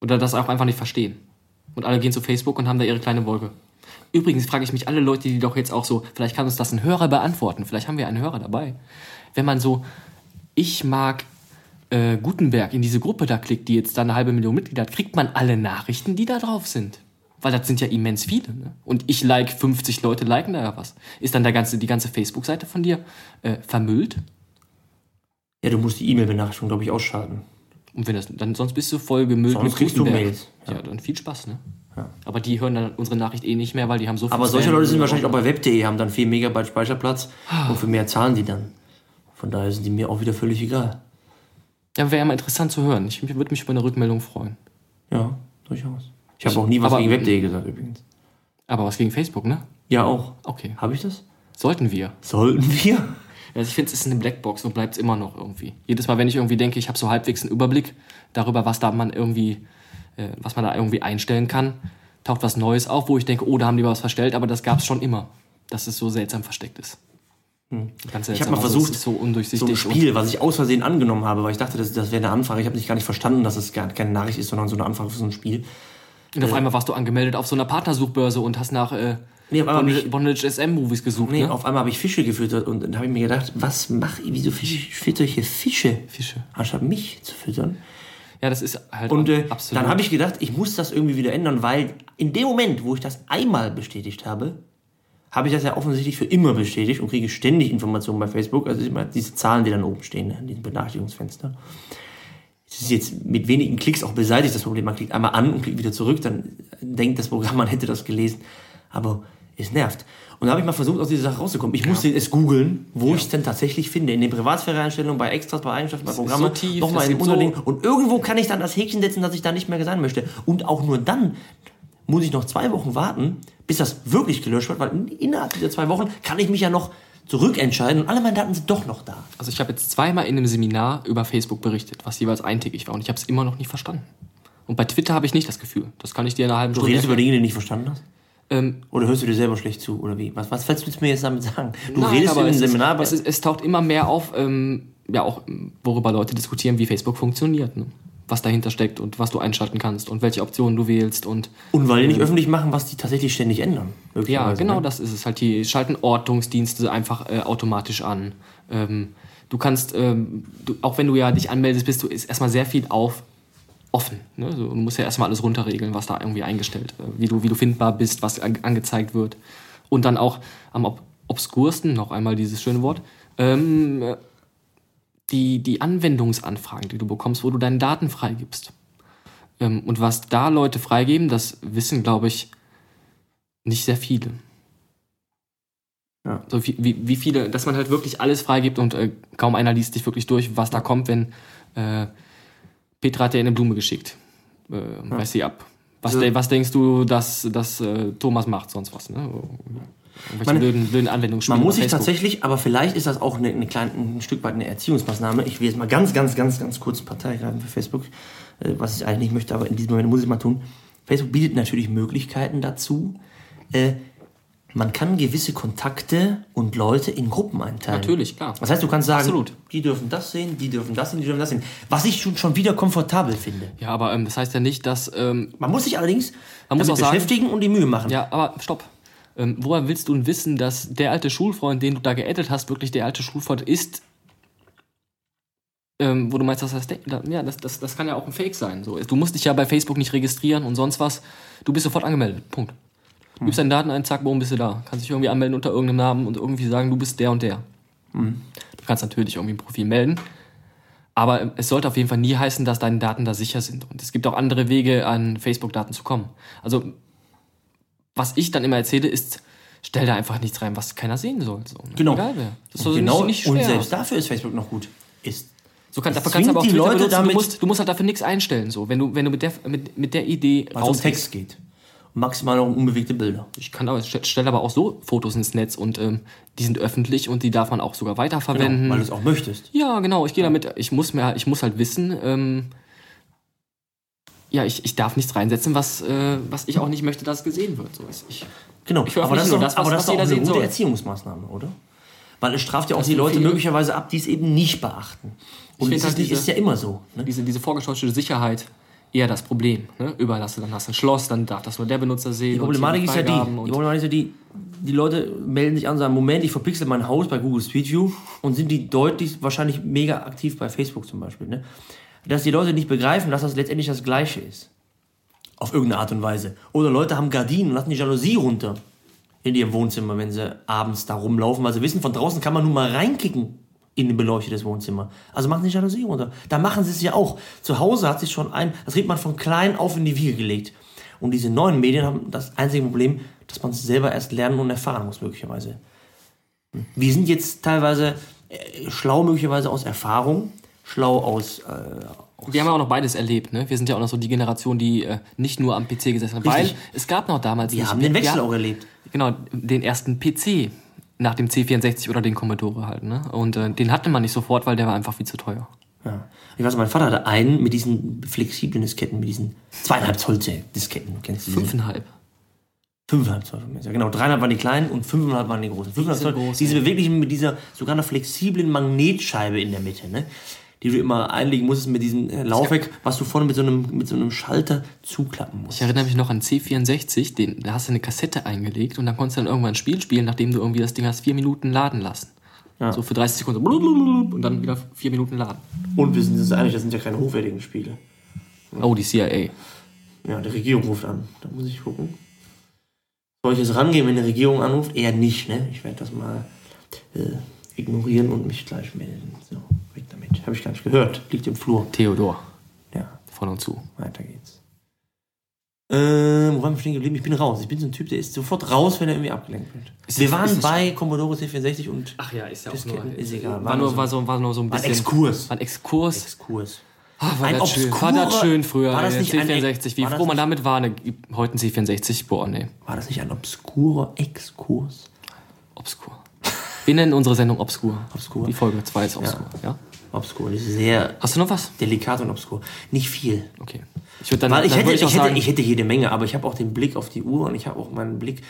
Oder das auch einfach nicht verstehen. Und alle gehen zu Facebook und haben da ihre kleine Wolke. Übrigens frage ich mich alle Leute, die doch jetzt auch so, vielleicht kann uns das ein Hörer beantworten, vielleicht haben wir einen Hörer dabei. Wenn man so, ich mag äh, Gutenberg in diese Gruppe da klickt, die jetzt da eine halbe Million Mitglieder hat, kriegt man alle Nachrichten, die da drauf sind. Weil das sind ja immens viele. Ne? Und ich like 50 Leute, liken da ja was. Ist dann der ganze, die ganze Facebook-Seite von dir äh, vermüllt? Ja, du musst die E-Mail-Benachrichtigung, glaube ich, ausschalten. Und wenn das, dann sonst bist du voll gemüllt Sonst kriegst du Gutenberg. Mails, Ja. dann viel Spaß, ne? Ja. Aber die hören dann unsere Nachricht eh nicht mehr, weil die haben so viel Aber solche Spam. Leute sind wahrscheinlich auch bei web.de, haben dann 4 Megabyte Speicherplatz und für mehr zahlen die dann. Von daher sind die mir auch wieder völlig egal. Ja, wäre ja mal interessant zu hören. Ich würde mich über eine Rückmeldung freuen. Ja, durchaus. Ich habe auch nie was aber- gegen web.de gesagt übrigens. Aber was gegen Facebook, ne? Ja, auch. Okay. Habe ich das? Sollten wir. Sollten wir? Also ich finde, es ist eine Blackbox und bleibt es immer noch irgendwie. Jedes Mal, wenn ich irgendwie denke, ich habe so halbwegs einen Überblick darüber, was da man irgendwie, äh, was man da irgendwie einstellen kann, taucht was Neues auf, wo ich denke, oh, da haben die was verstellt, aber das gab es schon immer. Dass es so seltsam versteckt ist. Ganz Hm. Ich habe mal Also versucht, so so ein Spiel, was ich aus Versehen angenommen habe, weil ich dachte, das, das wäre eine Anfrage. Ich habe nicht gar nicht verstanden, dass es gar keine Nachricht ist, sondern so eine Anfrage für so ein Spiel. und auf einmal warst du angemeldet auf so einer Partnersuchbörse und hast nach äh, Nee, Bondage, Bondage SM-Movies gesucht. Nee, ne? auf einmal habe ich Fische gefüttert und dann habe ich mir gedacht, was mache ich, wieso fütter ich hier Fische? Fische. Anstatt mich zu füttern. Ja, das ist halt Und äh, absolut. dann habe ich gedacht, ich muss das irgendwie wieder ändern, weil in dem Moment, wo ich das einmal bestätigt habe, habe ich das ja offensichtlich für immer bestätigt und kriege ständig Informationen bei Facebook. Also immer diese Zahlen, die dann oben stehen, in diesem Benachrichtigungsfenster. Es ist jetzt mit wenigen Klicks auch beseitigt, das Problem. Man klickt einmal an und klickt wieder zurück, dann denkt das Programm, man hätte das gelesen. Aber es nervt. Und da habe ich mal versucht, aus dieser Sache rauszukommen. Ich musste es googeln, wo ich es denn tatsächlich finde. In den Privatsphäre-Einstellungen, bei Extras, bei Eigenschaften, bei Programmen. so nochmal in gibt Unterding. so- Und irgendwo kann ich dann das Häkchen setzen, dass ich da nicht mehr sein möchte. Und auch nur dann muss ich noch zwei Wochen warten, bis das wirklich gelöscht wird, weil innerhalb dieser zwei Wochen kann ich mich ja noch zurückentscheiden und alle meine Daten sind doch noch da. Also ich habe jetzt zweimal in einem Seminar über Facebook berichtet, was jeweils eintägig war und ich habe es immer noch nicht verstanden. Und bei Twitter habe ich nicht das Gefühl. Das kann ich dir in einer halben Du Stunde redest über erklären. Dinge, die du nicht verstanden hast? Ähm, Oder hörst du dir selber schlecht zu? Oder wie? Was, was willst du mir jetzt damit sagen? Du Nein, redest in einem ist, Seminar, aber es, ist, es taucht immer mehr auf, ähm, ja auch, worüber Leute diskutieren, wie Facebook funktioniert, ne? was dahinter steckt und was du einschalten kannst und welche Optionen du wählst und und weil die nicht öffentlich machen, was die tatsächlich ständig ändern. ja, genau ne? das ist es halt. Die schalten Ortungsdienste einfach äh, automatisch an. Ähm, du kannst, ähm, du, auch wenn du ja dich anmeldest, bist du ist erstmal sehr viel auf offen. Ne? So, du musst ja erstmal alles runterregeln, was da irgendwie eingestellt, äh, wie du wie du findbar bist, was an, angezeigt wird und dann auch am ob obskursten noch einmal dieses schöne Wort. Ähm, äh, die, die Anwendungsanfragen, die du bekommst, wo du deine Daten freigibst. Ähm, und was da Leute freigeben, das wissen, glaube ich, nicht sehr viele. Ja. So wie, wie, wie viele, dass man halt wirklich alles freigibt und äh, kaum einer liest sich wirklich durch, was da kommt, wenn äh, Petra hat dir eine Blume geschickt. Äh, Weiß sie ab. Was, Also- de was denkst du, dass, dass äh, Thomas macht, sonst was? Ne? Irgendwelche Man- blöden, blöden Anwendungsspiele. Man muss sich tatsächlich, aber vielleicht ist das auch eine, eine kleine, ein Stück weit eine Erziehungsmaßnahme. Ich will jetzt mal ganz, ganz, ganz, ganz kurz Partei greifen für Facebook, äh, was ich eigentlich nicht möchte, aber in diesem Moment muss ich mal tun. Facebook bietet natürlich Möglichkeiten dazu. Äh, man kann gewisse Kontakte und Leute in Gruppen einteilen. Natürlich, klar. Das heißt, du kannst sagen, Absolut. die dürfen das sehen, die dürfen das sehen, die dürfen das sehen. Was ich schon, schon wieder komfortabel finde. Ja, aber ähm, das heißt ja nicht, dass. Ähm, Man muss sich allerdings Man muss auch sagen- beschäftigen und die Mühe machen. ja, aber stopp. Ähm, woher willst du denn wissen, dass der alte Schulfreund, den du da geaddet hast, wirklich der alte Schulfreund ist? Ähm, wo du meinst, dass das, ja, das, das, das kann ja auch ein Fake sein. So, du musst dich ja bei Facebook nicht registrieren und sonst was. Du bist sofort angemeldet. Punkt. Du gibst deine Daten ein, zack, boom, bist du da. Kannst dich irgendwie anmelden unter irgendeinem Namen und irgendwie sagen, du bist der und der. Du kannst natürlich irgendwie ein Profil melden. Aber es sollte auf jeden Fall nie heißen, dass deine Daten da sicher sind. Und es gibt auch andere Wege, an Facebook-Daten zu kommen. Also, was ich dann immer erzähle, ist, stell da einfach nichts rein, was keiner sehen soll. So, ne? Genau. Egal wer. Das Und soll genau, nicht, nicht und schwer. selbst dafür ist Facebook noch gut. Ist so kann, es dafür kannst du aber auch die Leute benutzen. damit- du, musst, du musst halt dafür nichts einstellen. So. Wenn, du, wenn du mit der, mit, mit der Idee um Text geht. Maximal noch unbewegte Bilder. Ich kann aber, stelle aber auch so Fotos ins Netz und ähm, die sind öffentlich und die darf man auch sogar weiterverwenden. Genau, weil du es auch möchtest. Ja, genau. Ich gehe damit. Ich muss mehr. Ich muss halt wissen. Ähm, ja, ich, ich darf nichts reinsetzen, was, äh, was ich auch nicht möchte, dass gesehen wird. So ist ich. Genau, Ich aber das ist nur das, was- aber das ist auch eine gute soll. Erziehungsmaßnahme, oder? Weil es straft ja auch Das die Leute viele- möglicherweise ab, die es eben nicht beachten. Und ist, halt nicht, diese- ist ja immer so. Ne? Diese, diese vorgetäuschte Sicherheit eher das Problem. Ne? Überall hast du dann hast du ein Schloss, dann darf das nur der Benutzer sehen. Die Problematik ist ja die, die Problematik ist ja die, die Leute melden sich an und sagen, Moment, ich verpixel mein Haus bei Google Street View und sind die deutlich, wahrscheinlich mega aktiv bei Facebook zum Beispiel. Ne? Dass die Leute nicht begreifen, dass das letztendlich das Gleiche ist. Auf irgendeine Art und Weise. Oder Leute haben Gardinen und lassen die Jalousie runter in ihrem Wohnzimmer, wenn sie abends da rumlaufen, weil sie wissen, von draußen kann man nun mal reinkicken in beleuchtetes Wohnzimmer. Also machen sie Jalousie runter. Da machen sie es ja auch. Zu Hause hat sich schon ein, das kriegt man von klein auf in die Wiege gelegt. Und diese neuen Medien haben das einzige Problem, dass man es selber erst lernen und erfahren muss, möglicherweise. Wir sind jetzt teilweise äh, schlau, möglicherweise aus Erfahrung, schlau aus, äh, Wir haben ja auch noch beides erlebt. Ne? Wir sind ja auch noch so die Generation, die äh, nicht nur am PC gesessen hat. Weil es gab noch damals wir nicht- haben den Wechsel ja, auch erlebt. Genau, den ersten PC nach dem C64 oder den Commodore halt. Ne? Und äh, den hatte man nicht sofort, weil der war einfach viel zu teuer. Ja. Ich weiß, mein Vater hatte einen mit diesen flexiblen Disketten, mit diesen zweieinhalb Zoll Disketten. Du kennst die? Fünfeinhalb. Fünfeinhalb Zoll. Ja, genau. Dreieinhalb waren die kleinen und fünfeinhalb waren die großen. Fünfeinhalb Zoll. großen, Diese beweglichen mit dieser sogar einer flexiblen Magnetscheibe in der Mitte, ne? Die du immer einlegen musstest mit diesem äh, Laufwerk, was du vorne mit so einem, mit so einem Schalter zuklappen musst. Ich erinnere mich noch an C64, den, da hast du eine Kassette eingelegt und dann konntest du dann irgendwann ein Spiel spielen, nachdem du irgendwie das Ding hast vier Minuten laden lassen. Ja. So für 30 Sekunden blub, und dann wieder vier Minuten laden. Und wir sind uns einig, das sind ja keine hochwertigen Spiele. Oh, die CIA. Ja, die Regierung ruft an. Da muss ich gucken. Soll ich jetzt rangehen, wenn die Regierung anruft? Eher nicht, ne? Ich werde das mal äh, ignorieren und mich gleich melden. So, damit. Habe ich gar nicht gehört. Liegt im Flur. Theodor. Ja, Von und zu. weiter geht's. Ähm, wo waren wir stehen geblieben? Ich bin raus. Ich bin so ein Typ, der ist sofort raus, wenn er irgendwie abgelenkt wird. Ist wir das- waren bei Commodore C64 und Ach ja, ist ja Disketten ist egal. War nur, war, so, war nur so ein War ein bisschen. Exkurs. War ein Exkurs. Exkurs. Ah, war, Ein das schön. war das schön früher. war das nicht ein C64. Wie froh man damit war. Ne, heute ein C64. Boah, nee. War das nicht ein obskurer Exkurs? Obskur. Wir nennen unsere Sendung Obskur. Obskur. Die Folge 2 ist Obskur. Ja. Obskur. Das ist sehr Hast du noch was? delikat und obskur. Nicht viel. Okay. Ich würde dann, Weil ich, dann hätte, würd ich, ich auch hätte, sagen, ich hätte jede Menge, aber ich habe auch den Blick auf die Uhr und ich habe auch meinen Blick.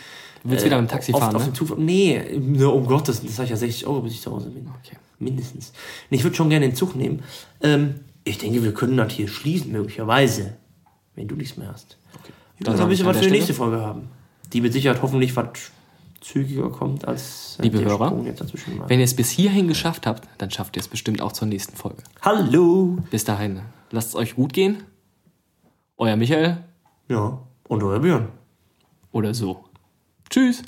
du willst wieder mit dem Taxi fahren, auf ne? den Zufall. Nee, ne, um Gottes, das sage ich ja 60 Euro, bis ich zu Hause bin. Okay. Mindestens. Nee, ich würde schon gerne den Zug nehmen. Ähm, ich denke, wir können das hier schließen, möglicherweise. Wenn du nichts mehr hast. Okay. Dann Dann ich bisschen an was für die nächste Folge haben. Die mit Sicherheit hoffentlich was zügiger kommt als äh, Liebe Hörer. Wenn ihr es bis hierhin geschafft habt, dann schafft ihr es bestimmt auch zur nächsten Folge. Hallo! Bis dahin, lasst es euch gut gehen. Euer Michael Ja, und euer Björn. oder so. Tschüss.